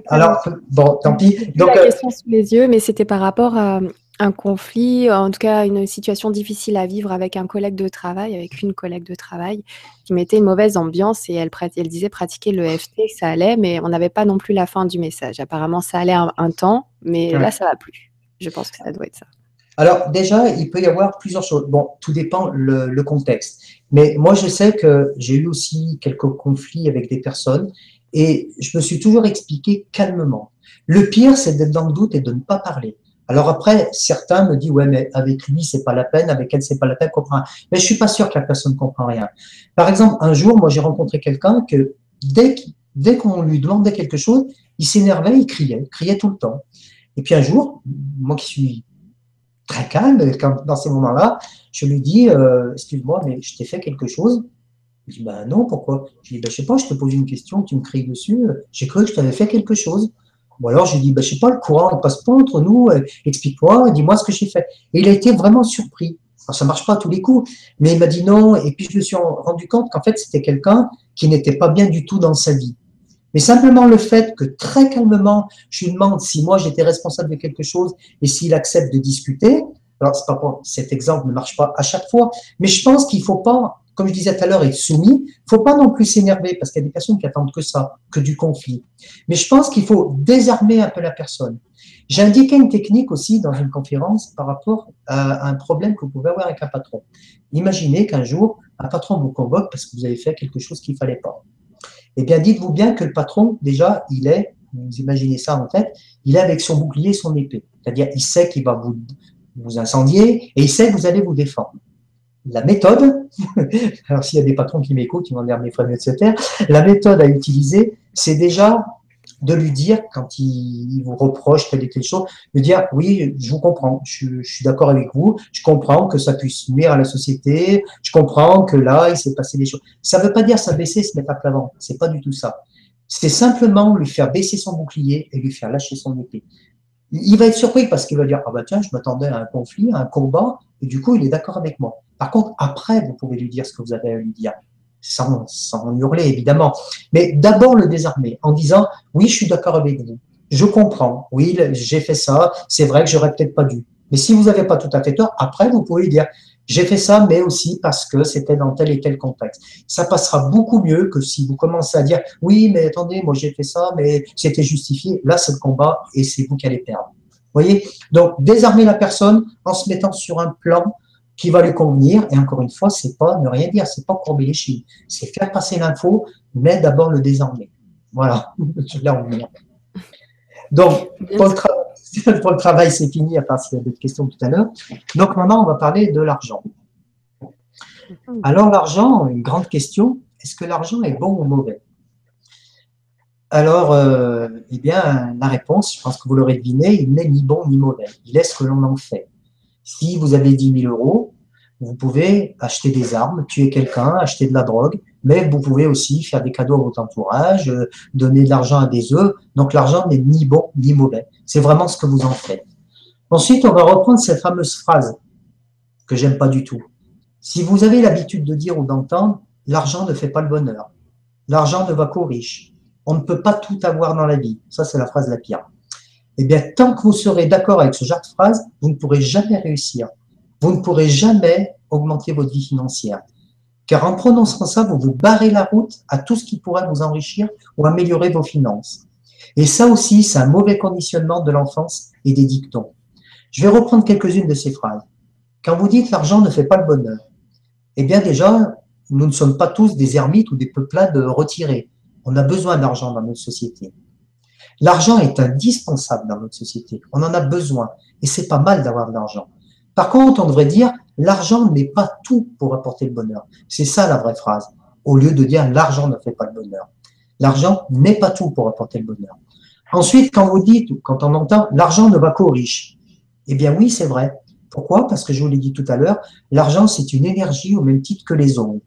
Alors, bon, tant pis. Donc, la euh, question sous les yeux, mais c'était par rapport à un conflit, en tout cas une situation difficile à vivre avec un collègue de travail, avec une collègue de travail, qui mettait une mauvaise ambiance et elle, elle disait pratiquer le FT, ça allait, mais on n'avait pas non plus la fin du message. Apparemment, ça allait un, temps, mais là, ça va plus. Je pense que ça doit être ça. Alors déjà, il peut y avoir plusieurs choses. Bon, tout dépend le, contexte. Mais moi, je sais que j'ai eu aussi quelques conflits avec des personnes Et je me suis toujours expliqué calmement. Le pire, c'est d'être dans le doute et de ne pas parler. Alors après, certains me disent, ouais, mais avec lui, c'est pas la peine, avec elle, c'est pas la peine, comprend. Mais je suis pas sûr que la personne comprend rien. Par exemple, un jour, moi, j'ai rencontré quelqu'un que dès, dès qu'on lui demandait quelque chose, il s'énervait, il criait, il criait tout le temps. Et puis un jour, moi qui suis très calme dans ces moments-là, je lui dis, euh, excuse-moi, mais je t'ai fait quelque chose Il dit, ben non, pourquoi? Je lui dis, ben, je sais pas, je te pose une question, tu me cries dessus, j'ai cru que je t'avais fait quelque chose. Ou alors je lui dis, ben, je sais pas, le courant ne passe pas entre nous, euh, explique-moi, dis-moi ce que j'ai fait. Et il a été vraiment surpris. Alors, ça marche pas à tous les coups, mais il m'a dit non, et puis je me suis rendu compte qu'en fait, c'était quelqu'un qui n'était pas bien du tout dans sa vie. Mais simplement le fait que très calmement, je lui demande si moi j'étais responsable de quelque chose et s'il accepte de discuter. Alors, pas cet exemple ne marche pas à chaque fois, mais je pense qu'il faut pas, comme je disais tout à l'heure, être soumis. faut pas non plus s'énerver parce qu'il y a des personnes qui attendent que ça, que du conflit. Mais je pense qu'il faut désarmer un peu la personne. J'ai indiqué une technique aussi dans une conférence par rapport à un problème que vous pouvez avoir avec un patron. Imaginez qu'un jour, un patron vous convoque parce que vous avez fait quelque chose qu'il fallait pas. Eh bien, dites-vous bien que le patron, déjà, il est, vous imaginez ça en tête, il est avec son bouclier, son épée. C'est-à-dire, il sait qu'il va vous, vous incendier et il sait que vous allez vous défendre. La méthode, alors s'il y a des patrons qui m'écoutent, ils vont dire mes frères taire, la méthode à utiliser, c'est déjà de lui dire, quand il, vous reproche telle telle chose, de dire oui, je vous comprends, je, suis d'accord avec vous, je comprends que ça puisse nuire à la société, je comprends que là, il s'est passé des choses. Ça ne veut pas dire s'abaisser, se mettre à plat ventre, c'est pas du tout ça. C'est simplement lui faire baisser son bouclier et lui faire lâcher son épée. Il va être surpris parce qu'il va dire ah bah tiens, je m'attendais à un conflit, à un combat, et du coup, il est d'accord avec moi. Par contre, après, vous pouvez lui dire ce que vous avez à lui dire sans, sans hurler évidemment, mais d'abord le désarmer en disant oui, je suis d'accord avec vous, je comprends, oui, j'ai fait ça, c'est vrai que j'aurais peut-être pas dû. Mais si vous n'avez pas tout à fait tort, après vous pouvez dire j'ai fait ça, mais aussi parce que c'était dans tel et tel contexte. Ça passera beaucoup mieux que si vous commencez à dire oui, mais attendez, moi j'ai fait ça, mais c'était justifié. Là, c'est le combat et c'est vous qui allez perdre. Vous voyez? Donc, désarmer la personne en se mettant sur un plan qui va lui convenir. Et encore une fois, c'est pas ne rien dire, c'est pas courber les chines, c'est faire passer l'info, mais d'abord le désarmer. Voilà, là on est. Donc, pour le, travail, c'est fini, à part s'il y a d'autres questions tout à l'heure. Donc maintenant, on va parler de l'argent. Alors l'argent, une grande question, est-ce que l'argent est bon ou mauvais? Alors, euh, eh bien, la réponse, je pense que vous l'aurez deviné, il n'est ni bon ni mauvais. Il est ce que l'on en fait. Si vous avez 10 000 euros, vous pouvez acheter des armes, tuer quelqu'un, acheter de la drogue, mais vous pouvez aussi faire des cadeaux à votre entourage, euh, donner de l'argent à des œufs. Donc l'argent n'est ni bon ni mauvais. C'est vraiment ce que vous en faites. Ensuite, on va reprendre cette fameuse phrase que j'aime pas du tout. Si vous avez l'habitude de dire ou d'entendre, l'argent ne fait pas le bonheur. L'argent ne va qu'aux riches. On ne peut pas tout avoir dans la vie. Ça, c'est la phrase la pire eh bien, tant que vous serez d'accord avec ce genre de phrase, vous ne pourrez jamais réussir. Vous ne pourrez jamais augmenter votre vie financière. Car en prononçant ça, vous vous barrez la route à tout ce qui pourrait vous enrichir ou améliorer vos finances. Et ça aussi, c'est un mauvais conditionnement de l'enfance et des dictons. Je vais reprendre quelques-unes de ces phrases. Quand vous dites l'argent ne fait pas le bonheur, eh bien déjà, nous ne sommes pas tous des ermites ou des peuplades retirés. On a besoin d'argent dans notre société. L'argent est indispensable dans notre société. On en a besoin. Et c'est pas mal d'avoir de l'argent. Par contre, on devrait dire, l'argent n'est pas tout pour apporter le bonheur. C'est ça la vraie phrase. Au lieu de dire, l'argent ne fait pas le bonheur. L'argent n'est pas tout pour apporter le bonheur. Ensuite, quand vous dites, quand on entend, l'argent ne va qu'aux riches. Eh bien oui, c'est vrai. Pourquoi? Parce que je vous l'ai dit tout à l'heure, l'argent, c'est une énergie au même titre que les ondes.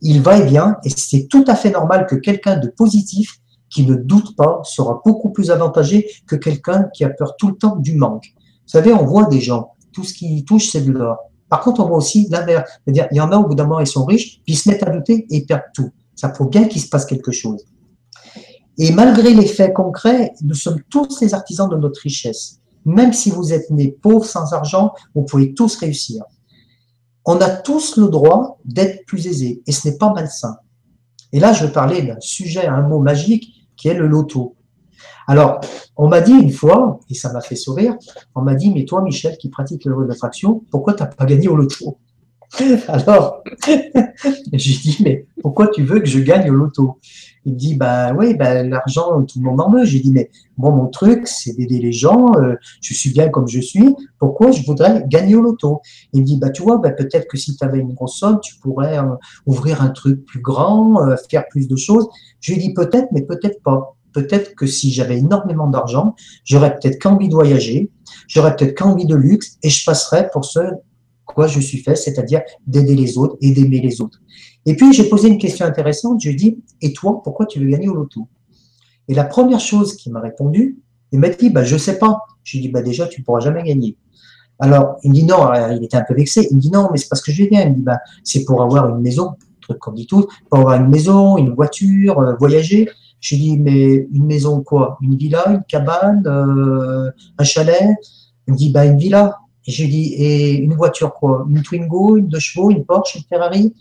Il va et vient, et c'est tout à fait normal que quelqu'un de positif qui ne doute pas sera beaucoup plus avantagé que quelqu'un qui a peur tout le temps du manque. Vous savez, on voit des gens, tout ce qui touche, c'est de l'or. Par contre, on voit aussi l'inverse. Il y en a au bout d'un moment, ils sont riches, puis ils se mettent à douter et ils perdent tout. Ça faut bien qu'il se passe quelque chose. Et malgré les faits concrets, nous sommes tous les artisans de notre richesse. Même si vous êtes nés pauvres, sans argent, vous pouvez tous réussir. On a tous le droit d'être plus aisés, et ce n'est pas malsain. Et là, je parler d'un sujet, un mot magique, qui est le loto. Alors, on m'a dit une fois, et ça m'a fait sourire, on m'a dit, mais toi, Michel, qui pratique le de l'attraction, pourquoi tu n'as pas gagné au loto? Alors, j'ai dit, mais pourquoi tu veux que je gagne au loto? Il me dit, bah oui, bah, l'argent, tout le monde en veut. J'ai dit, mais bon, mon truc, c'est d'aider les gens, euh, je suis bien comme je suis, pourquoi je voudrais gagner au loto? Il me dit, bah tu vois, bah, peut-être que si tu avais une grosse somme, tu pourrais euh, ouvrir un truc plus grand, euh, faire plus de choses. Je lui ai dit, peut-être, mais peut-être pas. Peut-être que si j'avais énormément d'argent, j'aurais peut-être qu'envie de voyager, j'aurais peut-être qu'envie de luxe et je passerais pour ce quoi je suis fait, c'est-à-dire d'aider les autres et d'aimer les autres. Et puis, j'ai posé une question intéressante. Je lui ai dit, et toi, pourquoi tu veux gagner au loto? Et la première chose qu'il m'a répondu, il m'a dit, bah, je sais pas. Je lui ai dit, bah, déjà, tu pourras jamais gagner. Alors, il me dit non, il était un peu vexé. Il me dit non, mais c'est parce que je vais bien. Il me dit, bah, c'est pour avoir une maison, truc qu'on dit tout, pour avoir une maison, une voiture, euh, voyager. Je lui dit, mais une maison quoi? Une villa, une cabane, euh, un chalet Il me dit, bah, une villa. Et je lui dis, et une voiture quoi? Une Twingo, une deux chevaux, une Porsche, une Ferrari?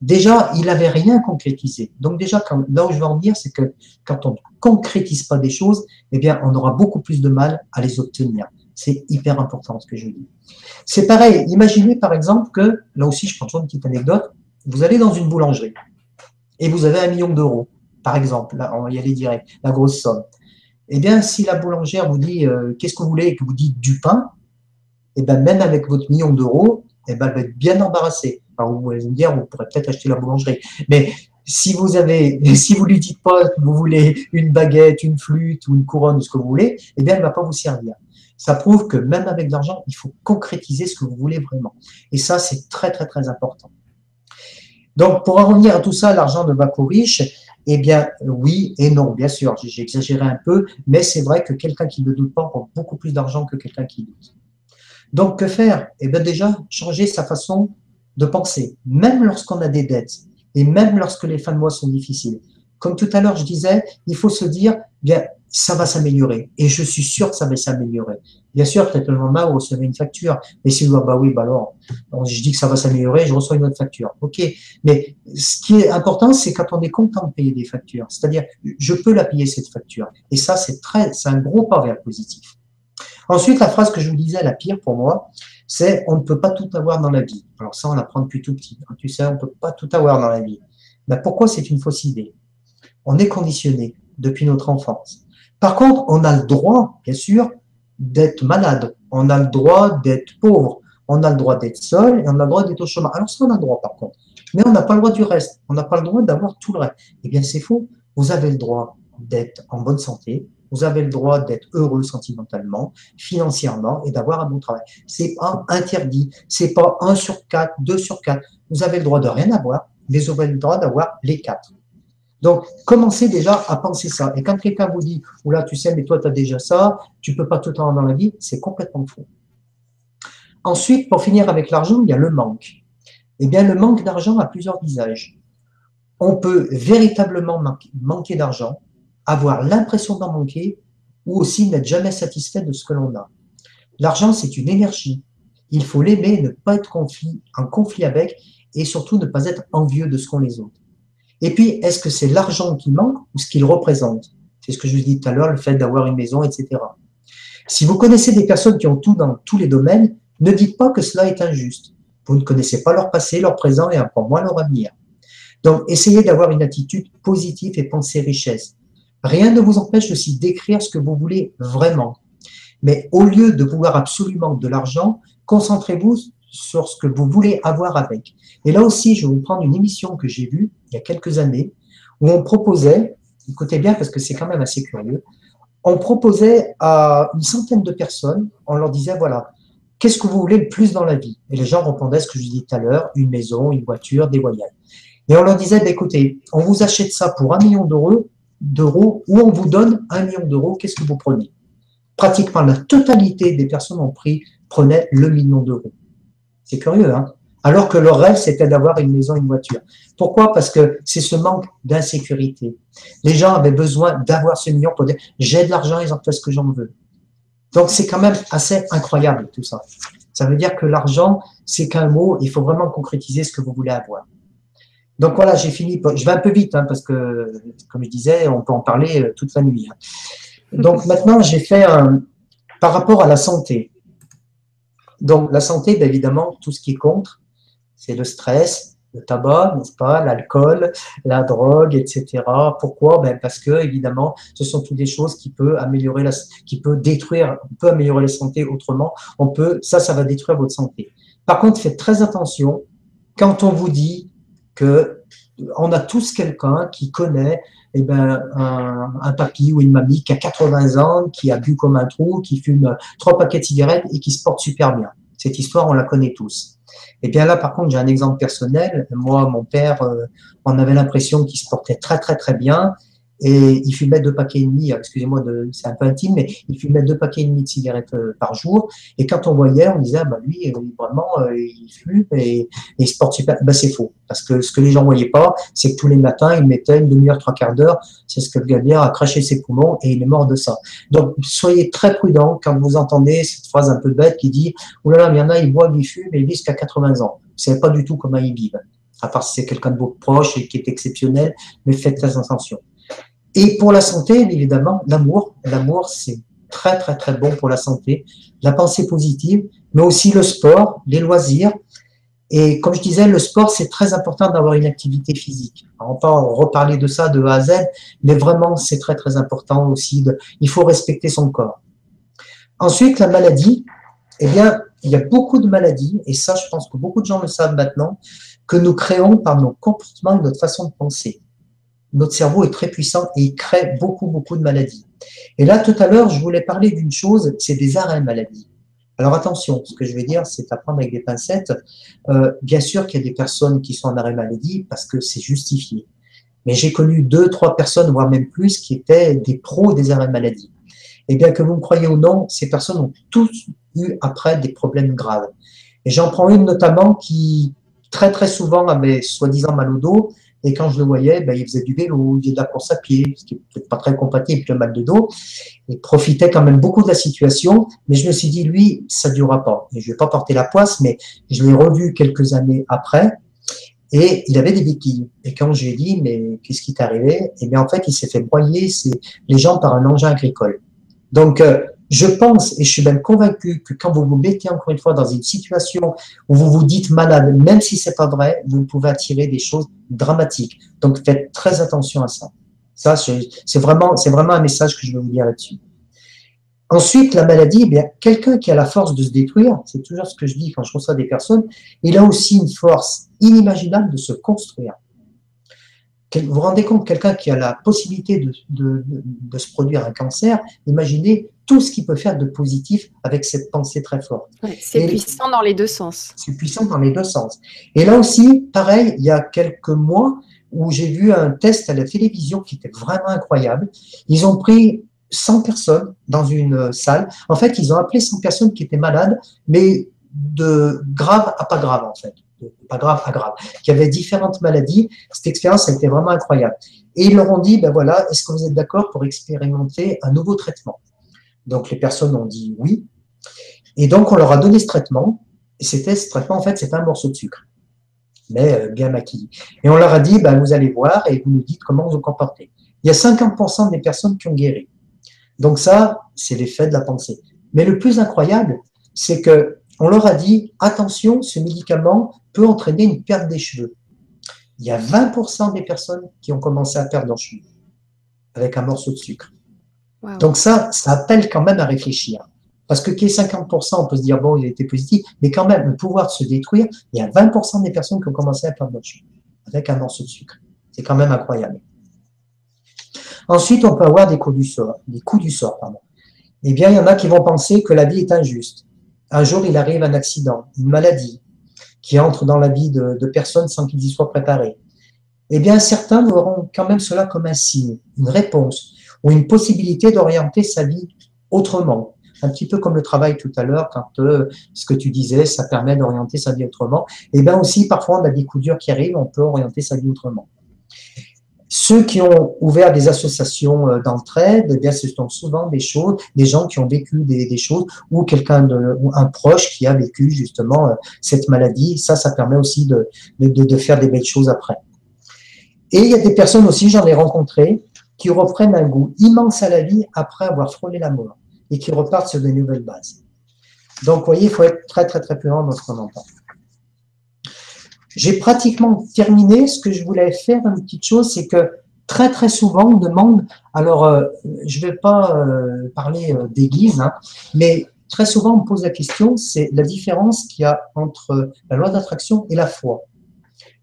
Déjà, il n'avait rien concrétisé. Donc déjà, quand, là où je veux en dire, c'est que quand on ne concrétise pas des choses, eh bien, on aura beaucoup plus de mal à les obtenir. C'est hyper important ce que je dis. C'est pareil, imaginez par exemple que, là aussi je prends toujours une petite anecdote, vous allez dans une boulangerie et vous avez un million d'euros, par exemple, là, on va y aller direct, la grosse somme. Eh bien, si la boulangère vous dit euh, qu'est-ce que vous voulez? et que vous dites du pain, eh ben, même avec votre million d'euros, eh ben, elle va être bien embarrassée. Alors, vous allez me dire, vous pourrez peut-être acheter la boulangerie. Mais si vous avez, si vous lui dites pas que vous voulez une baguette, une flûte ou une couronne ou ce que vous voulez, eh bien, elle va pas vous servir. Ça prouve que même avec de l'argent, il faut concrétiser ce que vous voulez vraiment. Et ça, c'est très, très, très important. Donc, pour en revenir à tout ça, l'argent ne va qu'aux riches. Eh bien, oui et non, bien sûr, j'ai exagéré un peu, mais c'est vrai que quelqu'un qui ne doute pas aura beaucoup plus d'argent que quelqu'un qui doute. Donc, que faire? Eh bien, déjà, changer sa façon de penser, même lorsqu'on a des dettes et même lorsque les fins de mois sont difficiles. Comme tout à l'heure, je disais, il faut se dire, bien, ça va s'améliorer. Et je suis sûr que ça va s'améliorer. Bien sûr, peut-être le lendemain, vous recevez une facture. Mais si vous dites, bah oui, bah alors, je dis que ça va s'améliorer, je reçois une autre facture. OK. Mais ce qui est important, c'est quand on est content de payer des factures. C'est-à-dire, je peux la payer, cette facture. Et ça, c'est très, c'est un gros pas vers le positif. Ensuite, la phrase que je vous disais, la pire pour moi, c'est on ne peut pas tout avoir dans la vie. Alors ça, on l'apprend depuis tout petit. Tu sais, on ne peut pas tout avoir dans la vie. Mais pourquoi c'est une fausse idée? On est conditionné depuis notre enfance. Par contre, on a le droit, bien sûr, d'être malade. On a le droit d'être pauvre. On a le droit d'être seul et on a le droit d'être au chômage. Alors ça, on a le droit par contre. Mais on n'a pas le droit du reste. On n'a pas le droit d'avoir tout le reste. Eh bien, c'est faux. Vous avez le droit d'être en bonne santé, vous avez le droit d'être heureux sentimentalement, financièrement et d'avoir un bon travail. C'est pas interdit. C'est pas un sur quatre, deux sur quatre. Vous avez le droit de rien avoir, mais vous avez le droit d'avoir les quatre. Donc, commencez déjà à penser ça. Et quand quelqu'un vous dit, oula, tu sais, mais toi, tu as déjà ça, tu peux pas tout avoir dans la vie, c'est complètement faux. Ensuite, pour finir avec l'argent, il y a le manque. Eh bien, le manque d'argent a plusieurs visages. On peut véritablement manquer d'argent avoir l'impression d'en manquer ou aussi n'être jamais satisfait de ce que l'on a. L'argent, c'est une énergie. Il faut l'aimer, ne pas être en conflit avec et surtout ne pas être envieux de ce qu'ont les autres. Et puis, est-ce que c'est l'argent qui manque ou ce qu'il représente? C'est ce que je vous dis tout à l'heure, le fait d'avoir une maison, etc. Si vous connaissez des personnes qui ont tout dans tous les domaines, ne dites pas que cela est injuste. Vous ne connaissez pas leur passé, leur présent et encore moins leur avenir. Donc, essayez d'avoir une attitude positive et pensez richesse. Rien ne vous empêche aussi d'écrire ce que vous voulez vraiment. Mais au lieu de vouloir absolument de l'argent, concentrez-vous sur ce que vous voulez avoir avec. Et là aussi, je vais vous prendre une émission que j'ai vue il y a quelques années, où on proposait, écoutez bien parce que c'est quand même assez curieux, on proposait à une centaine de personnes, on leur disait, voilà, qu'est-ce que vous voulez le plus dans la vie? Et les gens répondaient ce que je dis tout à l'heure, une maison, une voiture, des voyages. Et on leur disait, bah, écoutez, on vous achète ça pour un million d'euros, d'euros ou on vous donne un million d'euros, qu'est-ce que vous prenez? Pratiquement la totalité des personnes ont pris prenaient le million d'euros. C'est curieux, hein? Alors que leur rêve, c'était d'avoir une maison, une voiture. Pourquoi? Parce que c'est ce manque d'insécurité. Les gens avaient besoin d'avoir ce million pour dire j'ai de l'argent, ils en font ce que j'en veux. Donc c'est quand même assez incroyable tout ça. Ça veut dire que l'argent, c'est qu'un mot, il faut vraiment concrétiser ce que vous voulez avoir. Donc voilà, j'ai fini. Je vais un peu vite hein, parce que, comme je disais, on peut en parler euh, toute la nuit. Hein. Donc maintenant, j'ai fait un, par rapport à la santé. Donc la santé, bien évidemment, tout ce qui est contre. C'est le stress, le tabac, n'est-ce pas, l'alcool, la drogue, etc. Pourquoi? Ben Parce que, évidemment, ce sont toutes des choses qui peuvent améliorer la, qui peut détruire, on peut améliorer la santé autrement. On peut, ça, ça va détruire votre santé. Par contre, faites très attention quand on vous dit on a tous quelqu'un qui connaît eh ben, un, un, papy ou une mamie qui a 80 ans, qui a bu comme un trou, qui fume trois paquets de cigarettes et qui se porte super bien. Cette histoire, on la connaît tous. Et bien là, par contre, j'ai un exemple personnel. Moi, mon père, euh, on avait l'impression qu'il se portait très, très, très bien. Et il fumait deux paquets et demi, excusez-moi, c'est un peu intime, mais il fumait deux paquets et demi de cigarettes euh, par jour. Et quand on voyait, on disait, ah, bah lui, euh, vraiment, euh, il fume et, il se porte super. Ben, c'est faux. Parce que ce que les gens voyaient pas, c'est que tous les matins, il mettait une demi-heure, trois quarts d'heure. C'est ce que le gars a craché ses poumons et il est mort de ça. Donc, soyez très prudents quand vous entendez cette phrase un peu bête qui dit, là là, il y en a, ils boivent, ils fument et ils vivent jusqu'à 80 ans. Vous savez pas du tout comment ils vivent. À part si c'est quelqu'un de vos proches et qui est exceptionnel, mais faites très attention. Et pour la santé, évidemment, l'amour. L'amour, c'est très, très, très bon pour la santé. La pensée positive, mais aussi le sport, les loisirs. Et comme je disais, le sport, c'est très important d'avoir une activité physique. on peut reparler de ça de A à Z, mais vraiment, c'est très, très important aussi. De, il faut respecter son corps. Ensuite, la maladie. Eh bien, il y a beaucoup de maladies, et ça, je pense que beaucoup de gens le savent maintenant, que nous créons par nos comportements et notre façon de penser notre cerveau est très puissant et il crée beaucoup, beaucoup de maladies. Et là, tout à l'heure, je voulais parler d'une chose, c'est des arrêts maladie. Alors attention, ce que je vais dire, c'est à prendre avec des pincettes. Euh, bien sûr qu'il y a des personnes qui sont en arrêt maladie parce que c'est justifié. Mais j'ai connu deux, trois personnes, voire même plus, qui étaient des pros des arrêts maladie. Et bien que vous me croyez ou non, ces personnes ont tous eu après des problèmes graves. Et j'en prends une notamment qui très très souvent avait soi-disant mal au dos, et quand je le voyais, ben, il faisait du vélo, il faisait de la course à pied, ce qui n'est peut-être pas très compatible avec le mal de dos. Il profitait quand même beaucoup de la situation, mais je me suis dit, lui, ça ne durera pas. Et je ne vais pas porter la poisse, mais je l'ai revu quelques années après, et il avait des béquilles. Et quand je lui ai dit, mais qu'est-ce qui t'est arrivé? Et eh bien en fait, il s'est fait broyer les jambes par un engin agricole. Donc, euh, je pense, et je suis même convaincu, que quand vous vous mettez encore une fois dans une situation où vous vous dites malade, même si c'est pas vrai, vous pouvez attirer des choses dramatiques. Donc faites très attention à ça. Ça, c'est vraiment, c'est vraiment un message que je veux vous dire là-dessus. Ensuite, la maladie, eh bien, quelqu'un qui a la force de se détruire, c'est toujours ce que je dis quand je reçois des personnes, il a aussi une force inimaginable de se construire. Vous vous rendez compte, quelqu'un qui a la possibilité de, se produire un cancer, imaginez tout ce qu'il peut faire de positif avec cette pensée très forte. c'est puissant dans les deux sens. C'est puissant dans les deux sens. Et là aussi, pareil, il y a quelques mois où j'ai vu un test à la télévision qui était vraiment incroyable. Ils ont pris 100 personnes dans une salle. En fait, ils ont appelé 100 personnes qui étaient malades, mais de grave à pas grave, en fait. pas grave à grave. Qui avaient différentes maladies. Cette expérience a été vraiment incroyable. Et ils leur ont dit, ben voilà, est-ce que vous êtes d'accord pour expérimenter un nouveau traitement? Donc les personnes ont dit oui. Et donc on leur a donné ce traitement. Et c'était ce traitement, en fait, c'est un morceau de sucre, mais euh, bien maquillé. Et on leur a dit, bah, vous allez voir et vous nous dites comment vous vous comportez. Il y a 50% des personnes qui ont guéri. Donc ça, c'est l'effet de la pensée. Mais le plus incroyable, c'est que on leur a dit, attention, ce médicament peut entraîner une perte des cheveux. Il y a 20% des personnes qui ont commencé à perdre leurs cheveux avec un morceau de sucre. Donc ça, ça appelle quand même à réfléchir. Parce que qui est 50%, on peut se dire, bon, il été positif, mais quand même, le pouvoir se détruire, il y a 20% des personnes qui ont commencé à perdre leur cheveux avec un morceau de sucre. C'est quand même incroyable. Ensuite, on peut avoir des coups du sort. Eh bien, il y en a qui vont penser que la vie est injuste. Un jour, il arrive un accident, une maladie, qui entre dans la vie de, de personnes sans qu'ils y soient préparés. Eh bien, certains verront quand même cela comme un signe, une réponse, ou une possibilité d'orienter sa vie autrement. Un petit peu comme le travail tout à l'heure, quand euh, ce que tu disais, ça permet d'orienter sa vie autrement. Et bien aussi, parfois, on a des coups durs qui arrivent, on peut orienter sa vie autrement. Ceux qui ont ouvert des associations euh, d'entraide, eh bien, ce sont souvent des choses, des gens qui ont vécu des, des choses ou quelqu'un de, ou un proche qui a vécu justement euh, cette maladie. Ça, ça permet aussi de, de, de faire des belles choses après. Et il y a des personnes aussi, j'en ai rencontré, qui reprennent un goût immense à la vie après avoir frôlé la mort et qui repartent sur de nouvelles bases. Donc, vous voyez, il faut être très, très, très prudent dans ce qu'on entend. j'ai pratiquement terminé. Ce que je voulais faire, une petite chose, c'est que très très souvent on demande, alors euh, je ne vais pas euh, parler euh, d'église, hein, mais très souvent on me pose la question, c'est la différence qu'il y a entre la loi d'attraction et la foi.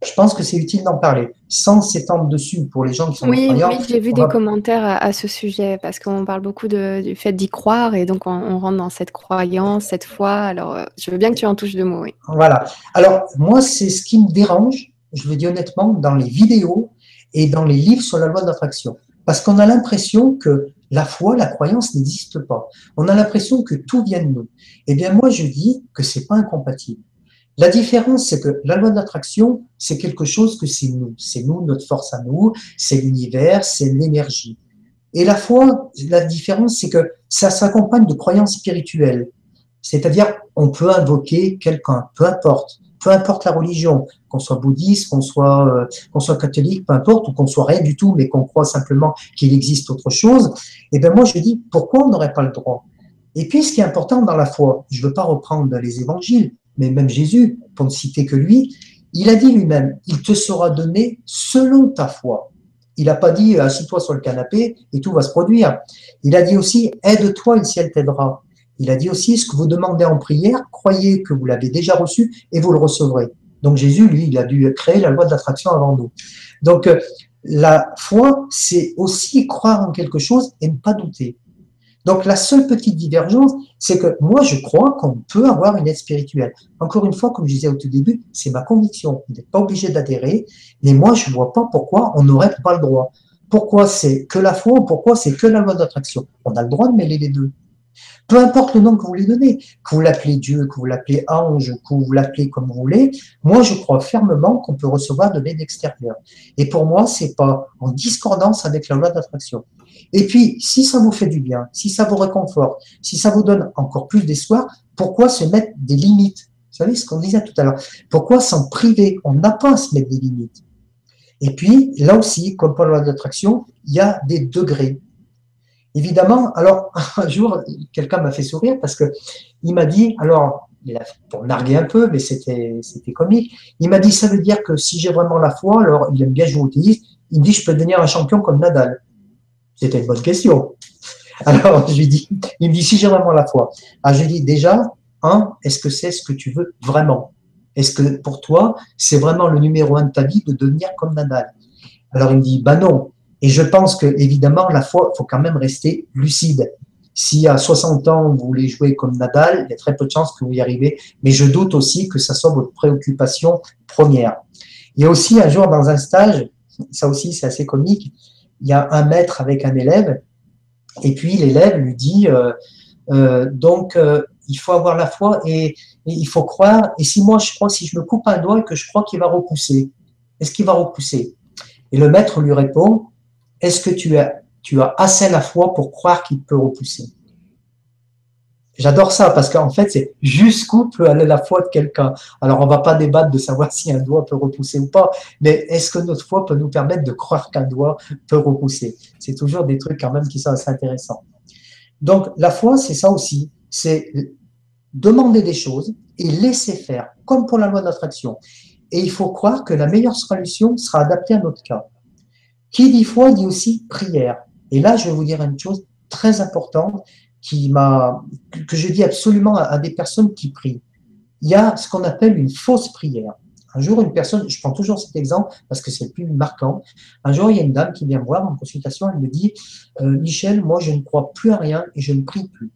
Je pense que c'est utile d'en parler, sans s'étendre dessus pour les gens qui sont oui, Oui, j'ai vu des commentaires à, ce sujet, parce qu'on parle beaucoup du fait d'y croire, et donc on, rentre dans cette croyance, cette foi. Alors, je veux bien que tu en touches deux mots. Oui. Voilà. Alors, moi, c'est ce qui me dérange, je le dis honnêtement, dans les vidéos et dans les livres sur la loi d'attraction. Parce qu'on a l'impression que la foi, la croyance n'existe pas. On a l'impression que tout vient de nous. Eh bien, moi, je dis que c'est pas incompatible. La différence, c'est que la loi d'attraction, c'est quelque chose que c'est nous. C'est nous, notre force à nous, c'est l'univers, c'est l'énergie. Et la foi, la différence, c'est que ça s'accompagne de croyances spirituelles. C'est-à-dire, on peut invoquer quelqu'un, peu importe peu importe la religion, qu'on soit bouddhiste, qu'on soit, euh, qu'on soit catholique, peu importe, ou qu'on soit rien du tout, mais qu'on croit simplement qu'il existe autre chose, et eh bien moi je dis, pourquoi on n'aurait pas le droit? Et puis ce qui est important dans la foi, je ne veux pas reprendre les évangiles, mais même Jésus, pour ne citer que lui, il a dit lui-même, il te sera donné selon ta foi. Il n'a pas dit, assis-toi sur le canapé et tout va se produire. Il a dit aussi, aide-toi, le ciel t'aidera. Il a dit aussi, ce que vous demandez en prière, croyez que vous l'avez déjà reçu et vous le recevrez. Donc Jésus, lui, il a dû créer la loi d'attraction avant nous. Donc euh, la foi, c'est aussi croire en quelque chose et ne pas douter. Donc la seule petite divergence, c'est que moi, je crois qu'on peut avoir une aide spirituelle. Encore une fois, comme je disais au tout début, c'est ma conviction. Vous n'êtes pas obligé d'adhérer, mais moi, je ne vois pas pourquoi on n'aurait pas le droit. Pourquoi c'est que la foi ou pourquoi c'est que la loi d'attraction? On a le droit de mêler les deux. Peu importe le nom que vous lui donnez, que vous l'appelez Dieu, que vous l'appelez ange, que vous l'appelez comme vous voulez, moi je crois fermement qu'on peut recevoir de l'aide extérieure. Et pour moi, c'est pas en discordance avec la loi d'attraction. Et puis, si ça vous fait du bien, si ça vous réconforte, si ça vous donne encore plus d'espoir, pourquoi se mettre des limites? Vous savez ce qu'on disait tout à l'heure. Pourquoi s'en priver? On n'a pas à se mettre des limites. Et puis, là aussi, comme pour la loi d'attraction, il y a des degrés. Évidemment, alors un jour, quelqu'un m'a fait sourire parce que il m'a dit, alors, pour narguer un peu, mais c'était, c'était comique, il m'a dit, ça veut dire que si j'ai vraiment la foi, alors il aime bien jouer au tennis, il me dit, je peux devenir un champion comme Nadal. C'était une bonne question. Alors, je lui dis, il me dit, si j'ai vraiment la foi. Alors, je lui dis, déjà, un, est-ce que c'est ce que tu veux vraiment? Est-ce que pour toi, c'est vraiment le numéro un de ta vie de devenir comme Nadal? Alors, il me dit, bah non. Et je pense que, évidemment, la foi, il faut quand même rester lucide. Si à 60 ans, vous voulez jouer comme Nadal, il y a très peu de chances que vous y arrivez. Mais je doute aussi que ça soit votre préoccupation première. Il y a aussi un jour dans un stage, ça aussi c'est assez comique, il y a un maître avec un élève, et puis l'élève lui dit, euh, euh, donc euh, il faut avoir la foi et, et, il faut croire, et si moi je crois, si je me coupe un doigt et que je crois qu'il va repousser, est-ce qu'il va repousser? Et le maître lui répond, est-ce que tu as, tu as assez la foi pour croire qu'il peut repousser? J'adore ça parce qu'en fait, c'est jusqu'où peut aller la foi de quelqu'un. Alors, on va pas débattre de savoir si un doigt peut repousser ou pas, mais est-ce que notre foi peut nous permettre de croire qu'un doigt peut repousser? C'est toujours des trucs quand même qui sont assez intéressants. Donc, la foi, c'est ça aussi. C'est demander des choses et laisser faire, comme pour la loi d'attraction. Et il faut croire que la meilleure solution sera adaptée à notre cas. Qui dit foi dit aussi prière. Et là, je vais vous dire une chose très importante que je dis absolument à, des personnes qui prient. Il y a ce qu'on appelle une fausse prière. Un jour, une personne, je prends toujours cet exemple parce que c'est le plus marquant. Un jour, il y a une dame qui vient me voir en consultation, elle me dit euh, Michel, moi, je ne crois plus à rien et je ne prie plus.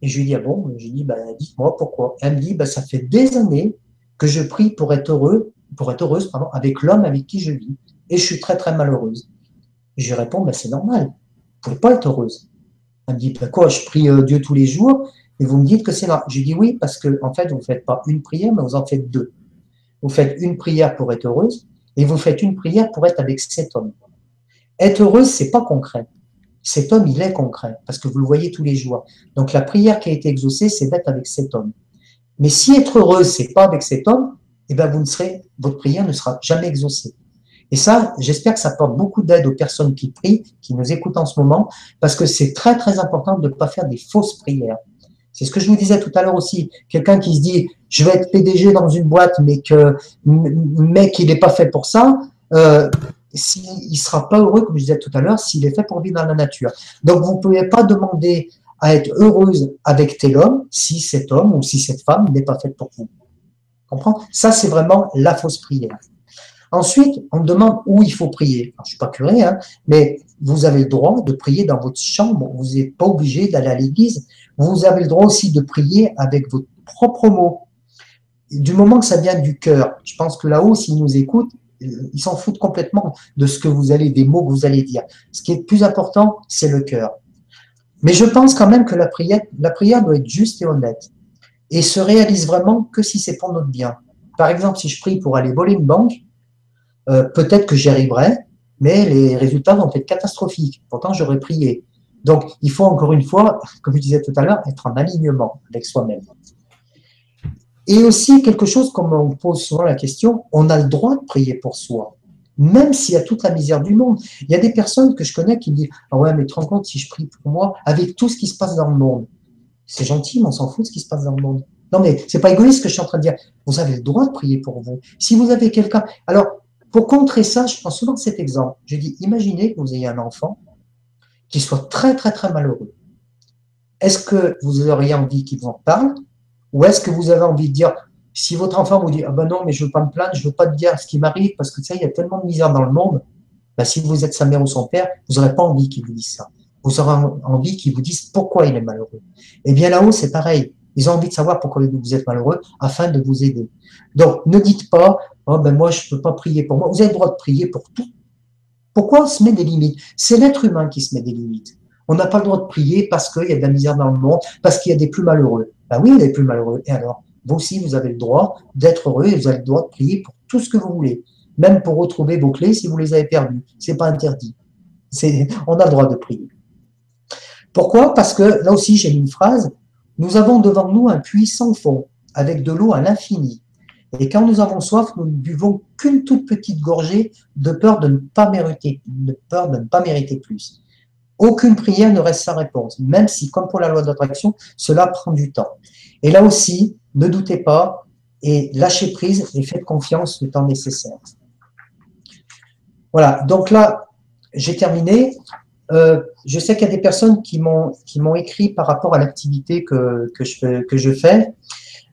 Et je lui dis Ah bon? Je lui dis bah, Dites-moi pourquoi. Elle me dit bah, Ça fait des années que je prie pour être heureux, pour être heureuse pardon, avec l'homme avec qui je vis et je suis très très malheureuse. je lui réponds, ben, c'est normal, vous ne pouvez pas être heureuse. Elle me dit, ben, quoi, je prie euh, Dieu tous les jours, et vous me dites que c'est là. Je dis oui, parce que en fait, vous ne faites pas une prière, mais vous en faites deux. Vous faites une prière pour être heureuse, et vous faites une prière pour être avec cet homme. Être heureuse, c'est pas concret. Cet homme, il est concret, parce que vous le voyez tous les jours. Donc la prière qui a été exaucée, c'est d'être avec cet homme. Mais si être heureuse, c'est pas avec cet homme, eh ben vous ne serez, votre prière ne sera jamais exaucée. Et ça, j'espère que ça apporte beaucoup d'aide aux personnes qui prient, qui nous écoutent en ce moment, parce que c'est très très important de ne pas faire des fausses prières. C'est ce que je vous disais tout à l'heure aussi. Quelqu'un qui se dit, je vais être PDG dans une boîte, mais que, mais qu'il n'est pas fait pour ça, euh, il ne sera pas heureux, comme je disais tout à l'heure, s'il est fait pour vivre dans la nature. Donc, vous ne pouvez pas demander à être heureuse avec tel homme si cet homme ou si cette femme n'est pas faite pour vous. Comprends? Ça, c'est vraiment la fausse prière. Ensuite, on me demande où il faut prier. je ne suis pas curé, hein, mais vous avez le droit de prier dans votre chambre. Vous n'êtes pas obligé d'aller à l'église. Vous avez le droit aussi de prier avec votre propre mot. Du moment que ça vient du cœur, je pense que là-haut, s'ils nous écoutent, ils s'en foutent complètement de ce que vous allez, des mots que vous allez dire. Ce qui est plus important, c'est le cœur. Mais je pense quand même que la prière, la prière doit être juste et honnête et se réalise vraiment que si c'est pour notre bien. Par exemple, si je prie pour aller voler une banque, euh, peut-être que j'y arriverai, mais les résultats vont être catastrophiques. Pourtant, j'aurais prié. Donc, il faut encore une fois, comme je disais tout à l'heure, être en alignement avec soi-même. Et aussi, quelque chose comme on pose souvent la question, on a le droit de prier pour soi, même s'il y a toute la misère du monde. Il y a des personnes que je connais qui me disent Ah ouais, mais te rends compte si je prie pour moi, avec tout ce qui se passe dans le monde C'est gentil, mais on s'en fout de ce qui se passe dans le monde. Non, mais c'est pas égoïste ce que je suis en train de dire. Vous avez le droit de prier pour vous. Si vous avez quelqu'un. Alors, pour contrer ça, je prends souvent cet exemple. Je dis Imaginez que vous ayez un enfant qui soit très, très, très malheureux. Est-ce que vous auriez envie qu'il vous en parle ou est-ce que vous avez envie de dire, si votre enfant vous dit, ah ben non, mais je veux pas me plaindre, je veux pas te dire ce qui m'arrive, parce que sais, il y a tellement de misère dans le monde, ben, si vous êtes sa mère ou son père, vous n'aurez pas envie qu'il vous dise ça. Vous aurez envie qu'il vous dise pourquoi il est malheureux. Et eh bien là-haut, c'est pareil. Ils ont envie de savoir pourquoi vous êtes malheureux afin de vous aider. Donc, ne dites pas, oh ben moi, je ne peux pas prier pour moi. Vous avez le droit de prier pour tout. Pourquoi on se met des limites? C'est l'être humain qui se met des limites. On n'a pas le droit de prier parce qu'il y a de la misère dans le monde, parce qu'il y a des plus malheureux. Ben oui, il est plus malheureux. Et alors, vous aussi, vous avez le droit d'être heureux et vous avez le droit de prier pour tout ce que vous voulez. Même pour retrouver vos clés si vous les avez perdues. C'est pas interdit. On a le droit de prier. Pourquoi? Parce que là aussi, j'ai une phrase. Nous avons devant nous un puits sans fond, avec de l'eau à l'infini. Et quand nous avons soif, nous ne buvons qu'une toute petite gorgée de peur de ne pas mériter, de peur de ne pas mériter plus. Aucune prière ne reste sans réponse, même si, comme pour la loi d'attraction, cela prend du temps. Et là aussi, ne doutez pas et lâchez prise et faites confiance le temps nécessaire. Voilà, donc là, j'ai terminé. Euh, je sais qu'il y a des personnes qui m'ont écrit par rapport à l'activité que, que, je, que je fais.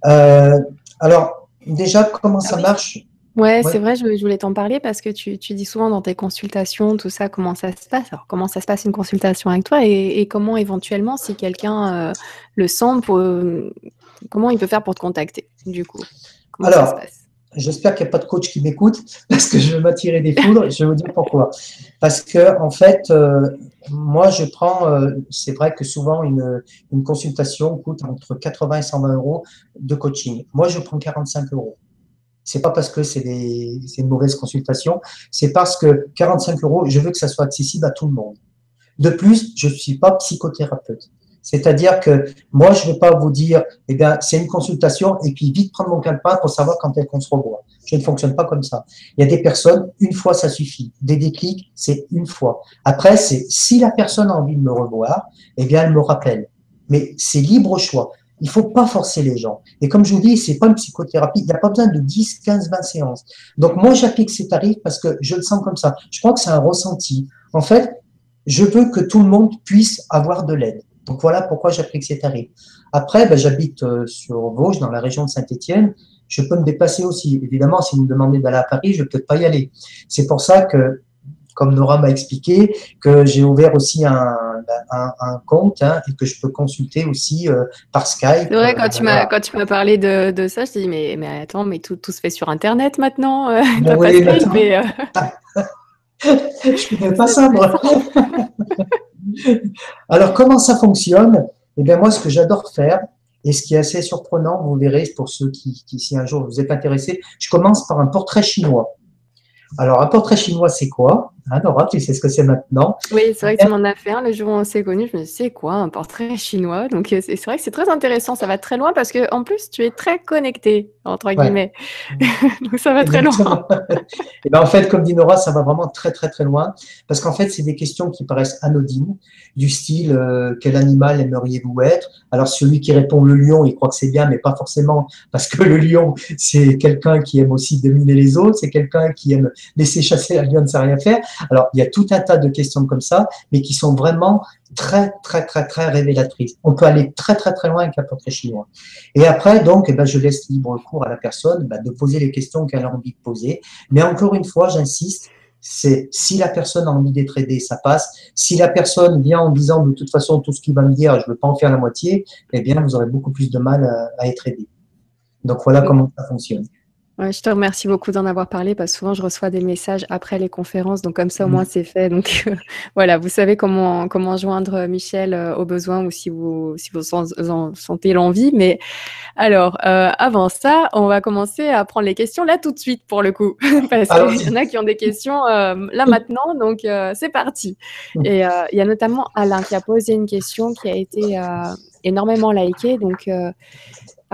Euh, alors, déjà, comment ça ah marche? Ouais, c'est vrai, je, voulais t'en parler parce que tu, dis souvent dans tes consultations, tout ça, comment ça se passe. Alors, comment ça se passe une consultation avec toi et, comment éventuellement, si quelqu'un euh, le sent, euh, comment il peut faire pour te contacter, du coup? Alors, j'espère qu'il n'y a pas de coach qui m'écoute parce que je vais m'attirer des foudres. je vais vous dire pourquoi. Parce que, en fait, euh, moi, je prends, c'est vrai que souvent, une, une consultation coûte entre 80 et 120 euros de coaching. Moi, je prends 45 euros. C'est pas parce que c'est une mauvaise consultation, c'est parce que 45 euros, je veux que ça soit accessible à tout le monde. De plus, je ne suis pas psychothérapeute. C'est-à-dire que moi, je ne vais pas vous dire, eh bien, c'est une consultation et puis vite prendre mon calepin pour savoir quand est qu'on se revoit. Je ne fonctionne pas comme ça. Il y a des personnes, une fois, ça suffit. Des déclics, c'est une fois. Après, c'est si la personne a envie de me revoir, eh bien, elle me rappelle. Mais c'est libre choix. Il faut pas forcer les gens. Et comme je vous dis, c'est pas une psychothérapie. Il n'y a pas besoin de 10, 15, 20 séances. Donc, moi, j'applique ces tarifs parce que je le sens comme ça. Je crois que c'est un ressenti. En fait, je veux que tout le monde puisse avoir de l'aide. Donc, voilà pourquoi j'applique ces tarifs. Après, ben, j'habite euh, sur Vosges, dans la région de Saint-Étienne. Je peux me déplacer aussi. Évidemment, si vous me demandez d'aller à Paris, je ne vais peut-être pas y aller. C'est pour ça que comme Nora m'a expliqué, que j'ai ouvert aussi un, un, compte hein, et que je peux consulter aussi euh, par Skype. C'est vrai, quand, tu m'as, quand tu m'as parlé de, de ça, je te dis, mais, mais attends, mais tout, tout se fait sur Internet maintenant. Euh, ben oui, pas Skype, mais, je ne connais pas ça, moi. Alors, comment ça fonctionne? Eh bien, moi, ce que j'adore faire, et ce qui est assez surprenant, vous verrez, pour ceux qui, si un jour vous êtes intéressés, je commence par un portrait chinois. Alors, un portrait chinois, c'est quoi? Hein, Nora, tu sais ce que c'est maintenant. Oui, c'est vrai que tu m'en as fait un le jour où on s'est connus. Je me suis dit, c'est quoi un portrait chinois? Donc, euh, c'est vrai que c'est très intéressant. Ça va très loin parce que en plus, tu es très connecté, entre guillemets. Donc, ça va très loin. Et ben, en fait, comme dit Nora, ça va vraiment très, très, très loin. Parce qu'en fait, c'est des questions qui paraissent anodines, du style euh, quel animal aimeriez-vous être? Alors, celui qui répond le lion, il croit que c'est bien, mais pas forcément, parce que le lion, c'est quelqu'un qui aime aussi dominer les autres, c'est quelqu'un qui aime laisser chasser la lionne ne sait rien faire. Alors, il y a tout un tas de questions comme ça, mais qui sont vraiment très, très, très, très révélatrices. On peut aller très, très, très loin avec un portrait chinois. Et après, donc, eh ben, je laisse libre cours à la personne ben, de poser les questions qu'elle a envie de poser. Mais encore une fois, j'insiste, c'est si la personne a envie d'être aidée, ça passe. Si la personne vient en disant de toute façon tout ce qu'il va me dire, je ne veux pas en faire la moitié, eh bien, vous aurez beaucoup plus de mal à être aidé. Donc voilà comment ça fonctionne je te remercie beaucoup d'en avoir parlé parce que souvent je reçois des messages après les conférences, donc comme ça au mmh. moins c'est fait. Donc voilà, vous savez comment, comment joindre Michel euh, au besoin ou si vous, si vous en, sentez l'envie. Mais alors, euh, avant ça, on va commencer à prendre les questions là tout de suite pour le coup, parce qu'il y en a qui ont des questions euh, là maintenant, donc c'est parti. Mmh. Et il y a notamment Alain qui a posé une question qui a été énormément likée, donc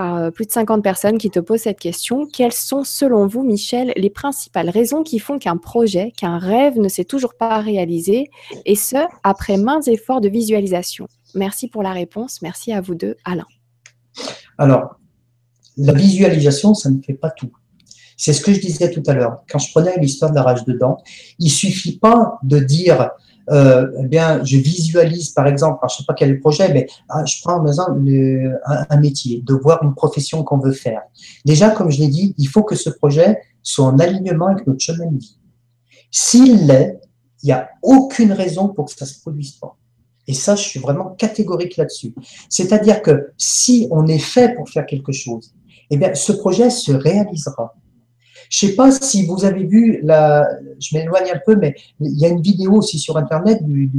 euh, plus de 50 personnes qui te posent cette question. Quelles sont, selon vous, Michel, les principales raisons qui font qu'un projet, qu'un rêve ne s'est toujours pas réalisé, et ce, après maints efforts de visualisation? Merci pour la réponse. Merci à vous deux. Alain. Alors, la visualisation, ça ne fait pas tout. C'est ce que je disais tout à l'heure. Quand je prenais l'histoire de la rage de dents, il suffit pas de dire euh, eh bien, je visualise, par exemple, je ne sais pas quel est le projet, mais ah, je prends exemple, un, métier, de voir une profession qu'on veut faire. Déjà, comme je l'ai dit, il faut que ce projet soit en alignement avec notre chemin de vie. S'il l'est, il n'y a aucune raison pour que ça ne se produise pas. Et ça, je suis vraiment catégorique là-dessus. C'est-à-dire que si on est fait pour faire quelque chose, eh bien, ce projet se réalisera. Je ne sais pas si vous avez vu, la, je m'éloigne un peu, mais il y a une vidéo aussi sur Internet du,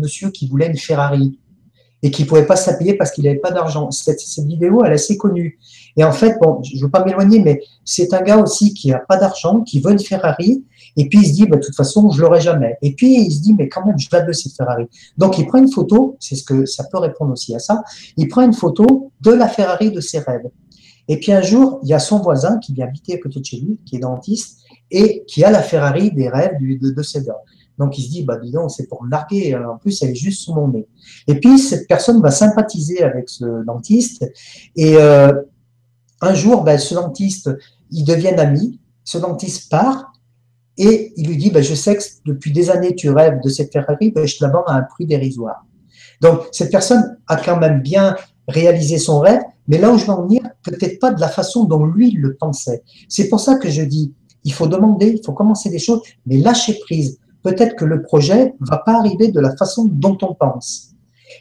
monsieur qui voulait une Ferrari et qui ne pouvait pas s'appuyer parce qu'il n'avait pas d'argent. Cette, vidéo, elle est assez connue. Et en fait, bon, je ne veux pas m'éloigner, mais c'est un gars aussi qui n'a pas d'argent, qui veut une Ferrari, et puis il se dit, bah, de toute façon, je l'aurai jamais. Et puis il se dit, mais quand même, je la veux cette Ferrari. Donc il prend une photo, c'est ce que ça peut répondre aussi à ça, il prend une photo de la Ferrari de ses rêves. Et puis un jour, il y a son voisin qui vient habiter à côté de chez lui, qui est dentiste, et qui a la Ferrari des rêves de, de gars. Donc il se dit, bah dis donc, c'est pour me narguer. En plus, elle est juste sous mon nez. Et puis cette personne va sympathiser avec ce dentiste. Et euh, un jour, ben, ce dentiste, ils deviennent amis. Ce dentiste part et il lui dit, ben, je sais que depuis des années tu rêves de cette Ferrari, ben, je te la vends à un prix dérisoire. Donc cette personne a quand même bien réalisé son rêve, mais là où je veux en venir, peut-être pas de la façon dont lui le pensait. C'est pour ça que je dis, il faut demander, il faut commencer des choses, mais lâcher prise. Peut-être que le projet va pas arriver de la façon dont on pense.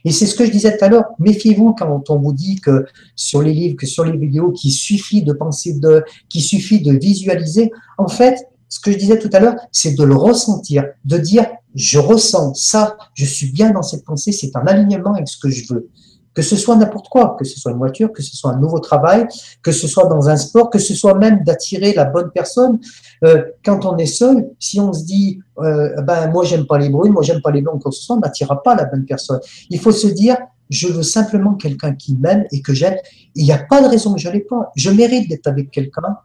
Et c'est ce que je disais tout à l'heure. Méfiez-vous quand on vous dit que sur les livres, que sur les vidéos, qu'il suffit de penser de, qu'il suffit de visualiser. En fait, ce que je disais tout à l'heure, c'est de le ressentir, de dire, je ressens ça, je suis bien dans cette pensée, c'est un alignement avec ce que je veux que ce soit n'importe quoi, que ce soit une voiture, que ce soit un nouveau travail, que ce soit dans un sport, que ce soit même d'attirer la bonne personne. Euh, quand on est seul, si on se dit, euh, ben moi j'aime pas les brunes, moi j'aime pas les blancs, que ce on n'attirera pas la bonne personne. Il faut se dire, je veux simplement quelqu'un qui m'aime et que j'aime. Il n'y a pas de raison que je l'ai pas. Je mérite d'être avec quelqu'un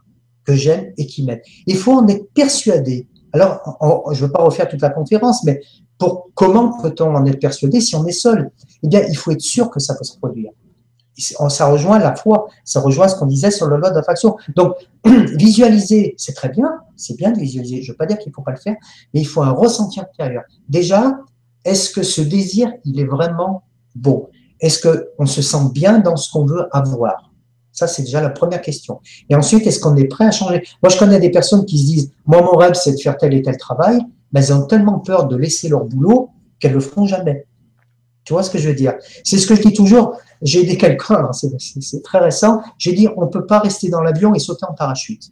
que j'aime et qui m'aime. Il faut en être persuadé. Alors, je ne veux pas refaire toute la conférence, mais pour comment peut-on en être persuadé si on est seul? Eh bien, il faut être sûr que ça peut se produire. Ça rejoint la foi, ça rejoint ce qu'on disait sur la loi d'attraction. Donc, visualiser, c'est très bien, c'est bien de visualiser. Je ne veux pas dire qu'il ne faut pas le faire, mais il faut un ressenti intérieur. Déjà, est-ce que ce désir, il est vraiment beau Est-ce qu'on se sent bien dans ce qu'on veut avoir? Ça, c'est déjà la première question. Et ensuite, est-ce qu'on est prêt à changer? Moi, je connais des personnes qui se disent, moi, mon rêve, c'est de faire tel et tel travail mais elles ont tellement peur de laisser leur boulot qu'elles le feront jamais. Tu vois ce que je veux dire? C'est ce que je dis toujours. J'ai aidé quelqu'un, hein, c'est très récent, j'ai dit on ne peut pas rester dans l'avion et sauter en parachute.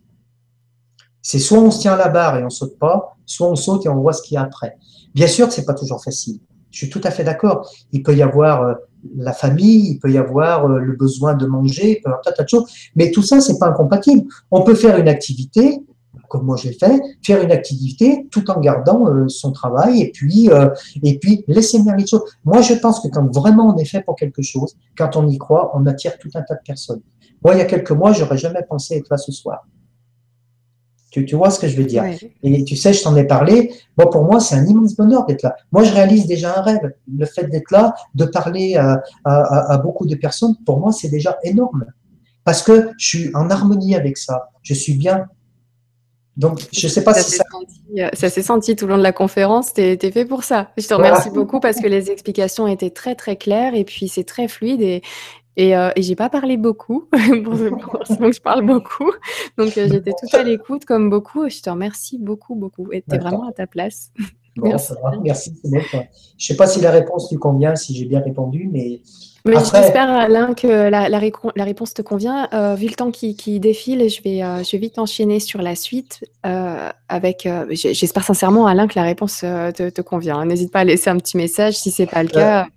C'est soit on se tient à la barre et on saute pas, soit on saute et on voit ce qu'il y a après. Bien sûr que c'est pas toujours facile. Je suis tout à fait d'accord. Il peut y avoir euh, la famille, il peut y avoir euh, le besoin de manger, il peut y avoir tas de choses, mais tout ça c'est pas incompatible. On peut faire une activité comme moi j'ai fait, faire une activité tout en gardant euh, son travail et puis, euh, et puis laisser venir les choses. Moi, je pense que quand vraiment on est fait pour quelque chose, quand on y croit, on attire tout un tas de personnes. Moi, il y a quelques mois, j'aurais jamais pensé être là ce soir. Tu, tu vois ce que je veux dire? Et tu sais, je t'en ai parlé. Bon, pour moi, c'est un immense bonheur d'être là. Moi, je réalise déjà un rêve. Le fait d'être là, de parler à, à, à beaucoup de personnes, pour moi, c'est déjà énorme. Parce que je suis en harmonie avec ça. Je suis bien. Donc, je ne sais pas ça si ça. Senti, euh, ça s'est senti tout le long de la conférence. Tu es, fait pour ça. Je te remercie voilà. beaucoup parce que les explications étaient très, très claires et puis c'est très fluide. Et, et, euh, et j'ai pas parlé beaucoup, pour, donc je parle beaucoup. Donc euh, j'étais tout à l'écoute comme beaucoup. Et je te remercie beaucoup, beaucoup. Et tu es vraiment à ta place. Bon, merci. merci. Je ne sais pas si la réponse lui convient, si j'ai bien répondu, mais. Mais Après... J'espère, Alain, que la, la, la, réponse te convient. Euh, vu le temps qui, qui défile, je vais, euh, je vais vite enchaîner sur la suite. Euh, avec, J'espère sincèrement, Alain, que la réponse te, te convient. N'hésite pas à laisser un petit message si ce n'est pas le cas.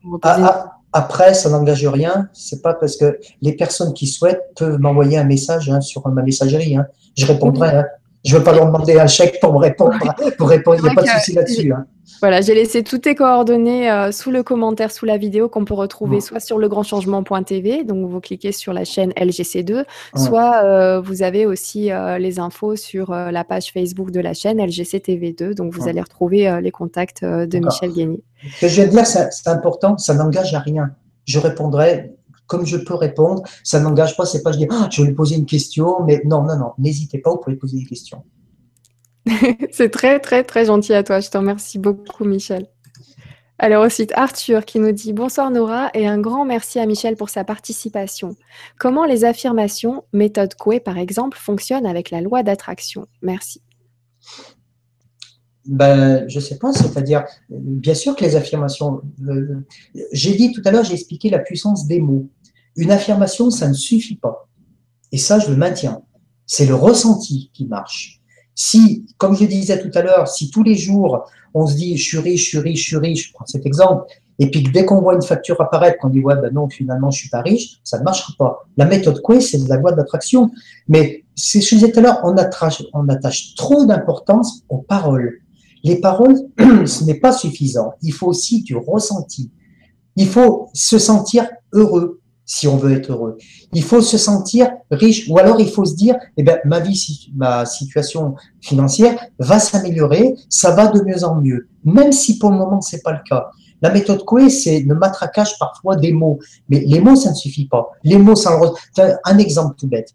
Après, ça n'engage rien. C'est pas parce que les personnes qui souhaitent peuvent m'envoyer un message hein, sur ma messagerie. Hein. Je répondrai. Hein. Je ne veux pas leur demander un chèque pour me répondre. Pour répondre. Il n'y a pas de souci là-dessus. Hein. Voilà, j'ai laissé toutes tes coordonnées euh, sous le commentaire, sous la vidéo qu'on peut retrouver mmh. soit sur legrandchangement.tv, donc vous cliquez sur la chaîne LGC2, mmh. soit euh, vous avez aussi euh, les infos sur euh, la page Facebook de la chaîne LGC-TV2, donc vous allez retrouver euh, les contacts euh, de Michel Guény. Ce que je vais dire, c'est important, ça n'engage à rien. Je répondrai comme je peux répondre. Ça n'engage pas, c'est pas je dis, ah, je vais lui poser une question, mais non, non, non, n'hésitez pas, vous pouvez poser des questions. c'est très, très, très gentil à toi. Je te remercie beaucoup, Michel. Alors ensuite, Arthur qui nous dit Bonsoir Nora et un grand merci à Michel pour sa participation. Comment les affirmations, méthode Coué par exemple, fonctionnent avec la loi d'attraction? Merci. Ben, je ne sais pas, c'est-à-dire, bien sûr que les affirmations, euh, j'ai dit tout à l'heure, j'ai expliqué la puissance des mots. Une affirmation, ça ne suffit pas. Et ça, je le maintiens. C'est le ressenti qui marche. Si, comme je disais tout à l'heure, si tous les jours, on se dit, je suis riche, je suis riche, je suis riche, je prends cet exemple, et puis dès qu'on voit une facture apparaître, qu'on dit, ouais, ben non, finalement, je suis pas riche, ça ne marchera pas. La méthode Coué, c'est de la loi d'attraction. Mais, c'est ce que je disais tout à l'heure, on attache, on attache trop d'importance aux paroles. Les paroles, ce n'est pas suffisant. Il faut aussi du ressenti. Il faut se sentir heureux si on veut être heureux. Il faut se sentir riche ou alors il faut se dire, eh ben, ma vie, ma situation financière va s'améliorer, ça va de mieux en mieux, même si pour le moment c'est pas le cas. La méthode Coué, c'est le matraquage parfois des mots, mais les mots ça ne suffit pas. Les mots sans le Un exemple tout bête.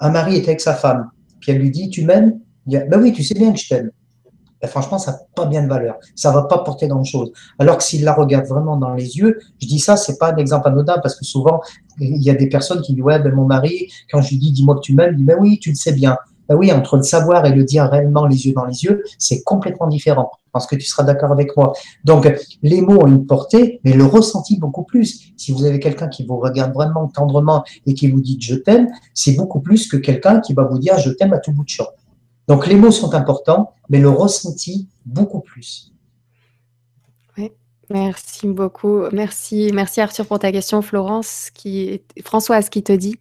Un mari est avec sa femme, puis elle lui dit, tu m'aimes? Ben oui, tu sais bien que je t'aime ben franchement, ça n'a pas bien de valeur. Ça va pas porter grand-chose. Alors que s'il la regarde vraiment dans les yeux, je dis ça, c'est pas un exemple anodin parce que souvent, il y a des personnes qui disent, ouais, ben mon mari, quand je lui dis, dis-moi que tu m'aimes, il dit, ben oui, tu le sais bien. Ben oui, entre le savoir et le dire réellement les yeux dans les yeux, c'est complètement différent. Je pense que tu seras d'accord avec moi. Donc, les mots ont une portée, mais le ressenti beaucoup plus. Si vous avez quelqu'un qui vous regarde vraiment tendrement et qui vous dit je t'aime, c'est beaucoup plus que quelqu'un qui va vous dire je t'aime à tout bout de champ. Donc les mots sont importants, mais le ressenti beaucoup plus. Merci beaucoup. Merci, merci Arthur pour ta question. Florence, qui, Françoise qui te dit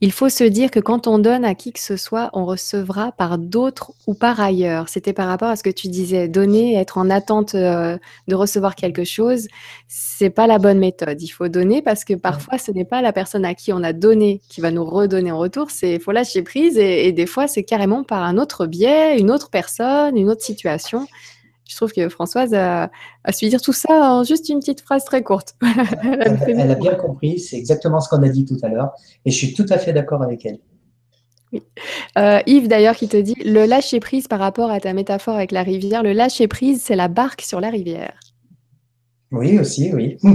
il faut se dire que quand on donne à qui que ce soit, on recevra par d'autres ou par ailleurs. C'était par rapport à ce que tu disais, donner, être en attente euh, de recevoir quelque chose, c'est pas la bonne méthode. Il faut donner parce que parfois ce n'est pas la personne à qui on a donné qui va nous redonner en retour. C'est faut lâcher prise et, et des fois c'est carrément par un autre biais, une autre personne, une autre situation je trouve que Françoise a, a, su dire tout ça en juste une petite phrase très courte. elle, a bien compris, c'est exactement ce qu'on a dit tout à l'heure, et je suis tout à fait d'accord avec elle. Oui. Euh, Yves, d'ailleurs, qui te dit le lâcher prise par rapport à ta métaphore avec la rivière, le lâcher prise, c'est la barque sur la rivière. Oui, aussi, oui.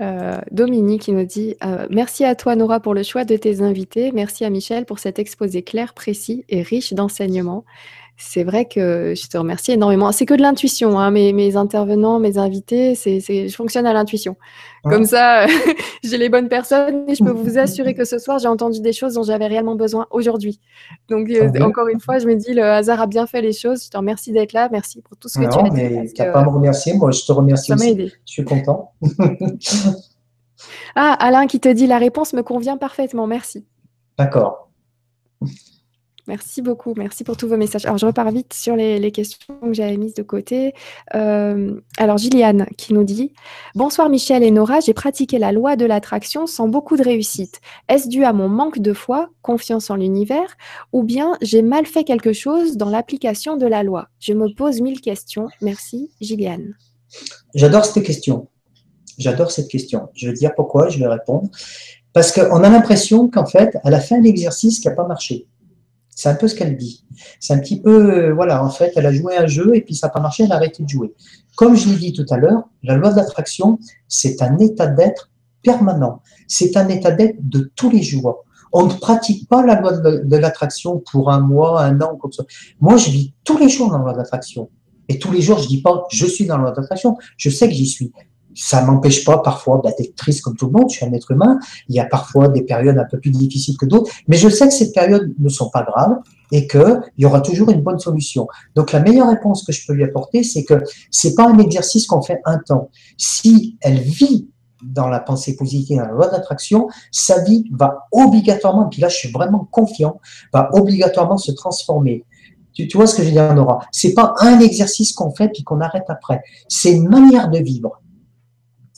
Euh, Dominique qui nous dit euh, Merci à toi, Nora, pour le choix de tes invités. Merci à Michel pour cet exposé clair, précis et riche d'enseignements c'est vrai que je te remercie énormément. C'est que de l'intuition, hein, mes, mes, intervenants, mes invités, c'est, je fonctionne à l'intuition. Comme ça, j'ai les bonnes personnes et je peux vous assurer que ce soir, j'ai entendu des choses dont j'avais réellement besoin aujourd'hui. Donc, euh, encore une fois, je me dis, le hasard a bien fait les choses. Je te remercie d'être là. Merci pour tout ce que tu as dit. mais tu n'as pas à me remercier. Moi, je te remercie ça aussi. Aidé. Je suis content. ah, Alain qui te dit, la réponse me convient parfaitement. Merci. D'accord. Merci beaucoup, merci pour tous vos messages. Alors, je repars vite sur les, questions que j'avais mises de côté. Euh, alors, Gilliane qui nous dit Bonsoir Michel et Nora, j'ai pratiqué la loi de l'attraction sans beaucoup de réussite. Est-ce dû à mon manque de foi, confiance en l'univers, ou bien j'ai mal fait quelque chose dans l'application de la loi? Je me pose mille questions. Merci, Gilliane. J'adore cette question. J'adore cette question. Je vais dire pourquoi, je vais répondre. Parce qu'on a l'impression qu'en fait, elle a fait un exercice qui n'a pas marché. C'est un peu ce qu'elle dit. C'est un petit peu, euh, voilà, en fait, elle a joué un jeu et puis ça n'a pas marché, elle a arrêté de jouer. Comme je l'ai dit tout à l'heure, la loi de l'attraction, c'est un état d'être permanent. C'est un état d'être de tous les jours. On ne pratique pas la loi de, l'attraction pour un mois, un an, comme ça. Moi, je vis tous les jours dans la loi de l'attraction. Et tous les jours, je dis pas, je suis dans la loi de l'attraction. Je sais que j'y suis ça m'empêche pas parfois d'être triste comme tout le monde, je suis un être humain, il y a parfois des périodes un peu plus difficiles que d'autres, mais je sais que ces périodes ne sont pas graves et qu'il y aura toujours une bonne solution. Donc la meilleure réponse que je peux lui apporter, c'est que c'est pas un exercice qu'on fait un temps. Si elle vit dans la pensée positive, dans la loi d'attraction, sa vie va obligatoirement, puis là je suis vraiment confiant, va obligatoirement se transformer. Tu, tu vois ce que je veux dire, Nora? C'est pas un exercice qu'on fait puis qu'on arrête après. C'est une manière de vivre.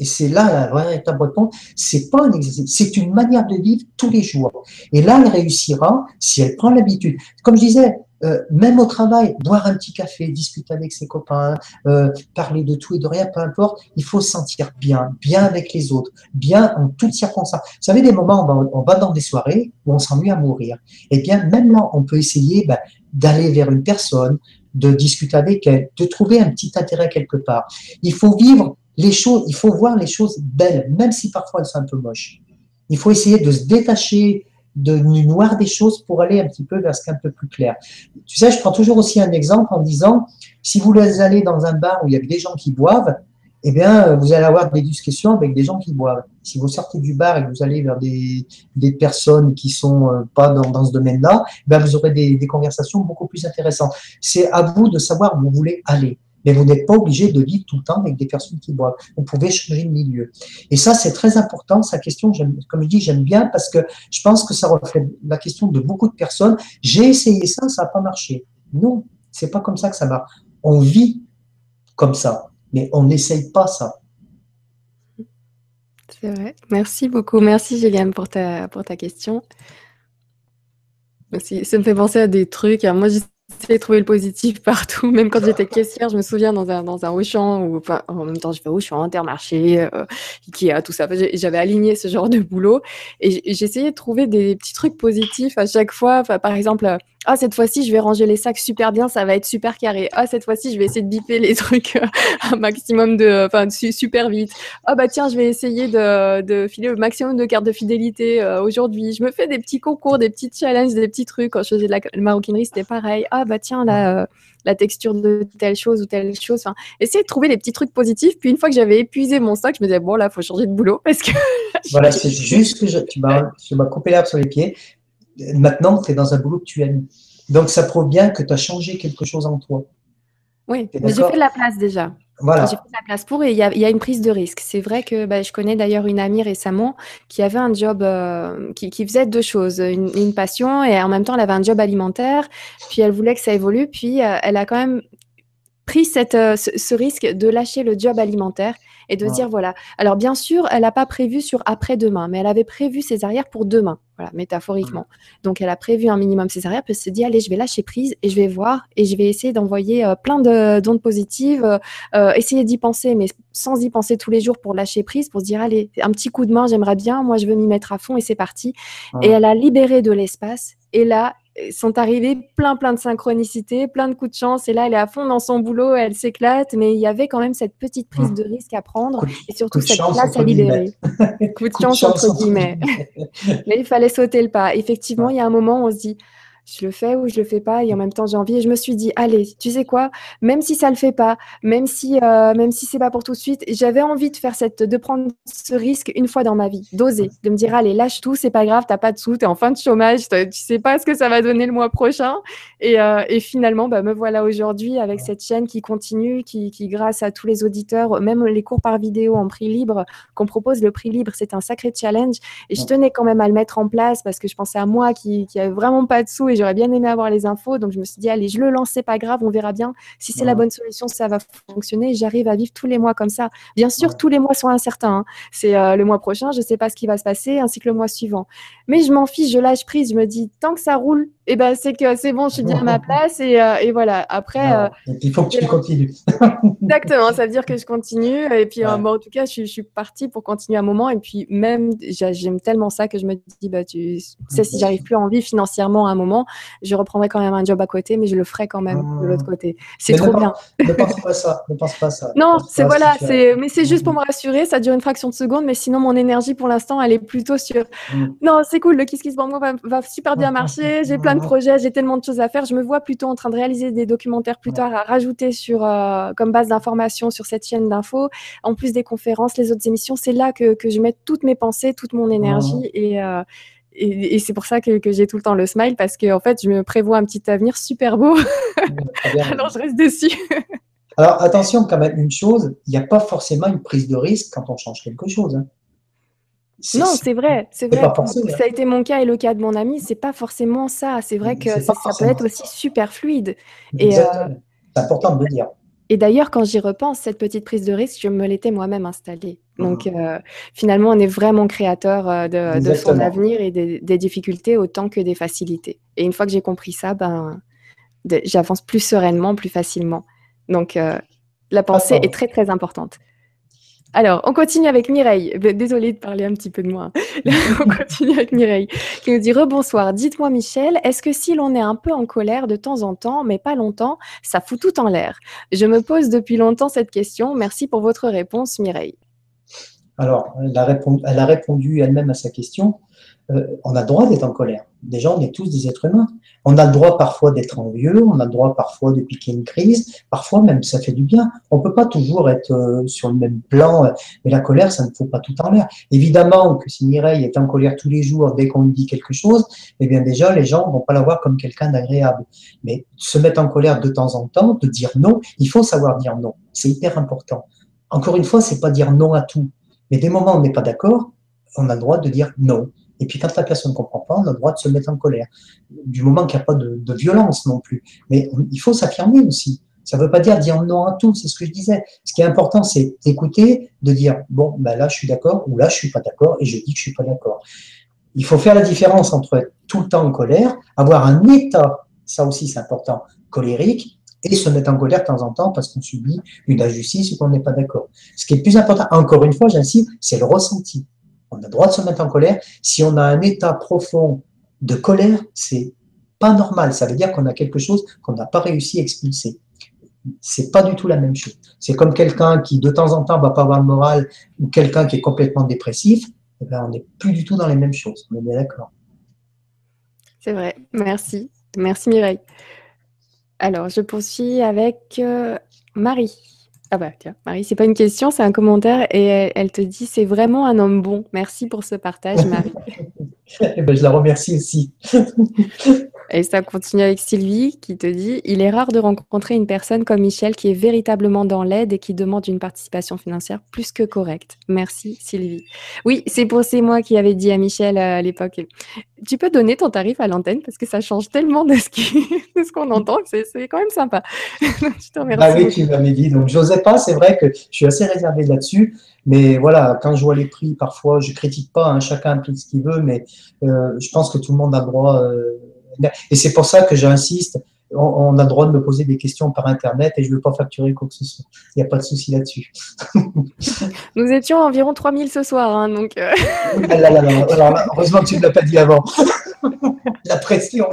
Et c'est là la véritable réponse. C'est pas un exercice, c'est une manière de vivre tous les jours. Et là, elle réussira si elle prend l'habitude. Comme je disais, euh, même au travail, boire un petit café, discuter avec ses copains, euh, parler de tout et de rien, peu importe, il faut se sentir bien, bien avec les autres, bien en toutes circonstances. Vous savez, des moments où on va, dans des soirées où on s'ennuie à mourir. Eh bien, même là, on peut essayer ben, d'aller vers une personne, de discuter avec elle, de trouver un petit intérêt quelque part. Il faut vivre les choses, il faut voir les choses belles, même si parfois elles sont un peu moches. Il faut essayer de se détacher de, du noir des choses pour aller un petit peu vers ce qui est un peu plus clair. Tu sais, je prends toujours aussi un exemple en disant, si vous allez dans un bar où il y a des gens qui boivent, eh bien, vous allez avoir des discussions avec des gens qui boivent. Si vous sortez du bar et que vous allez vers des, des personnes qui sont euh, pas dans, ce domaine-là, eh vous aurez des, des conversations beaucoup plus intéressantes. C'est à vous de savoir où vous voulez aller mais vous n'êtes pas obligé de vivre tout le temps avec des personnes qui boivent. Vous pouvez changer de milieu. Et ça, c'est très important. Sa question, comme je dis, j'aime bien parce que je pense que ça reflète la question de beaucoup de personnes. J'ai essayé ça, ça n'a pas marché. Non, c'est pas comme ça que ça marche. On vit comme ça, mais on n'essaye pas ça. C'est vrai. Merci beaucoup. Merci, Juliane, pour ta, question. Ça me fait penser à des trucs. Moi, de trouver le positif partout. Même quand j'étais caissière, je me souviens dans un, dans un Auchan, ou en même temps, je fais Auchan, Intermarché, euh, Ikea, tout ça. J'avais aligné ce genre de boulot et j'essayais de trouver des petits trucs positifs à chaque fois. Par exemple, ah cette fois-ci je vais ranger les sacs super bien, ça va être super carré. Ah cette fois-ci je vais essayer de biper les trucs euh, un maximum de, enfin super vite. Ah bah tiens je vais essayer de, filer le maximum de cartes de fidélité euh, aujourd'hui. Je me fais des petits concours, des petits challenges, des petits trucs. Quand je faisais de la maroquinerie c'était pareil. Ah bah tiens euh, la texture de telle chose ou telle chose. Enfin, essayer de trouver des petits trucs positifs. Puis une fois que j'avais épuisé mon sac, je me disais bon là faut changer de boulot parce que. voilà c'est juste que tu m'as coupé l'herbe sur les pieds maintenant, tu es dans un boulot que tu aimes. Donc, ça prouve bien que tu as changé quelque chose en toi. Oui, mais j'ai fait de la place déjà. Voilà. J'ai fait de la place pour et il y, a une prise de risque. C'est vrai que bah, je connais d'ailleurs une amie récemment qui avait un job, euh, qui, faisait deux choses, une, passion et en même temps elle avait un job alimentaire. Puis elle voulait que ça évolue. Puis euh, elle a quand même pris cette, euh, ce, risque de lâcher le job alimentaire et de dire voilà. Alors bien sûr, elle n'a pas prévu sur après-demain, mais elle avait prévu ses arrières pour demain, voilà, métaphoriquement. Mmh. Donc elle a prévu un minimum ses arrières, puis elle se dit allez, je vais lâcher prise et je vais voir et je vais essayer d'envoyer euh, plein d'ondes positives, euh, euh, essayer d'y penser, mais sans y penser tous les jours pour lâcher prise, pour se dire allez, un petit coup de main, j'aimerais bien, moi je veux m'y mettre à fond et c'est parti. Et elle a libéré de l'espace et là, sont arrivés plein plein de synchronicité, plein de coups de chance. Et là, elle est à fond dans son boulot, elle s'éclate, mais il y avait quand même cette petite prise mmh. de risque à prendre et surtout cette place à libérer. coup de chance, entre guillemets. mais il fallait sauter le pas. Effectivement, il y a un moment où on se dit je le fais ou je le fais pas et en même temps j'ai envie. Et je me suis dit allez tu sais quoi même si ça le fait pas même si euh, même si c'est pas pour tout de suite j'avais envie de faire cette de prendre ce risque une fois dans ma vie d'oser de me dire allez lâche tout c'est pas grave t'as pas de sous t'es en fin de chômage tu sais pas ce que ça va donner le mois prochain. Et, euh, et finalement bah, me voilà aujourd'hui avec cette chaîne qui continue qui, qui grâce à tous les auditeurs même les cours par vidéo en prix libre qu'on propose le prix libre c'est un sacré challenge. Et je tenais quand même à le mettre en place parce que je pensais à moi qui qui avait vraiment pas de sous et j'aurais bien aimé avoir les infos. Donc je me suis dit, allez, je le lance, c'est pas grave, on verra bien. Si c'est la bonne solution, ça va fonctionner. J'arrive à vivre tous les mois comme ça. Bien sûr, tous les mois sont incertains. Hein. C'est euh, le mois prochain, je sais pas ce qui va se passer, ainsi que le mois suivant. Mais je m'en fiche, je lâche prise. Je me dis, tant que ça roule, eh ben, c'est que c'est bon, je suis bien à ma place. Et, euh, et voilà. Après. il faut que tu continues. Exactement, ça veut dire que je continue. Et puis, en tout cas, je, je suis partie pour continuer un moment. Et puis, même, j'aime tellement ça que je me dis, bah, tu sais, si j'arrive plus en vie financièrement à un moment, je reprendrai quand même un job à côté, mais je le ferai quand même de l'autre côté. C'est trop bien. ne pense pas ça. Ne pense pas ça. Non, c'est voilà, c'est, mais c'est juste pour me rassurer. Ça dure une fraction de seconde, mais sinon, mon énergie pour l'instant, elle est plutôt sur. Mm. Non, c'est cool. Le Kiss Kiss Bango va, va super bien marcher. J'ai plein de projets, j'ai tellement de choses à faire. Je me vois plutôt en train de réaliser des documentaires plus tard à rajouter sur euh, comme base d'information sur cette chaîne d'infos. En plus des conférences, les autres émissions, c'est là que, que je mets toutes mes pensées, toute mon énergie et, euh, et, c'est pour ça que, j'ai tout le temps le smile parce que en fait, je me prévois un petit avenir super beau. Alors, je reste dessus. Alors, attention quand même, une chose, il n'y a pas forcément une prise de risque quand on change quelque chose. Hein. Non, c'est vrai, c'est vrai. Ça a été mon cas et le cas de mon ami, c'est pas forcément ça. C'est vrai que ça, peut être aussi super fluide. Et euh, c'est important de le dire. Et d'ailleurs, quand j'y repense, cette petite prise de risque, je me l'étais moi-même installée. Donc, mmh. euh, finalement, on est vraiment créateur euh, de, son avenir et des, difficultés autant que des facilités. Et une fois que j'ai compris ça, ben, j'avance plus sereinement, plus facilement. Donc, la pensée est très, très importante. Alors, on continue avec Mireille. Désolée de parler un petit peu de moi. on continue avec Mireille qui nous dit Rebonsoir. Dites-moi, Michel, est-ce que si l'on est un peu en colère de temps en temps, mais pas longtemps, ça fout tout en l'air? Je me pose depuis longtemps cette question. Merci pour votre réponse, Mireille. Alors, elle a, répondu, elle-même à sa question. Euh, on a droit d'être en colère. Déjà, on est tous des êtres humains. On a le droit parfois d'être envieux, on a le droit parfois de piquer une crise, parfois même ça fait du bien. On peut pas toujours être euh, sur le même plan, mais la colère, ça ne faut pas tout en l'air. Évidemment que si Mireille est en colère tous les jours dès qu'on lui dit quelque chose, eh bien déjà, les gens vont pas la voir comme quelqu'un d'agréable. Mais se mettre en colère de temps en temps, de dire non, il faut savoir dire non. C'est hyper important. Encore une fois, c'est pas dire non à tout. Mais des moments où on n'est pas d'accord, on a le droit de dire non. Et puis quand la personne ne comprend pas, on a le droit de se mettre en colère. Du moment qu'il n'y a pas de, violence non plus. Mais il faut s'affirmer aussi. Ça ne veut pas dire dire non à tout, c'est ce que je disais. Ce qui est important, c'est d'écouter, de dire bon, ben là je suis d'accord ou là je suis pas d'accord et je dis que je suis pas d'accord. Il faut faire la différence entre être tout le temps en colère, avoir un état, ça aussi c'est important, colérique, et se mettre en colère de temps en temps parce qu'on subit une injustice ou qu'on n'est pas d'accord. Ce qui est plus important, encore une fois, j'insiste, c'est le ressenti. On a le droit de se mettre en colère. Si on a un état profond de colère, c'est pas normal. Ça veut dire qu'on a quelque chose qu'on n'a pas réussi à expulser. C'est pas du tout la même chose. C'est comme quelqu'un qui de temps en temps va pas avoir le moral ou quelqu'un qui est complètement dépressif. Eh ben, on n'est plus du tout dans les mêmes choses. On est bien d'accord. C'est vrai. Merci. Merci Mireille. Alors, je poursuis avec euh, Marie. Ah bah tiens, Marie, c'est pas une question, c'est un commentaire et elle, te dit c'est vraiment un homme bon. Merci pour ce partage, Marie. Eh ben, je la remercie aussi. Et ça continue avec Sylvie qui te dit Il est rare de rencontrer une personne comme Michel qui est véritablement dans l'aide et qui demande une participation financière plus que correcte. Merci Sylvie. Oui, c'est pour c'est moi qui avais dit à Michel euh, à l'époque Tu peux donner ton tarif à l'antenne parce que ça change tellement de ce qu'on entend que c'est quand même sympa. je te remercie. Ah oui, tu m'avais dit. Donc, j'osais pas. C'est vrai que je suis assez réservé là-dessus. Mais voilà, quand je vois les prix, parfois, je critique pas. Hein, chacun implique ce qu'il veut, mais euh, je pense que tout le monde a droit. Euh, et c'est pour ça que j'insiste, on, a le droit de me poser des questions par Internet et je ne veux pas facturer quoi que ce soit. Il n'y a pas de souci là-dessus. Nous étions environ 3000 ce soir, hein, donc... Euh. Ah heureusement que tu ne l'as pas dit avant. La pression.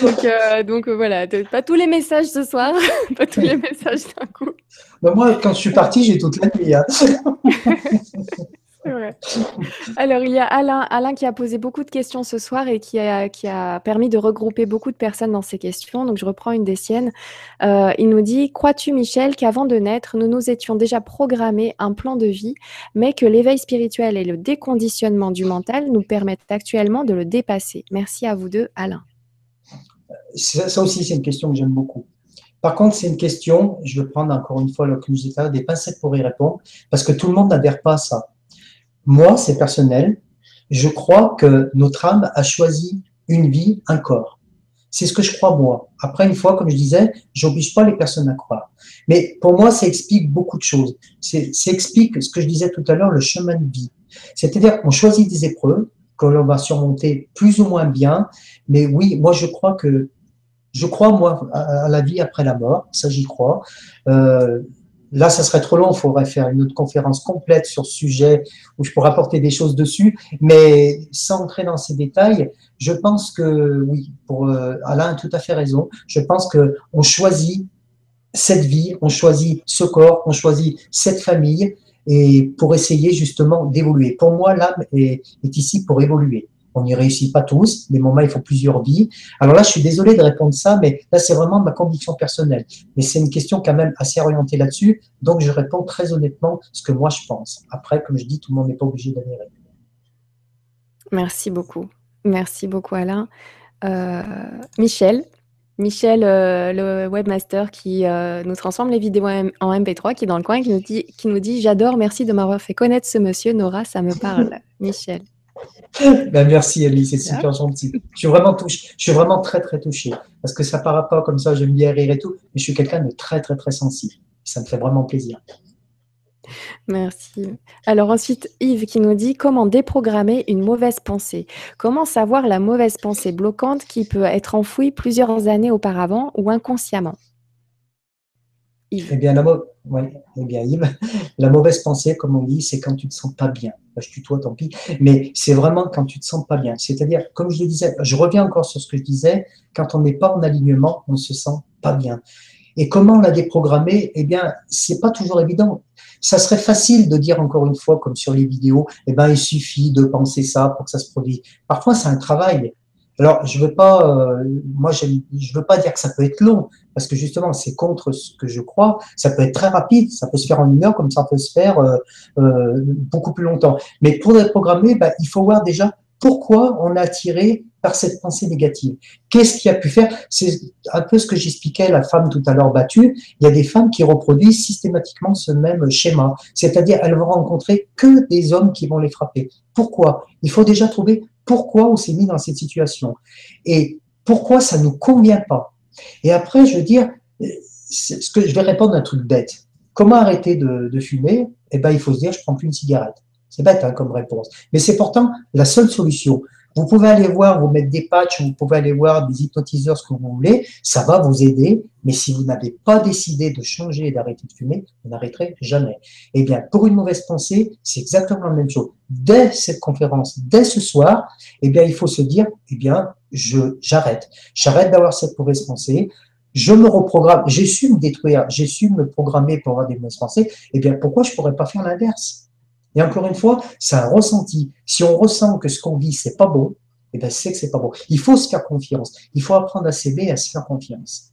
Donc, euh, donc euh, voilà, pas tous les messages ce soir, pas tous les messages d'un coup. Bah, moi, quand je suis parti, j'ai toute la nuit. Hein. Alors, il y a Alain, qui a posé beaucoup de questions ce soir et qui a, qui a permis de regrouper beaucoup de personnes dans ces questions. Donc, je reprends une des siennes. Euh, il nous dit Crois-tu, Michel, qu'avant de naître, nous nous étions déjà programmé un plan de vie, mais que l'éveil spirituel et le déconditionnement du mental nous permettent actuellement de le dépasser? Merci à vous deux, Alain. Ça, aussi, c'est une question que j'aime beaucoup. Par contre, c'est une question, je vais prendre encore une fois le des pincettes pour y répondre, parce que tout le monde n'adhère pas à ça. Moi, c'est personnel. Je crois que notre âme a choisi une vie, un corps. C'est ce que je crois moi. Après, une fois, comme je disais, j'oblige pas les personnes à croire. Mais pour moi, ça explique beaucoup de choses. Ça explique ce que je disais tout à l'heure, le chemin de vie. C'est-à-dire qu'on choisit des épreuves que l'on va surmonter plus ou moins bien. Mais oui, moi, je crois que je crois, moi, à la vie après la mort. Ça, j'y crois. Euh, Là, ça serait trop long, il faudrait faire une autre conférence complète sur ce sujet où je pourrais apporter des choses dessus, mais sans entrer dans ces détails, je pense que, oui, pour euh, Alain a tout à fait raison, je pense que on choisit cette vie, on choisit ce corps, on choisit cette famille, et pour essayer justement d'évoluer. Pour moi, l'âme est ici pour évoluer. On n'y réussit pas tous. Des moments, il faut plusieurs vies. Alors là, je suis désolé de répondre ça, mais là, c'est vraiment ma conviction personnelle. Mais c'est une question quand même assez orientée là-dessus. Donc, je réponds très honnêtement ce que moi, je pense. Après, comme je dis, tout le monde n'est pas obligé d'adhérer. Merci beaucoup. Merci beaucoup, Alain. Euh, Michel, Michel, euh, le webmaster qui euh, nous transforme les vidéos en MP3, qui est dans le coin, qui nous dit, qui nous dit J'adore, merci de m'avoir fait connaître ce monsieur. Nora, ça me parle. Michel. Ben, merci Ali, c'est super gentil. Je suis vraiment touché, je suis vraiment très très touché parce que ça paraît pas comme ça, j'aime bien rire et tout, mais je suis quelqu'un de très très très sensible. Ça me fait vraiment plaisir. Merci. Alors ensuite, Yves qui nous dit comment déprogrammer une mauvaise pensée? Comment savoir la mauvaise pensée bloquante qui peut être enfouie plusieurs années auparavant ou inconsciemment? Eh bien, la, eh bien, la mauvaise pensée, comme on dit, c'est quand tu ne te sens pas bien. je tutoie, tant pis. Mais c'est vraiment quand tu ne te sens pas bien. C'est-à-dire, comme je le disais, je reviens encore sur ce que je disais, quand on n'est pas en alignement, on ne se sent pas bien. Et comment la déprogrammer? Eh bien, c'est pas toujours évident. Ça serait facile de dire encore une fois, comme sur les vidéos, eh ben, il suffit de penser ça pour que ça se produise. Parfois, c'est un travail. Alors, je veux pas, euh, moi, je veux pas dire que ça peut être long, parce que justement, c'est contre ce que je crois. Ça peut être très rapide, ça peut se faire en une heure, comme ça peut se faire euh, euh, beaucoup plus longtemps. Mais pour déprogrammer, bah, il faut voir déjà pourquoi on a attiré par cette pensée négative. Qu'est-ce qui a pu faire? C'est un peu ce que j'expliquais la femme tout à l'heure battue. Il y a des femmes qui reproduisent systématiquement ce même schéma, c'est-à-dire elles vont rencontrer que des hommes qui vont les frapper. Pourquoi? Il faut déjà trouver pourquoi on s'est mis dans cette situation et pourquoi ça ne nous convient pas. Et après, je veux dire, ce que je vais répondre à un truc bête. Comment arrêter de, fumer? Eh ben, il faut se dire, je prends plus une cigarette. C'est bête hein, comme réponse, mais c'est pourtant la seule solution. Vous pouvez aller voir, vous mettre des patchs, vous pouvez aller voir des hypnotiseurs, ce que vous voulez, ça va vous aider, mais si vous n'avez pas décidé de changer et d'arrêter de fumer, vous n'arrêterez jamais. Eh bien, pour une mauvaise pensée, c'est exactement la même chose. Dès cette conférence, dès ce soir, eh bien, il faut se dire, eh bien, je, j'arrête. J'arrête d'avoir cette mauvaise pensée. Je me reprogramme. J'ai su me détruire. J'ai su me programmer pour avoir des mauvaises pensées. Eh bien, pourquoi je pourrais pas faire l'inverse? Et encore une fois, c'est un ressenti. Si on ressent que ce qu'on vit, c'est pas bon, eh bien, c'est que c'est pas bon. Il faut se faire confiance. Il faut apprendre à s'aimer et à se faire confiance.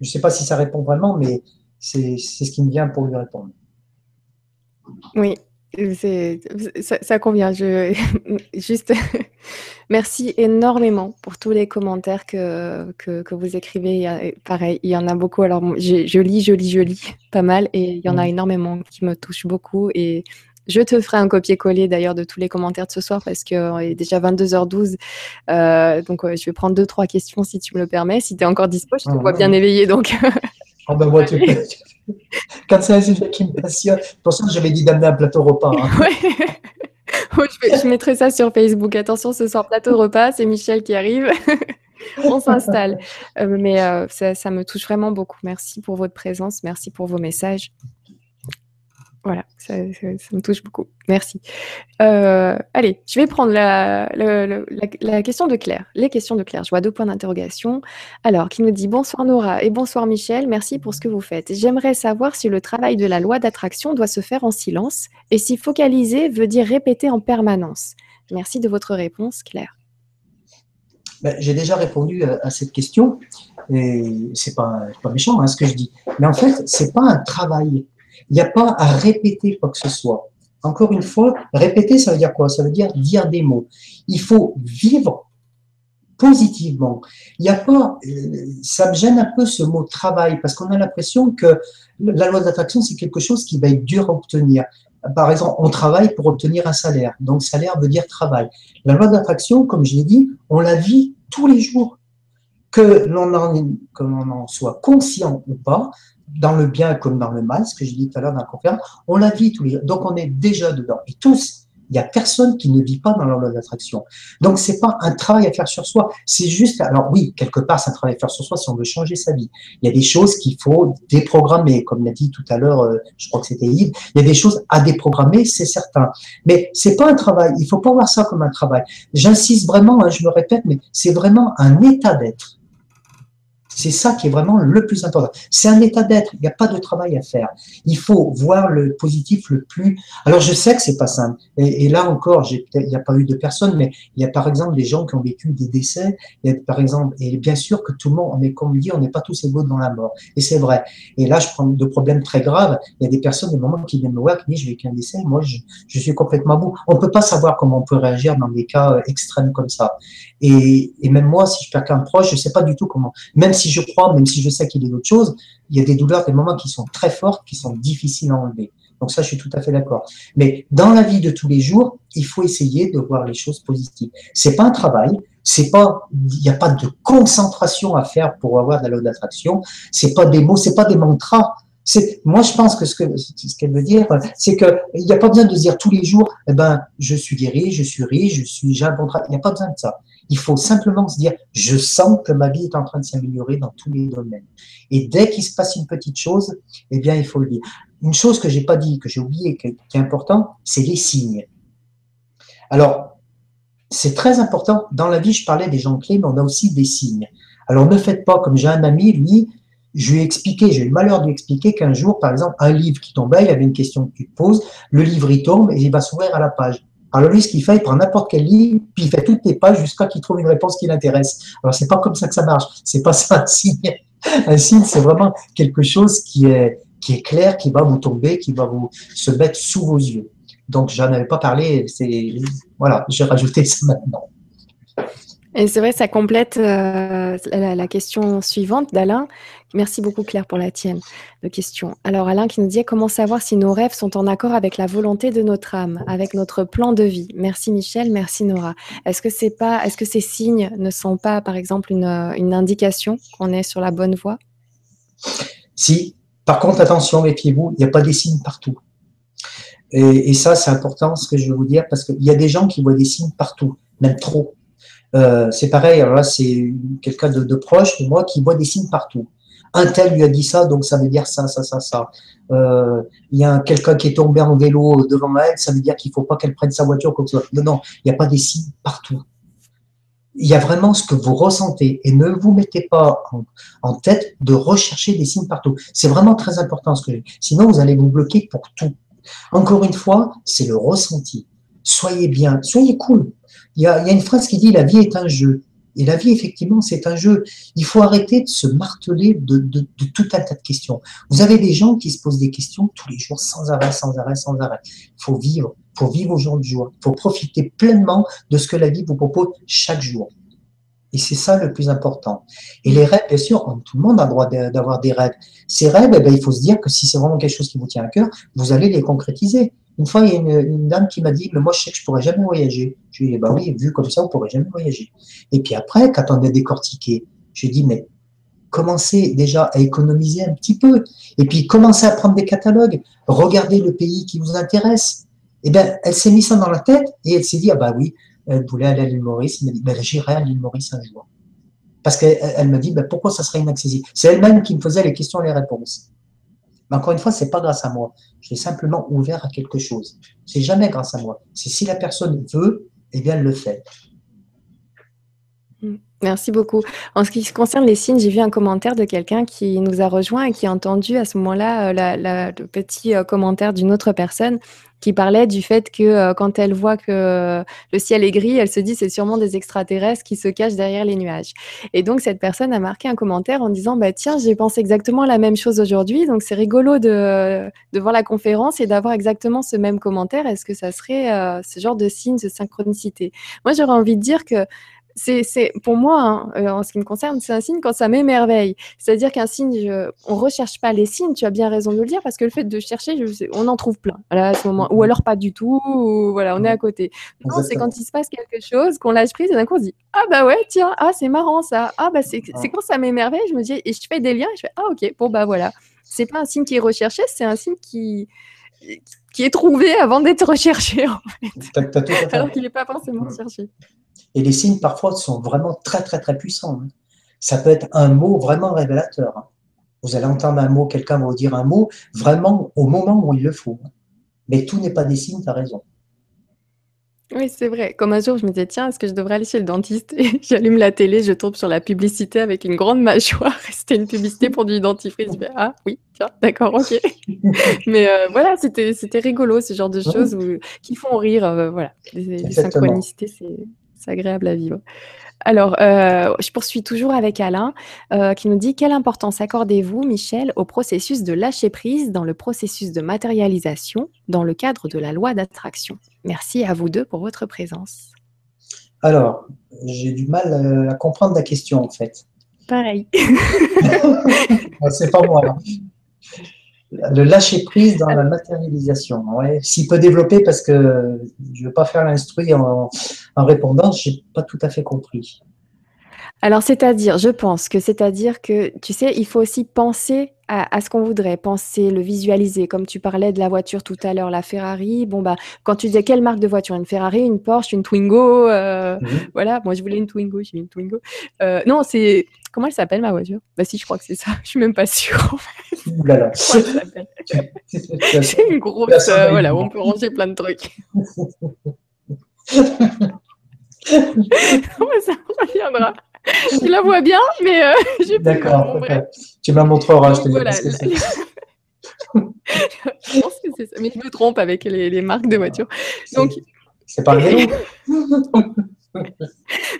Je ne sais pas si ça répond vraiment, mais c'est ce qui me vient pour lui répondre. Oui, ça, ça, convient. Je, juste, merci énormément pour tous les commentaires que, que, que vous écrivez. pareil, il y en a beaucoup. Alors, je, je, lis, je lis, je lis pas mal et il y en a mmh. énormément qui me touchent beaucoup. Et je te ferai un copier-coller d'ailleurs de tous les commentaires de ce soir parce qu'il est déjà 22h12. Euh, donc, je vais prendre deux, trois questions si tu me le permets. Si tu es encore dispo, je te ah, vois bien éveillé. Donc... ah ben moi, tu Quand c'est un sujet qui me passionne, pour ça j'avais dit d'amener un plateau repas. Hein. je, mettrai ça sur Facebook. Attention, ce soir, plateau repas, c'est Michel qui arrive. On s'installe. Euh, mais euh, ça, me touche vraiment beaucoup. Merci pour votre présence. Merci pour vos messages. Voilà, ça, me touche beaucoup. Merci. Euh, allez, je vais prendre la, question de Claire. Les questions de Claire. Je vois deux points d'interrogation. Alors, qui nous dit bonsoir Nora et bonsoir Michel. Merci pour ce que vous faites. J'aimerais savoir si le travail de la loi d'attraction doit se faire en silence et si focaliser veut dire répéter en permanence. Merci de votre réponse, Claire. Ben, j'ai déjà répondu à, cette question et c'est pas, pas méchant hein, ce que je dis. Mais en fait, c'est pas un travail il n'y a pas à répéter quoi que ce soit. Encore une fois, répéter, ça veut dire quoi? Ça veut dire dire des mots. Il faut vivre positivement. Il n'y a pas, euh, ça me gêne un peu ce mot travail parce qu'on a l'impression que la loi d'attraction c'est quelque chose qui va être dur à obtenir. par exemple, on travaille pour obtenir un salaire. Donc, salaire veut dire travail. La loi d'attraction, comme je l'ai dit, on la vit tous les jours. Que l'on en, en, soit conscient ou pas, dans le bien comme dans le mal, ce que j'ai dit tout à l'heure dans la conférence, on la vit tous les jours. Donc, on est déjà dedans. Et tous, il n'y a personne qui ne vit pas dans leur loi d'attraction. Donc, c'est pas un travail à faire sur soi. C'est juste, alors oui, quelque part, c'est un travail à faire sur soi si on veut changer sa vie. Il y a des choses qu'il faut déprogrammer, comme l'a dit tout à l'heure, euh, je crois que c'était Yves. Il y a des choses à déprogrammer, c'est certain. Mais c'est pas un travail. Il faut pas voir ça comme un travail. J'insiste vraiment, hein, je me répète, mais c'est vraiment un état d'être. C'est ça qui est vraiment le plus important. C'est un état d'être. Il n'y a pas de travail à faire. Il faut voir le positif le plus. Alors je sais que c'est pas simple. Et, là encore, il n'y a pas eu de personnes, mais il y a par exemple des gens qui ont vécu des décès. Il y a par exemple, et bien sûr que tout le monde, on est comme dit, on n'est pas tous égaux dans la mort. Et c'est vrai. Et là, je prends de problèmes très graves. Il y a des personnes, des moments qui viennent me voir, qui disent, je vais qu'un décès. Moi, je, je suis complètement bout. On peut pas savoir comment on peut réagir dans des cas euh, extrêmes comme ça. Et, et même moi, si je perds qu'un proche, je sais pas du tout comment. Même si je crois, même si je sais qu'il a d'autres choses, il y a des douleurs, des moments qui sont très forts, qui sont difficiles à enlever. Donc ça, je suis tout à fait d'accord. Mais dans la vie de tous les jours, il faut essayer de voir les choses positives. C'est pas un travail, c'est pas, il n'y a pas de concentration à faire pour avoir de la loi d'attraction. C'est pas des mots, c'est pas des mantras. C'est, moi, je pense que ce ce qu'elle veut dire, c'est que il n'y a pas besoin de dire tous les jours, eh ben, je suis guéri, je suis riche, je suis, j'ai un bon travail. Il n'y a pas besoin de ça. Il faut simplement se dire, je sens que ma vie est en train de s'améliorer dans tous les domaines. Et dès qu'il se passe une petite chose, eh bien, il faut le dire. Une chose que j'ai pas dit, que j'ai oublié, qui est important, c'est les signes. Alors, c'est très important. Dans la vie, je parlais des gens clés, mais on a aussi des signes. Alors, ne faites pas comme j'ai un ami, lui, je lui ai expliqué, j'ai eu le malheur de lui expliquer qu'un jour, par exemple, un livre qui tombait, il avait une question que tu le livre il tombe et il va s'ouvrir à la page. Alors lui, ce qu'il fait, il prend n'importe quel livre, puis il fait toutes les pages jusqu'à qu'il trouve une réponse qui l'intéresse. Alors c'est pas comme ça que ça marche. C'est pas ça un signe. Un signe, c'est vraiment quelque chose qui est qui est clair, qui va vous tomber, qui va vous se mettre sous vos yeux. Donc j'en avais pas parlé. Voilà, j'ai rajouté ça maintenant. Et c'est vrai, ça complète euh, la, question suivante d'Alain. Merci beaucoup Claire pour la tienne de question. Alors Alain qui nous dit comment savoir si nos rêves sont en accord avec la volonté de notre âme, avec notre plan de vie? Merci Michel, merci Nora. Est-ce que c'est pas, est-ce que ces signes ne sont pas par exemple une, indication qu'on est sur la bonne voie? Si. Par contre, attention, méfiez-vous, il n'y a pas des signes partout. Et, ça, c'est important ce que je veux vous dire parce qu'il y a des gens qui voient des signes partout, même trop. Euh, c'est pareil, alors là, c'est quelqu'un de, proche de moi qui voit des signes partout. Un tel lui a dit ça, donc ça veut dire ça, ça, ça, ça. Euh, il y a quelqu'un qui est tombé en vélo devant elle, ça veut dire qu'il ne faut pas qu'elle prenne sa voiture comme ça. Non, non, il n'y a pas des signes partout. Il y a vraiment ce que vous ressentez et ne vous mettez pas en, tête de rechercher des signes partout. C'est vraiment très important ce que Sinon, vous allez vous bloquer pour tout. Encore une fois, c'est le ressenti. Soyez bien, soyez cool. Il y, a, une phrase qui dit la vie est un jeu. Et la vie, effectivement, c'est un jeu. Il faut arrêter de se marteler de, tout un tas de questions. Vous avez des gens qui se posent des questions tous les jours, sans arrêt, sans arrêt, sans arrêt. Il faut vivre, faut vivre au jour le jour. Il faut profiter pleinement de ce que la vie vous propose chaque jour. Et c'est ça le plus important. Et les rêves, bien sûr, tout le monde a le droit d'avoir des rêves. Ces rêves, eh ben, il faut se dire que si c'est vraiment quelque chose qui vous tient à cœur, vous allez les concrétiser. Une fois, il y a une, dame qui m'a dit, mais moi, je sais que je pourrais jamais voyager. Je lui ai dit, bah oui, vu comme ça, on pourrait jamais voyager. Et puis après, quand on a décortiqué, je lui ai dit, mais commencez déjà à économiser un petit peu. Et puis, commencez à prendre des catalogues. Regardez le pays qui vous intéresse. Eh bien, elle s'est mis ça dans la tête et elle s'est dit, ah bah oui, elle voulait aller à l'île Maurice. Elle m'a dit, ben, j'irai à l'île Maurice un jour. Parce qu'elle me dit, ben, pourquoi ça serait inaccessible? C'est elle-même qui me faisait les questions et les réponses. Mais encore une fois, c'est pas grâce à moi. Je l'ai simplement ouvert à quelque chose. C'est jamais grâce à moi. C'est si la personne veut, eh bien, elle le fait. Mm. Merci beaucoup. En ce qui concerne les signes, j'ai vu un commentaire de quelqu'un qui nous a rejoint et qui a entendu à ce moment-là euh, le petit euh, commentaire d'une autre personne qui parlait du fait que euh, quand elle voit que le ciel est gris, elle se dit c'est sûrement des extraterrestres qui se cachent derrière les nuages. Et donc cette personne a marqué un commentaire en disant bah tiens j'ai pensé exactement la même chose aujourd'hui, donc c'est rigolo de, de voir la conférence et d'avoir exactement ce même commentaire. Est-ce que ça serait ce genre de signe, de synchronicité? Moi j'aurais envie de dire que c'est pour moi, hein, euh, en ce qui me concerne, c'est un signe quand ça m'émerveille. C'est-à-dire qu'un signe, on on recherche pas les signes. Tu as bien raison de le dire parce que le fait de chercher, je on en trouve plein. à ce moment, ou alors pas du tout. voilà, on est à côté. Non, c'est quand il se passe quelque chose qu'on lâche prise et d'un coup on se dit ah bah ouais tiens ah c'est marrant ça ah bah c'est quand ça m'émerveille. Je me dis et je fais des liens. Et je fais ah ok bon bah voilà. C'est pas un signe qui est recherché, c'est un signe qui qui est trouvé avant d'être recherché en fait. Alors qu'il n'est pas forcément recherché. Et les signes, parfois, sont vraiment très, très, très puissants. Hein. Ça peut être un mot vraiment révélateur. Hein. Vous allez entendre un mot, quelqu'un va vous dire un mot, vraiment au moment où il le faut. Hein. Mais tout n'est pas des signes, tu as raison. Oui, c'est vrai. Comme un jour, je me disais, tiens, est-ce que je devrais aller chez le dentiste? Et j'allume la télé, je tombe sur la publicité avec une grande mâchoire. C'était une publicité pour du dentifrice. Je ah oui, tiens, d'accord, ok. Mais euh, voilà, c'était, rigolo, ce genre de choses qui font rire. Euh, voilà, les synchronicités, c'est, c'est agréable à vivre. Alors, euh, je poursuis toujours avec Alain euh, qui nous dit quelle importance accordez-vous, Michel, au processus de lâcher prise dans le processus de matérialisation dans le cadre de la loi d'attraction? Merci à vous deux pour votre présence. Alors, j'ai du mal euh, à comprendre la question en fait. Pareil. C'est pas moi. Le lâcher prise dans la matérialisation. Ouais. S'il peut développer, parce que je ne veux pas faire l'instruit en, en répondant, je n'ai pas tout à fait compris. Alors, c'est-à-dire, je pense que c'est-à-dire que, tu sais, il faut aussi penser à, ce qu'on voudrait, penser, le visualiser. Comme tu parlais de la voiture tout à l'heure, la Ferrari. Bon, bah, quand tu disais quelle marque de voiture? Une Ferrari, une Porsche, une Twingo euh, mhm. Voilà, moi je voulais une Twingo, j'ai une Twingo. Euh, non, c'est. Comment elle s'appelle ma voiture? Bah, si, je crois que c'est ça. Je suis même pas sûre en fait. c'est une grosse. Euh, voilà, on peut ranger plein de trucs. ça reviendra. Je la vois bien, mais euh, j'ai D'accord, tu me la montreras, je te voilà, je pense que c'est ça, mais je me trompe avec les, marques de voitures. Donc, c'est pas le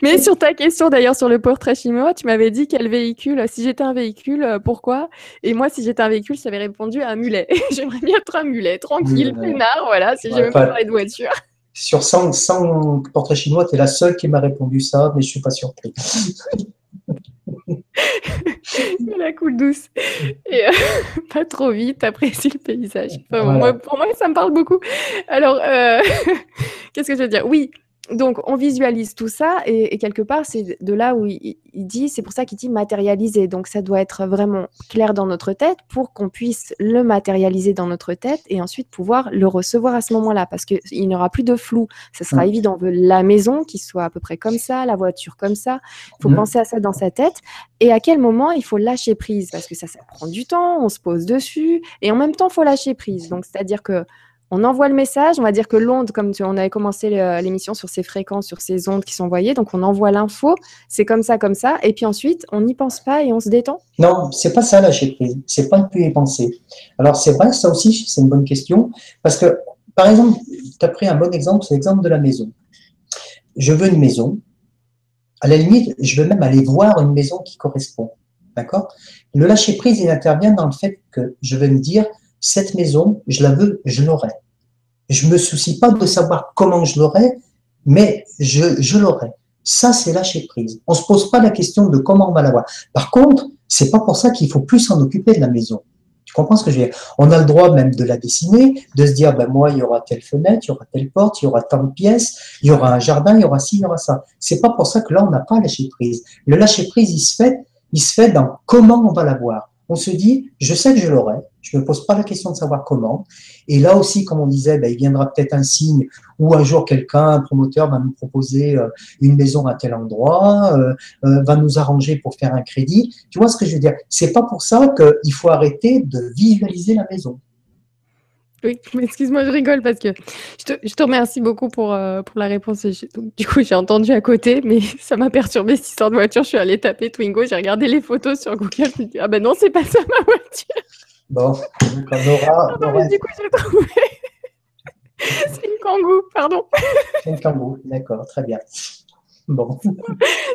Mais sur ta question d'ailleurs sur le portrait chinois, tu m'avais dit quel véhicule, si j'étais un véhicule, euh, pourquoi? Et moi, si j'étais un véhicule, j'avais répondu à un mulet. J'aimerais bien être un mulet, tranquille, peinard, voilà, si je pas parler de voiture sur 100, portraits chinois, tu es la seule qui m'a répondu ça, mais je ne suis pas surpris. la coule douce. Et euh, pas trop vite, apprécie le paysage. pour moi, ça me parle beaucoup. Alors, euh, qu'est-ce que je veux dire? Oui, donc, on visualise tout ça et, quelque part, c'est de là où il, dit, c'est pour ça qu'il dit matérialiser. Donc, ça doit être vraiment clair dans notre tête pour qu'on puisse le matérialiser dans notre tête et ensuite pouvoir le recevoir à ce moment-là parce qu'il n'y aura plus de flou. Ça sera mm. évident. On veut la maison qui soit à peu près comme ça, la voiture comme ça. Il faut mm. penser à ça dans sa tête. Et à quel moment il faut lâcher prise? Parce que ça, ça prend du temps, on se pose dessus et en même temps, il faut lâcher prise. Donc, c'est-à-dire que on envoie le message, on va dire que l'onde, comme tu, on avait commencé l'émission sur ces fréquences, sur ces ondes qui sont envoyées, donc on envoie l'info, c'est comme ça, comme ça, et puis ensuite on n'y pense pas et on se détend Non, c'est pas ça lâcher prise, c'est pas ne plus y penser. Alors c'est vrai, ça aussi c'est une bonne question, parce que par exemple, tu as pris un bon exemple, c'est l'exemple de la maison. Je veux une maison, à la limite, je veux même aller voir une maison qui correspond, d'accord? Le lâcher prise, il intervient dans le fait que je vais me dire, cette maison, je la veux, je l'aurai. Je me soucie pas de savoir comment je l'aurai, mais je, je l'aurai. Ça, c'est lâcher prise. On se pose pas la question de comment on va l'avoir. Par contre, c'est pas pour ça qu'il faut plus s'en occuper de la maison. Tu comprends ce que je veux dire? On a le droit même de la dessiner, de se dire, ben moi, il y aura telle fenêtre, il y aura telle porte, il y aura tant de pièces, il y aura un jardin, il y aura ci, il y aura ça. C'est pas pour ça que là, on n'a pas lâché prise. Le lâcher prise, il se fait, il se fait dans comment on va l'avoir on se dit, je sais que je l'aurai, je ne me pose pas la question de savoir comment. Et là aussi, comme on disait, ben, il viendra peut-être un signe où un jour quelqu'un, un promoteur va nous proposer euh, une maison à tel endroit, euh, euh, va nous arranger pour faire un crédit. Tu vois ce que je veux dire? C'est pas pour ça qu'il faut arrêter de visualiser la maison. Oui, excuse-moi, je rigole parce que je te, remercie beaucoup pour, pour la réponse. du coup, j'ai entendu à côté, mais ça m'a perturbé cette histoire de voiture. Je suis allée taper Twingo, j'ai regardé les photos sur Google. Je me suis dit, ah ben non, c'est pas ça ma voiture. Bon, Nora. Nora... du coup, j'ai trouvé. c'est une kangou, pardon. C'est une kangou, d'accord, très bien. Bon.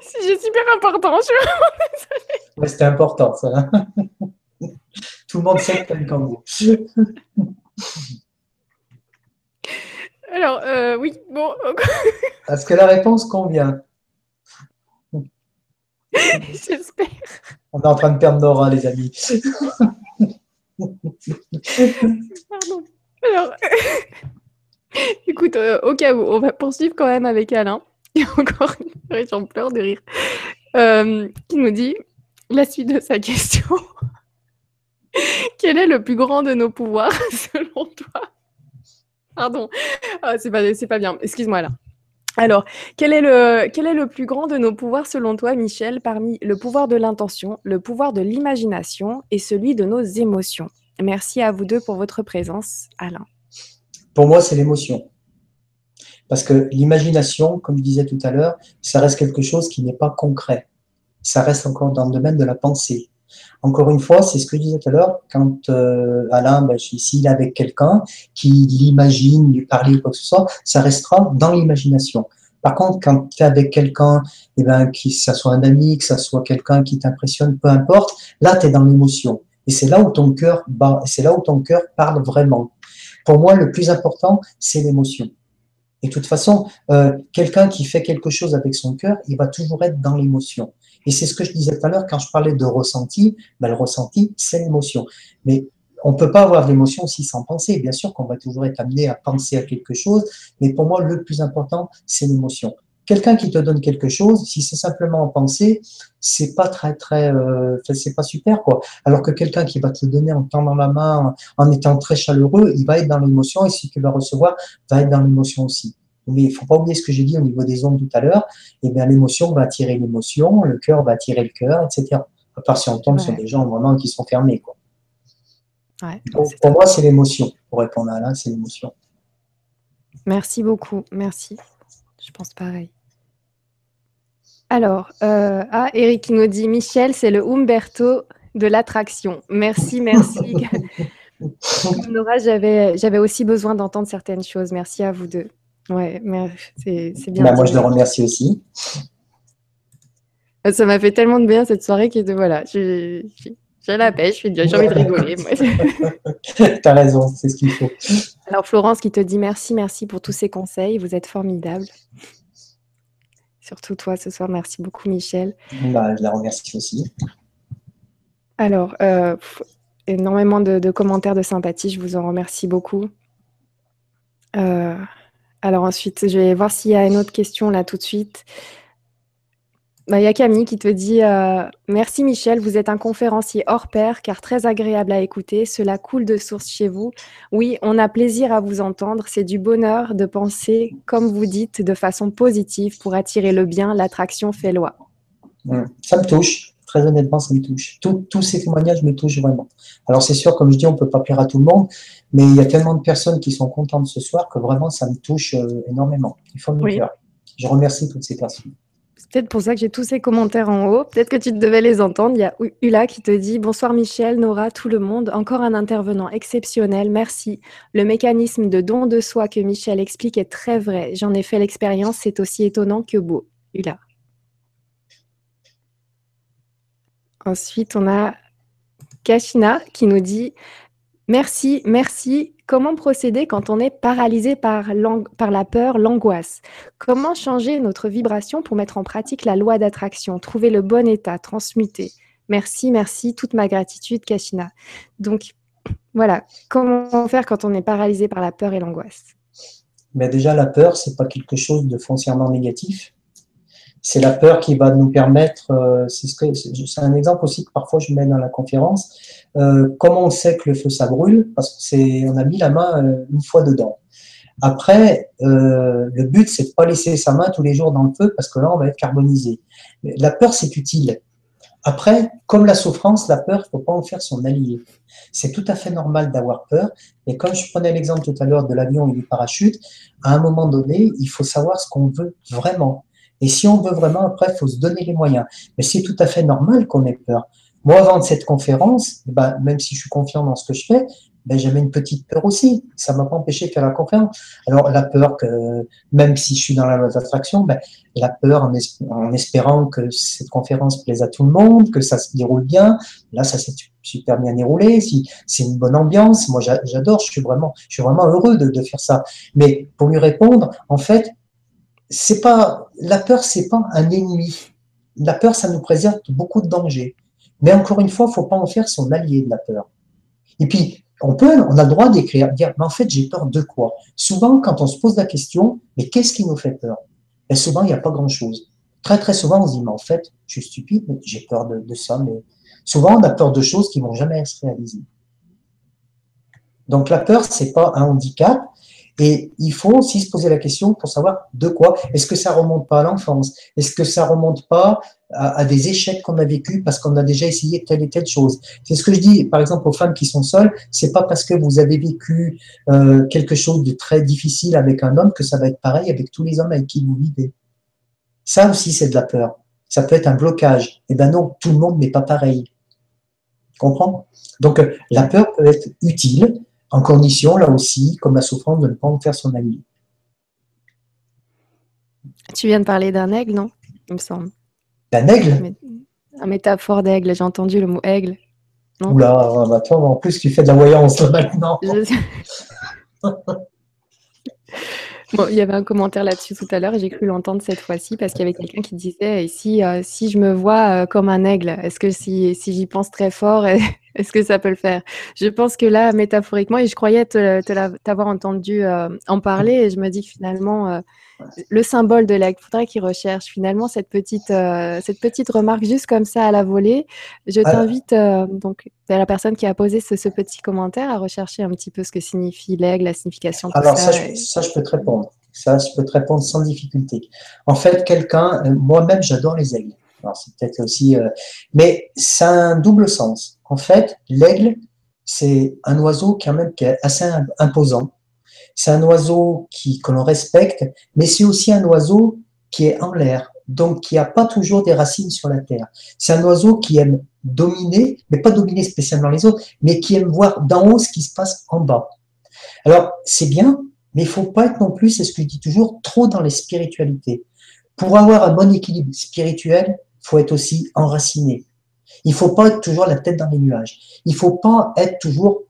C'est super important, je suis vraiment désolée. Ouais, C'était important, ça. Tout le monde sait que c'est une kangou. Alors, euh, oui, bon. Est-ce que la réponse convient? J'espère. On est en train de perdre Nora, les amis. Pardon. Alors, écoute, euh, au cas où, on va poursuivre quand même avec Alain. Il y a encore une j'en pleure de rire. Euh, qui nous dit la suite de sa question. Quel est le plus grand de nos pouvoirs selon toi? Pardon, ah, c'est pas, pas bien. Excuse-moi là. Alors, quel est, le, plus grand de nos pouvoirs selon toi, Michel, parmi le pouvoir de l'intention, le pouvoir de l'imagination et celui de nos émotions? Merci à vous deux pour votre présence, Alain. Pour moi, c'est l'émotion. Parce que l'imagination, comme je disais tout à l'heure, ça reste quelque chose qui n'est pas concret. Ça reste encore dans le domaine de la pensée. Encore une fois, c'est ce que je disais tout à l'heure, quand euh, Alain, ben, s'il est avec quelqu'un, qui l'imagine, lui parler quoi que ce soit, ça restera dans l'imagination. Par contre, quand tu es avec quelqu'un, eh ben, que ça soit un ami, que ça soit quelqu'un qui t'impressionne, peu importe, là, tu es dans l'émotion. Et c'est là où ton cœur bat, c'est là où ton cœur parle vraiment. Pour moi, le plus important, c'est l'émotion. Et de toute façon, euh, quelqu'un qui fait quelque chose avec son cœur, il va toujours être dans l'émotion. Et c'est ce que je disais tout à l'heure quand je parlais de ressenti. Ben, le ressenti, c'est l'émotion. Mais on ne peut pas avoir l'émotion aussi sans penser. Bien sûr qu'on va toujours être amené à penser à quelque chose, mais pour moi, le plus important, c'est l'émotion. Quelqu'un qui te donne quelque chose, si c'est simplement en penser, c'est pas très très, euh, c'est pas super quoi. Alors que quelqu'un qui va te donner en tendant la main, en étant très chaleureux, il va être dans l'émotion et ce qu'il va recevoir va être dans l'émotion aussi. Mais il faut pas oublier ce que j'ai dit au niveau des ondes tout à l'heure. Et eh bien, l'émotion va attirer l'émotion, le cœur va attirer le cœur, etc. À part si on tombe sur des gens vraiment qui sont fermés, quoi. pour, moi, c'est l'émotion. Pour répondre à Alain, c'est l'émotion. Merci beaucoup. Merci. Je pense pareil. Alors, euh, ah, Eric nous dit Michel, c'est le Umberto de l'attraction. Merci, merci. Nora, j'avais aussi besoin d'entendre certaines choses. Merci à vous deux. Ouais, c'est bien. Bah, moi, je le remercie aussi. Ça m'a fait tellement de bien cette soirée que voilà, j'ai la pêche, j'ai envie de rigoler. tu as raison, c'est ce qu'il faut. Alors Florence qui te dit merci, merci pour tous ces conseils, vous êtes formidable. Surtout toi ce soir, merci beaucoup Michel. Bah, je la remercie aussi. Alors, euh, énormément de, de, commentaires de sympathie, je vous en remercie beaucoup. Euh, alors ensuite, je vais voir s'il y a une autre question là tout de suite. Bah, il y a Camille qui te dit euh, Merci Michel, vous êtes un conférencier hors pair car très agréable à écouter. Cela coule de source chez vous. Oui, on a plaisir à vous entendre. C'est du bonheur de penser, comme vous dites, de façon positive pour attirer le bien. L'attraction fait loi. Ça me touche. Très honnêtement, ça me touche. tous ces témoignages me touchent vraiment. Alors c'est sûr, comme je dis, on ne peut pas plaire à tout le monde, mais il y a tellement de personnes qui sont contentes ce soir que vraiment, ça me touche euh, énormément. Il faut me. Je remercie toutes ces personnes. C'est peut-être pour ça que j'ai tous ces commentaires en haut. Peut-être que tu devais les entendre. Il y a Ula qui te dit Bonsoir Michel, Nora, tout le monde. Encore un intervenant exceptionnel. Merci. Le mécanisme de don de soi que Michel explique est très vrai. J'en ai fait l'expérience. C'est aussi étonnant que beau. Ula. Ensuite, on a Kashina qui nous dit Merci, merci. Comment procéder quand on est paralysé par, la peur, l'angoisse? Comment changer notre vibration pour mettre en pratique la loi d'attraction? Trouver le bon état, transmuter. Merci, merci. Toute ma gratitude, Kashina. Donc, voilà. Comment faire quand on est paralysé par la peur et l'angoisse? Mais déjà, la peur, c'est pas quelque chose de foncièrement négatif c'est la peur qui va nous permettre, euh, c'est un exemple aussi que parfois je mets dans la conférence, euh, comment on sait que le feu ça brûle? Parce qu'on a mis la main euh, une fois dedans. Après, le but c'est de pas laisser sa main tous les jours dans le feu parce que là on va être carbonisé. La peur c'est utile. Après, comme la souffrance, la peur, faut pas en faire son allié. C'est tout à fait normal d'avoir peur. Et comme je prenais l'exemple tout à l'heure de l'avion et du parachute, à un moment donné, il faut savoir ce qu'on veut vraiment. Et si on veut vraiment, après, il faut se donner les moyens. Mais c'est tout à fait normal qu'on ait peur. Moi, avant de cette conférence, ben, même si je suis confiant dans ce que je fais, ben, j'avais une petite peur aussi. Ça m'a pas empêché de faire la conférence. Alors, la peur que, même si je suis dans la loi d'attraction, ben, la peur en, espérant que cette conférence plaise à tout le monde, que ça se déroule bien. Là, ça s'est super bien déroulé. Si c'est une bonne ambiance, moi, j'adore. Je suis vraiment, je suis vraiment heureux de, de faire ça. Mais pour lui répondre, en fait, c'est pas la peur, c'est pas un ennemi. la peur, ça nous présente beaucoup de dangers. Mais encore une fois, faut pas en faire son allié de la peur. Et puis, on peut, on a le droit d'écrire, dire, mais en fait, j'ai peur de quoi? Souvent, quand on se pose la question, mais qu'est-ce qui nous fait peur? Et souvent, il n'y a pas grand-chose. Très, très souvent, on se dit, mais en fait, je suis stupide, j'ai peur de, de, ça. Mais souvent, on a peur de choses qui vont jamais se réaliser. Donc, la peur, c'est pas un handicap, et il faut aussi se poser la question pour savoir de quoi. Est-ce que ça remonte pas à l'enfance? Est-ce que ça remonte pas à, des échecs qu'on a vécu parce qu'on a déjà essayé telle et telle chose? C'est ce que je dis, par exemple, aux femmes qui sont seules. C'est pas parce que vous avez vécu euh, quelque chose de très difficile avec un homme que ça va être pareil avec tous les hommes avec qui vous vivez. Ça aussi, c'est de la peur. Ça peut être un blocage. Eh ben non, tout le monde n'est pas pareil. Comprends? Donc, euh, la peur peut être utile en condition, là aussi, comme la souffrance, de ne pas en faire son ami. Tu viens de parler d'un aigle, non? Il me semble. D'un aigle? Un métaphore d'aigle, j'ai entendu le mot aigle. Non? Oula, attends, en plus tu fais de la voyance maintenant. Bon, il y avait un commentaire là-dessus tout à l'heure j'ai cru l'entendre cette fois-ci parce qu'il y avait quelqu'un qui disait si, euh, si je me vois euh, comme un aigle, est-ce que si, si j'y pense très fort, est-ce que ça peut le faire? Je pense que là, métaphoriquement, et je croyais t'avoir entendu euh, en parler et je me dis que finalement, le symbole de l'aigle, il faudrait qu'il recherche finalement cette petite, cette petite remarque juste comme ça à la volée. Je t'invite, donc, la personne qui a posé ce, petit commentaire à rechercher un petit peu ce que signifie l'aigle, la signification. Tout Alors, ça, ça, je peux te répondre. Ça, je peux te répondre sans difficulté. En fait, quelqu'un, euh, moi-même, j'adore les aigles. C'est peut-être aussi, euh, mais ça a un double sens. En fait, l'aigle, c'est un oiseau quand même qui est assez imposant. C'est un oiseau qui, que l'on respecte, mais c'est aussi un oiseau qui est en l'air, donc qui n'a pas toujours des racines sur la terre. C'est un oiseau qui aime dominer, mais pas dominer spécialement les autres, mais qui aime voir d'en haut ce qui se passe en bas. Alors, c'est bien, mais il faut pas être non plus, c'est ce que je dis toujours, trop dans les spiritualités. Pour avoir un bon équilibre spirituel, faut être aussi enraciné. Il faut pas être toujours la tête dans les nuages. Il faut pas être toujours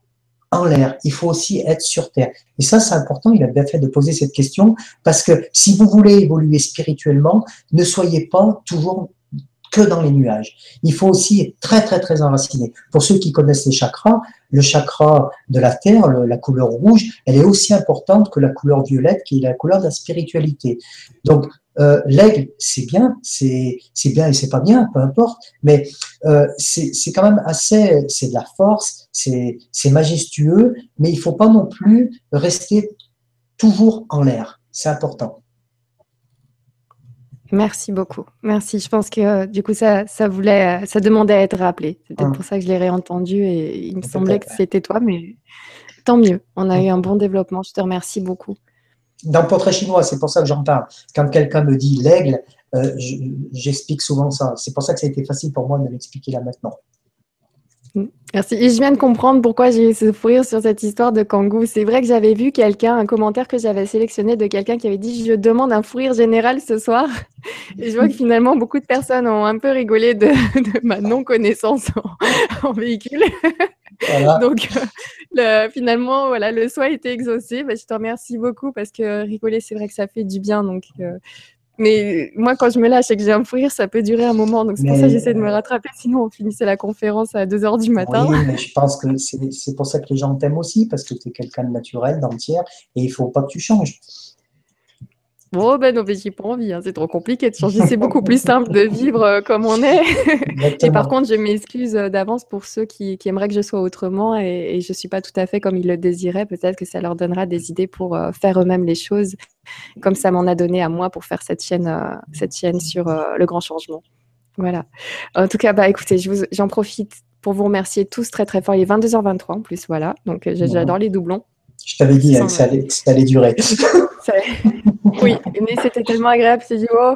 en l'air. Il faut aussi être sur terre. Et ça, c'est important. Il a bien fait de poser cette question parce que si vous voulez évoluer spirituellement, ne soyez pas toujours que dans les nuages. Il faut aussi être très, très, très enraciné. Pour ceux qui connaissent les chakras, le chakra de la terre, la couleur rouge, elle est aussi importante que la couleur violette, qui est la couleur de la spiritualité. Donc, euh, l'aigle, c'est bien, c'est bien et c'est pas bien, peu importe, mais euh, c'est quand même assez, c'est de la force, c'est majestueux, mais il faut pas non plus rester toujours en l'air. C'est important. Merci beaucoup. Merci. Je pense que euh, du coup, ça, ça voulait, ça demandait à être rappelé. C'est peut-être mmh. pour ça que je l'ai réentendu et il me semblait que c'était toi, mais tant mieux. On a mmh. eu un bon développement. Je te remercie beaucoup. Dans le portrait chinois, c'est pour ça que j'en parle. Quand quelqu'un me dit l'aigle, euh, j'explique souvent ça. C'est pour ça que ça a été facile pour moi de l'expliquer là maintenant. Merci. Et je viens de comprendre pourquoi j'ai eu ce fou sur cette histoire de Kangoo. C'est vrai que j'avais vu quelqu'un, un commentaire que j'avais sélectionné de quelqu'un qui avait dit Je demande un fou rire général ce soir. Et je vois que finalement, beaucoup de personnes ont un peu rigolé de, ma non-connaissance en, véhicule. Donc, le, finalement, voilà, le soin était exaucé. Bah, je te remercie beaucoup parce que rigoler, c'est vrai que ça fait du bien. Donc, euh, mais moi, quand je me lâche et que j'ai un fou rire, ça peut durer un moment. Donc, c'est pour ça que j'essaie de me rattraper. Sinon, on finissait la conférence à 2 h du matin. Oui, mais je pense que c'est pour ça que les gens t'aiment aussi, parce que tu es quelqu'un de naturel, d'entière, et il ne faut pas que tu changes. Bon, ben non, mais j'ai pas envie, hein. c'est trop compliqué de changer. C'est beaucoup plus simple de vivre euh, comme on est. et par contre, je m'excuse euh, d'avance pour ceux qui, aimeraient que je sois autrement et, je ne suis pas tout à fait comme ils le désiraient. Peut-être que ça leur donnera des idées pour euh, faire eux-mêmes les choses, comme ça m'en a donné à moi pour faire cette chaîne, cette chaîne sur le grand changement. Voilà. En tout cas, bah, écoutez, j'en profite pour vous remercier tous très très fort. Il est 22h23 en plus, voilà. Donc j'adore les doublons. Je t'avais dit hein, que ça allait, durer. oui, mais c'était tellement agréable. J'ai dit, oh,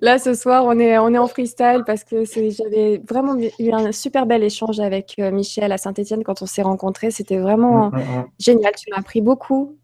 là ce soir, on est, on est en freestyle parce que j'avais vraiment eu un super bel échange avec euh, Michel à Saint-Etienne quand on s'est rencontrés. C'était vraiment mm, mm, mm. génial. Tu m'as appris beaucoup.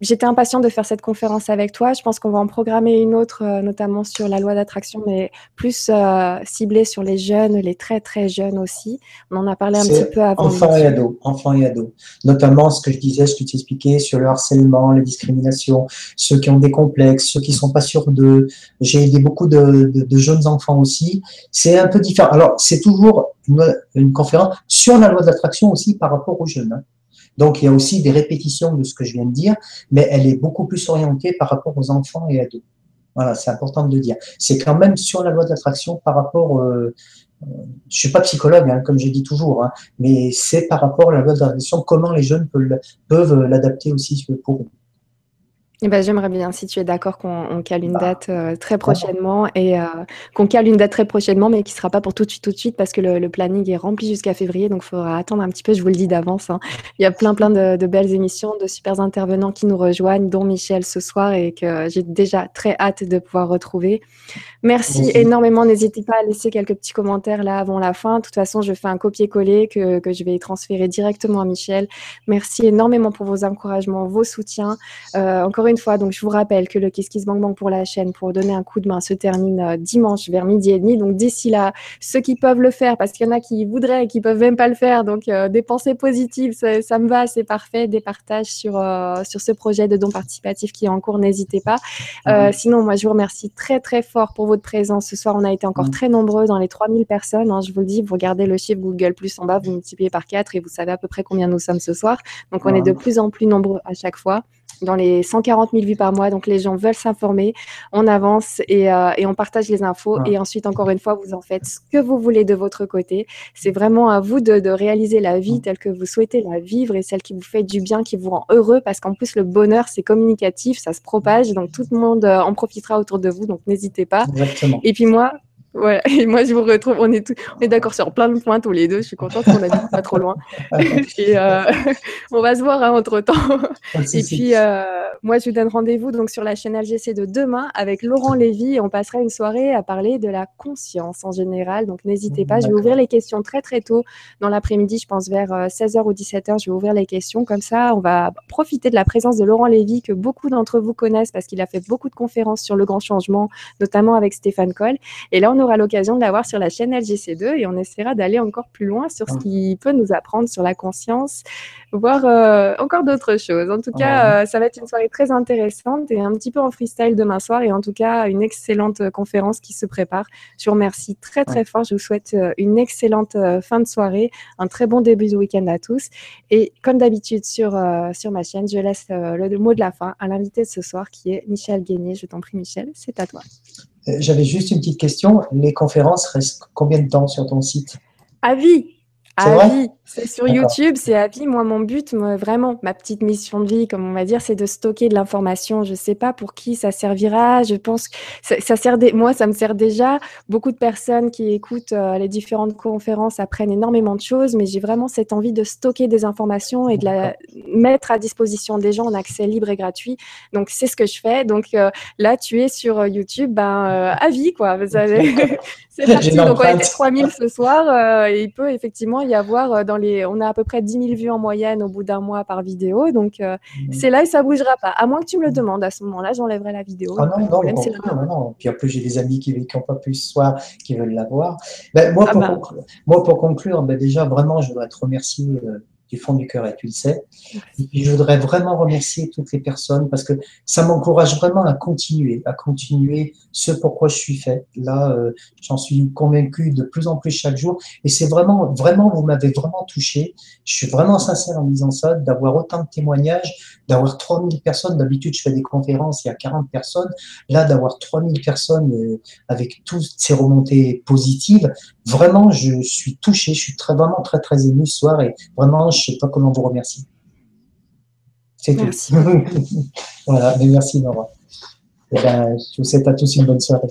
J'étais impatient de faire cette conférence avec toi. Je pense qu'on va en programmer une autre, euh, notamment sur la loi d'attraction, mais plus euh, ciblée sur les jeunes, les très très jeunes aussi. On en a parlé un petit peu avant. Enfants et ados, enfants et ados. Notamment ce que je disais, ce que tu expliquais sur le harcèlement, les discriminations, ceux qui ont des complexes, ceux qui sont pas sûrs d'eux. J'ai aidé beaucoup de, de, jeunes enfants aussi. C'est un peu différent. Alors, c'est toujours une, une, conférence sur la loi d'attraction aussi par rapport aux jeunes. Hein. Donc, il y a aussi des répétitions de ce que je viens de dire, mais elle est beaucoup plus orientée par rapport aux enfants et ados. Voilà, c'est important de le dire. C'est quand même sur la loi d'attraction par rapport, euh, euh je suis pas psychologue, hein, comme j'ai dit toujours, hein, mais c'est par rapport à la loi d'attraction, comment les jeunes peuvent l'adapter aussi pour eux. Eh ben, J'aimerais bien, si tu es d'accord, qu'on cale une bah, date euh, très prochainement et euh, qu'on cale une date très prochainement, mais qui ne sera pas pour tout de suite, tout de suite, parce que le, planning est rempli jusqu'à février, donc il faudra attendre un petit peu, je vous le dis d'avance. Hein. Il y a plein, plein de, belles émissions, de super intervenants qui nous rejoignent, dont Michel ce soir, et que j'ai déjà très hâte de pouvoir retrouver. Merci énormément. N'hésitez pas à laisser quelques petits commentaires là avant la fin. De toute façon, je fais un copier-coller que, que, je vais transférer directement à Michel. Merci énormément pour vos encouragements, vos soutiens. Euh, encore une fois, donc je vous rappelle que le Kiss Kiss Bang Bang pour la chaîne, pour donner un coup de main, se termine euh, dimanche vers midi et demi. Donc d'ici là, ceux qui peuvent le faire, parce qu'il y en a qui voudraient et qui peuvent même pas le faire, donc euh, des pensées positives, ça, me va, c'est parfait. Des partages sur, euh, sur ce projet de don participatif qui est en cours, n'hésitez pas. Sinon, moi, je vous remercie très très fort pour votre présence. Ce soir, on a été encore très nombreux dans les 3000 personnes. Hein, je vous le dis, vous regardez le chiffre Google Plus en bas, vous multipliez par 4 et vous savez à peu près combien nous sommes ce soir. Donc on est de plus en plus nombreux à chaque fois dans les 140 000 vues par mois. Donc, les gens veulent s'informer. On avance et, euh, et, on partage les infos. Et ensuite, encore une fois, vous en faites ce que vous voulez de votre côté. C'est vraiment à vous de, de, réaliser la vie telle que vous souhaitez la vivre et celle qui vous fait du bien, qui vous rend heureux. Parce qu'en plus, le bonheur, c'est communicatif, ça se propage. Donc, tout le monde euh, en profitera autour de vous. Donc, n'hésitez pas. Exactement. Et puis, moi, Ouais, et moi je vous retrouve, on est, on est d'accord sur plein de points tous les deux, je suis contente qu'on habite pas trop loin. et euh, on va se voir hein, entre temps. et puis euh, moi je vous donne rendez-vous donc sur la chaîne LGC de demain avec Laurent Lévy et on passera une soirée à parler de la conscience en général. Donc n'hésitez pas, je vais ouvrir les questions très très tôt dans l'après-midi, je pense vers 16h euh, ou 17h, je vais ouvrir les questions. Comme ça, on va profiter de la présence de Laurent Lévy que beaucoup d'entre vous connaissent parce qu'il a fait beaucoup de conférences sur le grand changement, notamment avec Stéphane Coll. Et là, on aura l'occasion de l'avoir sur la chaîne LGC2 et on essaiera d'aller encore plus loin sur ce ah. qui peut nous apprendre sur la conscience, voir euh, encore d'autres choses. En tout cas, euh, ça va être une soirée très intéressante et un petit peu en freestyle demain soir et en tout cas une excellente euh, conférence qui se prépare. Je vous remercie très très fort. Je vous souhaite une excellente fin de soirée, un très bon début de week-end à tous. Et comme d'habitude sur, sur ma chaîne, je laisse le mot de la fin à l'invité de ce soir qui est Michel Guénier. Je t'en prie Michel, c'est à toi. J'avais juste une petite question. Les conférences restent combien de temps sur ton site? À vie. À vie. C'est sur YouTube, c'est à vie. Moi, mon but, vraiment, ma petite mission de vie, comme on va dire, c'est de stocker de l'information. Je ne sais pas pour qui ça servira. Je pense que ça, sert des... moi, ça me sert déjà. Beaucoup de personnes qui écoutent euh, les différentes conférences apprennent énormément de choses, mais j'ai vraiment cette envie de stocker des informations et de la mettre à disposition des gens en accès libre et gratuit. Donc, c'est ce que je fais. Donc, euh, là, tu es sur euh, YouTube, ben, à vie, quoi. c'est parti. Donc, on était 3000 ce soir. il peut effectivement y avoir dans on a à peu près 10 000 vues en moyenne au bout d'un mois par vidéo. Donc, euh, mhm. c'est là et ça bougera pas. À moins que tu me le demandes à ce moment-là, j'enlèverai la vidéo. Ah non, non, non, Puis en plus, j'ai des amis qui n'ont pas pu ce soir, qui veulent la voir. Ben, moi, ah pour bah. conclure, moi, pour conclure ben, déjà, vraiment, je voudrais te remercier. Euh, du fond du cœur et tu le sais. Et je voudrais vraiment remercier toutes les personnes parce que ça m'encourage vraiment à continuer, à continuer ce pourquoi je suis fait. Là, euh, j'en suis convaincu de plus en plus chaque jour. Et c'est vraiment, vraiment, vous m'avez vraiment touché. Je suis vraiment sincère en disant ça, d'avoir autant de témoignages, d'avoir 3000 personnes. D'habitude, je fais des conférences, il y a 40 personnes. Là, d'avoir 3000 personnes euh, avec toutes ces remontées positives, vraiment, je suis touché. Je suis très, vraiment très, très ému ce soir et vraiment, je ne sais pas comment vous remercier. C'est tout. voilà, mais merci Nora. Et ben, je vous souhaite à tous une bonne soirée.